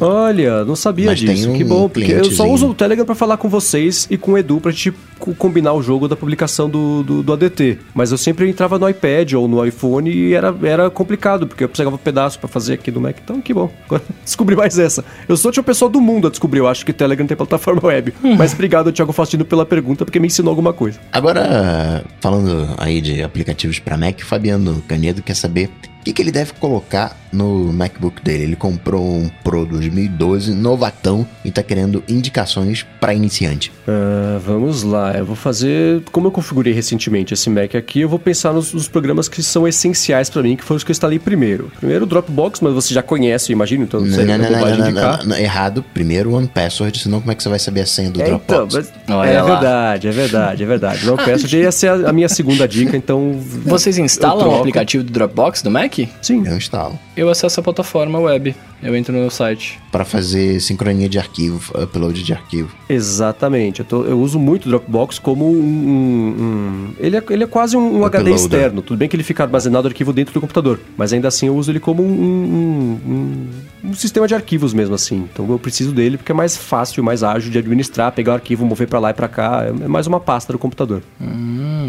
Olha, não sabia Mas tem disso. um que bom, porque eu só uso o Telegram pra falar com vocês e com o Edu pra gente co- combinar o jogo da publicação do, do, do ADT. Mas eu sempre entrava no iPad ou no iPhone e era, era complicado, porque eu precisava um pedaço pra fazer aqui no Mac. Então, que bom. Agora (laughs) descobri mais essa. Eu sou a última pessoa do mundo a descobrir. Eu acho que Telegram tem plataforma web. Mas obrigado, Thiago Faustino, pela pergunta, porque me ensinou alguma coisa. Agora, falando aí de aplicativos para Mac, o Fabiano Canedo quer saber o que, que ele deve colocar no MacBook dele. Ele comprou um Pro 2012, novatão, e tá querendo indicações para iniciante. Ah, vamos lá, eu vou fazer. Como eu configurei recentemente esse Mac aqui, eu vou pensar nos, nos programas que são essenciais pra mim, que foram os que eu instalei primeiro. Primeiro o Dropbox, mas você já conhece, eu imagino, então não sei, Não, é não, não, não, não, indicar. não, não, errado. Primeiro One Password, senão como é que você vai saber a senha do É, então, Dropbox? mas- Olha é lá. verdade, é verdade, é verdade. Não peço, ia ser a, a minha segunda dica, então. Vocês instalam o aplicativo do Dropbox do Mac? Sim. Eu instalo. Eu acesso a plataforma web. Eu entro no site. Para fazer sincronia de arquivo, upload de arquivo. Exatamente. Eu, tô- eu uso muito o Dropbox como um. um- um- ele, é, ele é quase um, um HD externo. Tudo bem que ele fica armazenado o arquivo dentro do computador. Mas ainda assim eu uso ele como um, um- um- um sistema de arquivos mesmo assim. Então eu preciso dele porque é mais fácil, mais ágil de administrar, pegar o arquivo, mover pra lá e pra cá. É é mais uma pasta do computador.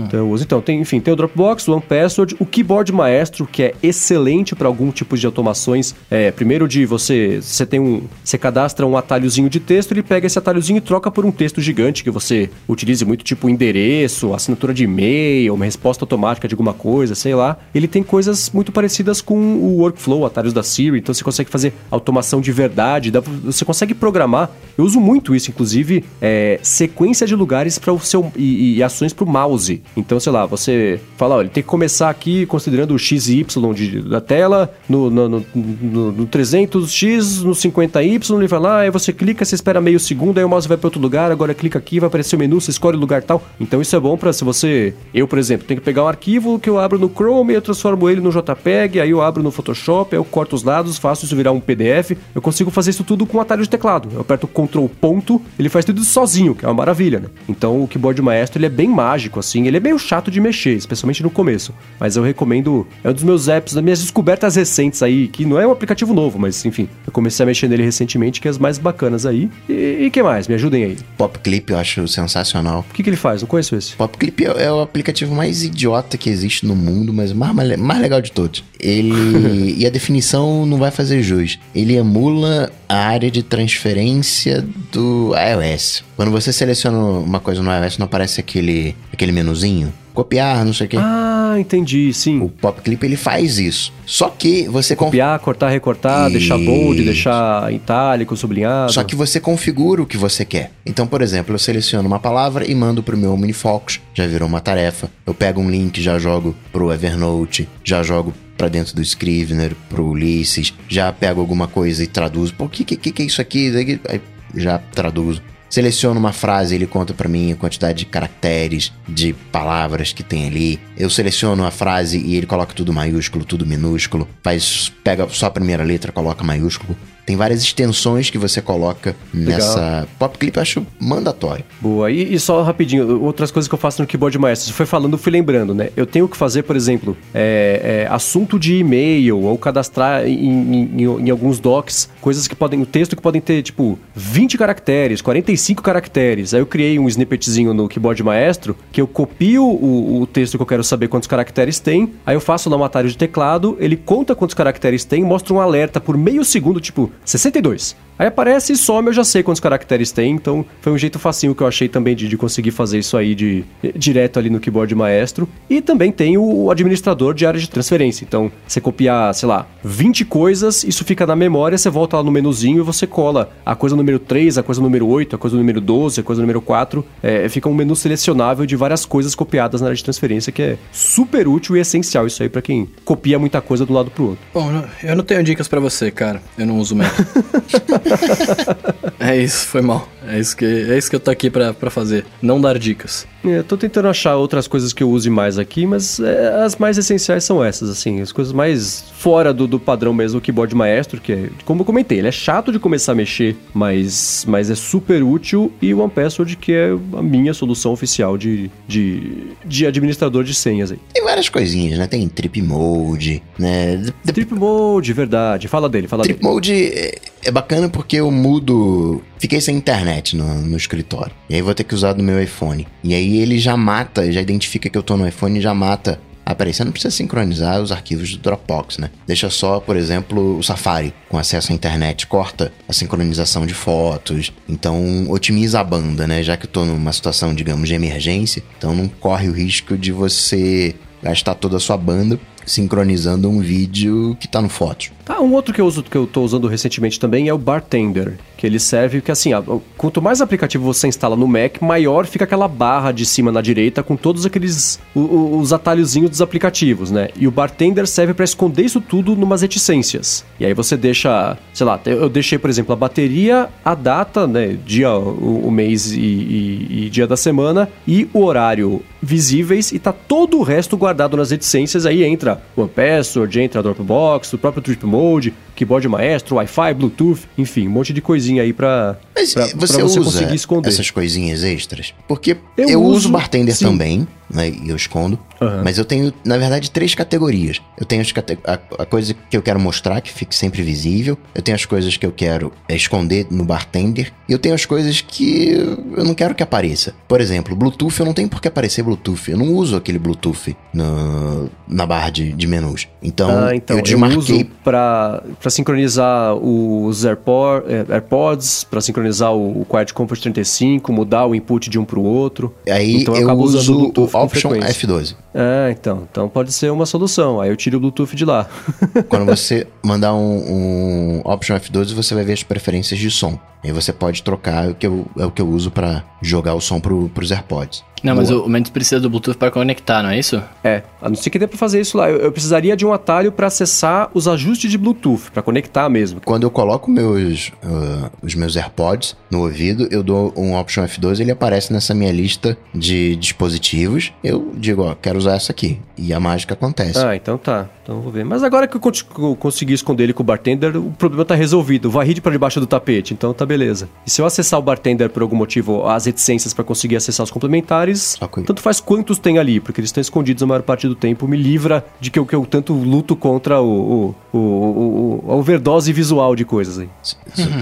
Então eu uso. Então, tem, enfim, tem o Dropbox, o OnePassword, o Keyboard Maestro, que é excelente para algum tipo de automações. É, primeiro de você, você tem um, você cadastra um atalhozinho de texto, ele pega esse atalhozinho e troca por um texto gigante que você utilize muito, tipo endereço, assinatura de e-mail, uma resposta automática de alguma coisa, sei lá. Ele tem coisas muito parecidas com o workflow, atalhos da Siri, então você consegue fazer automação de verdade, você consegue programar. Eu uso muito isso, inclusive, é, sequência de lugares para o seu e, e ações para o mouse. Então, sei lá, você fala, olha, ele tem que começar aqui considerando o x e y de, da tela, no, no, no, no, no 300x, no 50y, ele vai lá, aí você clica, você espera meio segundo, aí o mouse vai para outro lugar, agora clica aqui, vai aparecer o menu, você escolhe o lugar tal. Então isso é bom para se você, eu por exemplo, tenho que pegar um arquivo que eu abro no Chrome, eu transformo ele no JPEG, aí eu abro no Photoshop, aí eu corto os lados, faço isso virar um PDF, eu consigo fazer isso tudo com um atalho de teclado. Eu aperto Ctrl ponto, ele faz tudo sozinho, que é uma maravilha, né? Então o keyboard maestro ele é bem mágico assim, ele é meio chato de mexer, especialmente no começo, mas eu recomendo, é um dos meus apps, das minhas descobertas recentes aí, que não é um aplicativo novo, mas enfim, eu comecei a mexer nele recentemente, que é as mais bacanas aí. E, e que mais? Me ajudem aí. Pop Clip eu acho sensacional. O que, que ele faz? Não conheço esse. Pop Clip é, é o aplicativo mais idiota que existe no mundo, mas o mais, mais, mais legal de todos. Ele. (laughs) e a definição não vai fazer jus. Ele emula a área de transferência do iOS. Quando você seleciona uma coisa no iOS, não aparece aquele, aquele menuzinho? Copiar, não sei o quê. Ah, entendi, sim. O Pop Clip ele faz isso. Só que você conf- Copiar, cortar, recortar, deixar bold, Isso. deixar itálico, sublinhado. Só que você configura o que você quer. Então, por exemplo, eu seleciono uma palavra e mando pro meu OmniFocus, já virou uma tarefa. Eu pego um link, já jogo pro Evernote, já jogo pra dentro do Scrivener, pro Ulysses, já pego alguma coisa e traduzo. Pô, o que, que, que é isso aqui? Aí já traduzo. Seleciono uma frase, ele conta pra mim a quantidade de caracteres, de palavras que tem ali. Eu seleciono a frase e ele coloca tudo maiúsculo, tudo minúsculo. Faz, pega só a primeira letra, coloca maiúsculo. Tem várias extensões que você coloca nessa Pop Clip, eu acho mandatório. Boa. E, e só rapidinho, outras coisas que eu faço no keyboard maestro. Você foi falando, fui lembrando, né? Eu tenho que fazer, por exemplo, é, é, assunto de e-mail ou cadastrar em, em- em- em alguns docs coisas que podem, o texto que podem ter, tipo, 20 caracteres, 45 caracteres. Aí eu criei um snippetzinho no keyboard maestro que eu copio o, o texto que eu quero saber quantos caracteres tem. Aí eu faço lá um atalho de teclado, ele conta quantos caracteres tem, mostra um alerta por meio segundo, tipo, 62. Aí aparece e some, eu já sei quantos caracteres tem, então foi um jeito facinho que eu achei também de, de conseguir fazer isso aí de direto ali no keyboard maestro. E também tem o administrador de área de transferência. Então, você copiar, sei lá, 20 coisas, isso fica na memória, você volta lá no menuzinho e você cola a coisa número 3, a coisa número 8, a coisa número 12, a coisa número 4. É, fica um menu selecionável de várias coisas copiadas na área de transferência, que é super útil e essencial isso aí pra quem copia muita coisa de um lado pro outro. Bom, eu não tenho dicas pra você, cara. Eu não uso Mac. (laughs) (laughs) é isso, foi mal. É isso que, é isso que eu tô aqui pra, pra fazer. Não dar dicas. É, tô tentando achar outras coisas que eu use mais aqui, mas é, as mais essenciais são essas, assim, as coisas mais fora do, do padrão mesmo, o keyboard maestro, que é, como eu comentei, ele é chato de começar a mexer, mas, mas é super útil, e o OnePassword, que é a minha solução oficial de, de, de administrador de senhas aí. Tem várias coisinhas, né? Tem Trip Mode, né? Trip Mode, verdade. Fala dele, fala Trip dele. Mode é, é bacana porque eu mudo. Fiquei sem internet no, no escritório. E aí vou ter que usar do meu iPhone. E aí ele já mata, já identifica que eu tô no iPhone e já mata ah, peraí, você não precisa sincronizar os arquivos do Dropbox, né? Deixa só, por exemplo, o Safari com acesso à internet, corta a sincronização de fotos, então otimiza a banda, né? Já que eu tô numa situação, digamos, de emergência, então não corre o risco de você gastar toda a sua banda sincronizando um vídeo que tá no foto. Tá, um outro que eu uso que eu tô usando recentemente também é o Bartender, que ele serve que assim, quanto mais aplicativo você instala no Mac, maior fica aquela barra de cima na direita com todos aqueles os atalhozinhos dos aplicativos, né? E o Bartender serve para esconder isso tudo numas reticências. E aí você deixa, sei lá, eu deixei, por exemplo, a bateria, a data, né, dia, o, o mês e, e, e dia da semana e o horário visíveis e tá todo o resto guardado nas reticências, aí entra o Password, entra Dropbox, o próprio Trip Mode, keyboard maestro, Wi-Fi, Bluetooth, enfim, um monte de coisinha aí pra, Mas pra, você, pra você usa conseguir esconder. essas coisinhas extras? Porque eu, eu uso, uso Bartender sim. também, né, e eu escondo, uhum. mas eu tenho, na verdade, três categorias. Eu tenho a, a, coisa que eu quero mostrar, que fique sempre visível, eu tenho as coisas que eu quero é, esconder no Bartender, e eu tenho as coisas que eu não quero que apareça. Por exemplo, Bluetooth, eu não tenho por que aparecer Bluetooth, eu não uso aquele Bluetooth no, na barra de, de menus. Então, ah, então eu desmarquei... Eu uso pra, pra sincronizar os AirPod, é, AirPods, para sincronizar o Quiet Comfort 35, mudar o input de um para o outro. Aí então eu, eu uso o Option F12. Ah, então. Então pode ser uma solução. Aí eu tiro o Bluetooth de lá. (laughs) Quando você mandar um, um Option F12, você vai ver as preferências de som. Aí você pode trocar, o que eu, é o que eu uso para jogar o som pro, pros AirPods. Não, Boa. mas o Mendes precisa do Bluetooth para conectar, não é isso? É, a não ser que dê para fazer isso lá. Eu, eu, precisaria de um atalho para acessar os ajustes de Bluetooth, para conectar mesmo. Quando eu coloco meus, uh, os meus AirPods no ouvido, eu dou um Option F12 ele aparece nessa minha lista de dispositivos. Eu digo, ó, quero usar essa aqui. E a mágica acontece. Ah, então tá. Então vou ver. Mas agora que eu consegui esconder ele com o bartender, o problema tá resolvido. Varri para debaixo do tapete, então tá beleza. E se eu acessar o bartender por algum motivo, as reticências para conseguir acessar os complementares, okay. tanto faz quantos tem ali, porque eles estão escondidos a maior parte do tempo, me livra de que eu, que eu tanto luto contra o, o, o, o a overdose visual de coisas aí.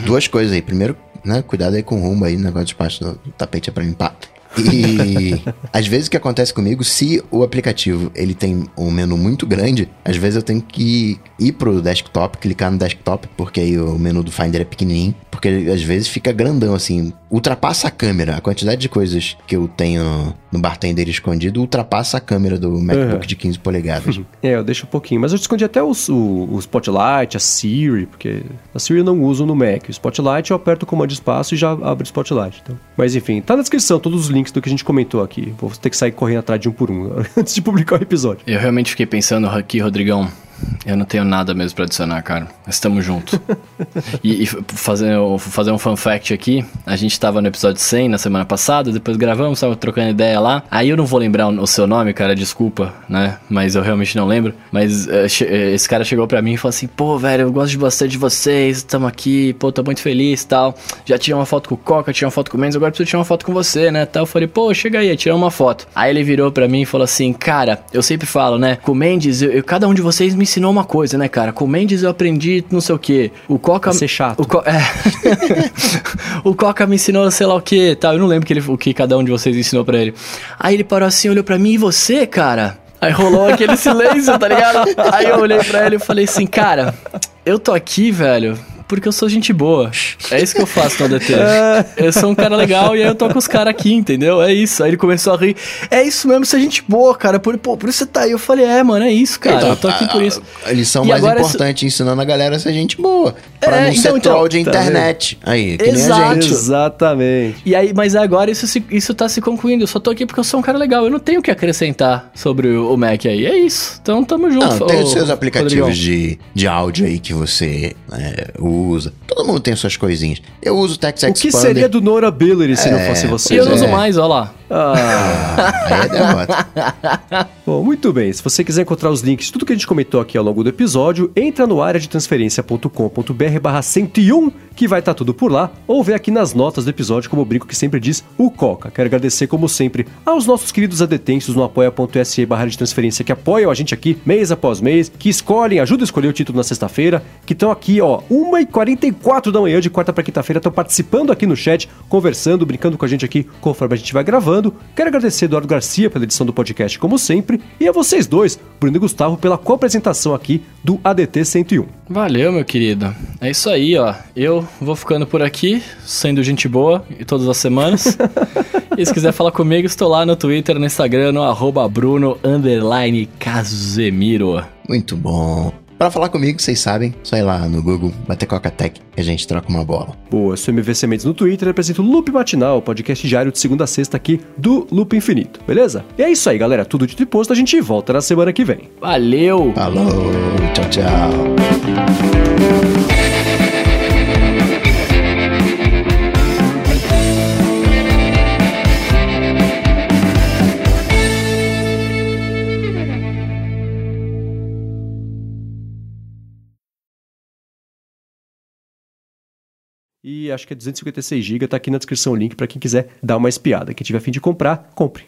Duas coisas aí. Primeiro, né, cuidado aí com o rumo aí, negócio de parte do tapete é pra limpar. E (laughs) às vezes o que acontece comigo, se o aplicativo ele tem um menu muito grande, às vezes eu tenho que ir pro desktop, clicar no desktop, porque aí o menu do Finder é pequenininho, porque às vezes fica grandão assim, ultrapassa a câmera. A quantidade de coisas que eu tenho no bartender escondido ultrapassa a câmera do MacBook uhum. de 15 polegadas. (laughs) é, eu deixo um pouquinho, mas eu escondi até o, o, o Spotlight, a Siri, porque a Siri eu não uso no Mac. O Spotlight eu aperto o comando espaço e já abre o Spotlight. Então. Mas enfim, tá na descrição todos os links links do que a gente comentou aqui. Vou ter que sair correndo atrás de um por um (laughs) antes de publicar o episódio. Eu realmente fiquei pensando aqui, Rodrigão. Eu não tenho nada mesmo para adicionar, cara. Estamos juntos. (laughs) e, e fazer, fazer um fun fact aqui. A gente tava no episódio 100 na semana passada, depois gravamos, tava trocando ideia lá. Aí eu não vou lembrar o, o seu nome, cara, desculpa, né? Mas eu realmente não lembro. Mas uh, esse cara chegou para mim e falou assim: pô, velho, eu gosto bastante de vocês, estamos aqui, pô, tô muito feliz tal. Já tirei uma foto com o Coca, tirei uma foto com o Mendes, agora preciso tirar uma foto com você, né? Tal. Eu falei, pô, chega aí, tirei uma foto. Aí ele virou para mim e falou assim: cara, eu sempre falo, né? Com o Mendes, eu, eu, cada um de vocês me ensinou uma coisa, né, cara? Com o Mendes eu aprendi não sei o que. O Coca. ser chato. O, Co... (laughs) é. o Coca me ensinou sei lá o que, tal. Eu não lembro que ele, o que cada um de vocês ensinou para ele. Aí ele parou assim, olhou para mim e você, cara? Aí rolou aquele (laughs) silêncio, tá ligado? Aí eu olhei pra ele e falei assim, cara, eu tô aqui, velho, porque eu sou gente boa. É isso que eu faço no ADT. eu sou um cara legal e aí eu tô com os caras aqui, entendeu? É isso. Aí ele começou a rir. É isso mesmo, ser gente boa, cara. Por, pô, por isso você tá aí. Eu falei, é, mano, é isso, cara. Então, eu tô aqui por isso. A lição e mais importante, isso... ensinando a galera a ser gente boa. Pra é, não então, ser então, troll de tá internet. Tá aí, que Exato. nem a gente. Exatamente. E aí, mas agora isso, se, isso tá se concluindo. Eu só tô aqui porque eu sou um cara legal. Eu não tenho o que acrescentar sobre o, Mac aí. É isso. Então tamo junto. Não, tem os seus aplicativos de, de áudio aí que você é, usa usa. Todo mundo tem suas coisinhas. Eu uso o Text O que seria do Nora Billery se É, não fosse você? E eu não Pois uso é. mais, ó lá. Ah, Aí é derrota. (laughs) bom, muito bem. Se você quiser encontrar os links de tudo que a gente comentou aqui ao longo do episódio, entra no área de transferência.com.br barra 101, que vai estar tudo por lá, ou vê aqui nas notas do episódio, como o brinco que sempre diz, o Coca. Quero agradecer, como sempre, aos nossos queridos adetensos no apoia.se barra de transferência, que apoiam a gente aqui mês após mês, que escolhem, ajudam a escolher o título na sexta-feira, que estão aqui, ó, 1h44 da manhã, de quarta para quinta-feira, estão participando aqui no chat, conversando, brincando com a gente aqui conforme a gente vai gravando. Quero agradecer Eduardo Garcia pela edição do podcast, como sempre, e a vocês dois, Bruno e Gustavo, pela co-apresentação aqui do ADT 101. Valeu, meu querido. É isso aí, ó. Eu vou ficando por aqui, sendo gente boa e todas as semanas. (laughs) e se quiser falar comigo, estou lá no Twitter, no Instagram, no arroba Bruno underline Casemiro. Muito bom. Pra falar comigo, vocês sabem, só ir lá no Google, bater Coca-Tech, que a gente troca uma bola. Boa, sou MVC Mendes no Twitter e apresento o Loop Matinal, podcast diário de segunda a sexta aqui do Loop Infinito, beleza? E é isso aí, galera. Tudo dito e posto, a gente volta na semana que vem. Valeu! Falou, tchau, tchau. E acho que é 256 GB, tá aqui na descrição o link pra quem quiser dar uma espiada. Quem tiver a fim de comprar, compre.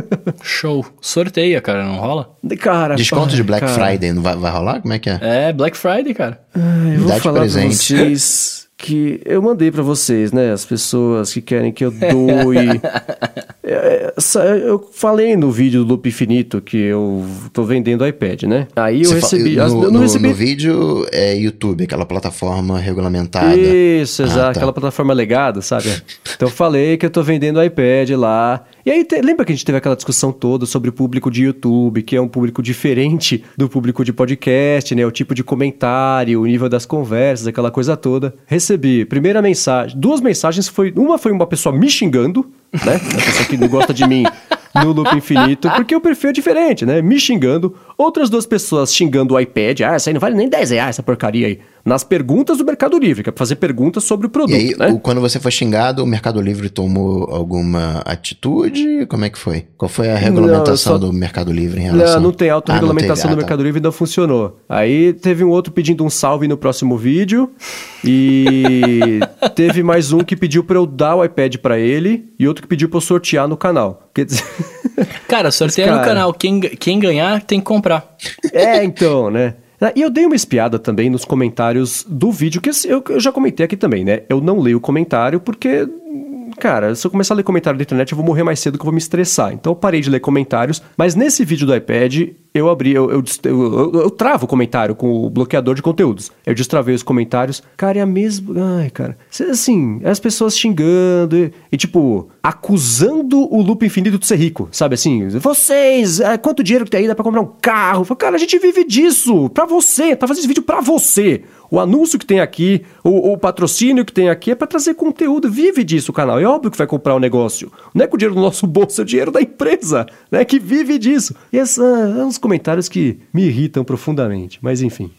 (laughs) Show. Sorteia, cara, não rola? cara, Desconto ai, de Black cara. Friday, não vai, vai rolar? Como é que é? É Black Friday, cara. Eu Me vou dá falar presente. pra vocês que eu mandei pra vocês, né? As pessoas que querem que eu doe. (laughs) É, é, eu falei no vídeo do Loop Infinito que eu tô vendendo iPad, né? Aí eu Você recebi. no, eu não recebi. no vídeo é YouTube, aquela plataforma regulamentada. Isso, Ah, exato, tá. aquela plataforma legada, sabe? (laughs) Então eu falei que eu tô vendendo iPad lá. E aí, te- lembra que a gente teve aquela discussão toda sobre o público de YouTube, que é um público diferente do público de podcast, né? O tipo de comentário, o nível das conversas, aquela coisa toda. Recebi primeira mensagem, duas mensagens foi, uma foi uma pessoa me xingando, né? Uma pessoa que não gosta de mim no loop infinito, porque o perfil é diferente, né? Me xingando. Outras duas pessoas xingando o iPad. Ah, isso aí não vale nem 10 reais, essa porcaria aí. Nas perguntas do Mercado Livre, que é pra fazer perguntas sobre o E produto, aí, né? o- quando você foi xingado, o Mercado Livre tomou alguma atitude? Como é que foi? Qual foi a regulamentação só- do Mercado Livre em relação... Não, não tem Ah, autorregulamentação não do Ah, tá. Mercado Livre, não funcionou. Aí teve um outro pedindo um salve no próximo vídeo. E (laughs) teve mais um que pediu pra eu dar o iPad pra ele e outro que pediu pra eu sortear no canal. Quer dizer. Cara, sorteia no cara- canal. Quem, quem ganhar tem que comprar. É, então, né? Ah, E eu dei uma espiada também nos comentários do vídeo, que eu, eu já comentei aqui também, né? Eu não leio o comentário porque, cara, se eu começar a ler comentário da internet, eu vou morrer mais cedo que eu vou me estressar. Então eu parei de ler comentários, mas nesse vídeo do iPad, eu abri, eu, eu, eu, eu- travo o comentário com o bloqueador de conteúdos. Eu destravei os comentários. Cara, é a mesma. Ai, cara. Assim, as pessoas xingando e, e, tipo, acusando o loop infinito de ser rico, sabe assim? Vocês, é, quanto dinheiro que tem aí? Dá pra comprar um carro? Cara, a gente vive disso, pra você, tá fazendo esse vídeo pra você. O anúncio que tem aqui, o, o patrocínio que tem aqui é pra trazer conteúdo, vive disso o canal. É óbvio que vai comprar um negócio. Não é com o dinheiro do nosso bolso, é o dinheiro da empresa, né? Que vive disso. E são uns comentários que me irritam profundamente, mas enfim.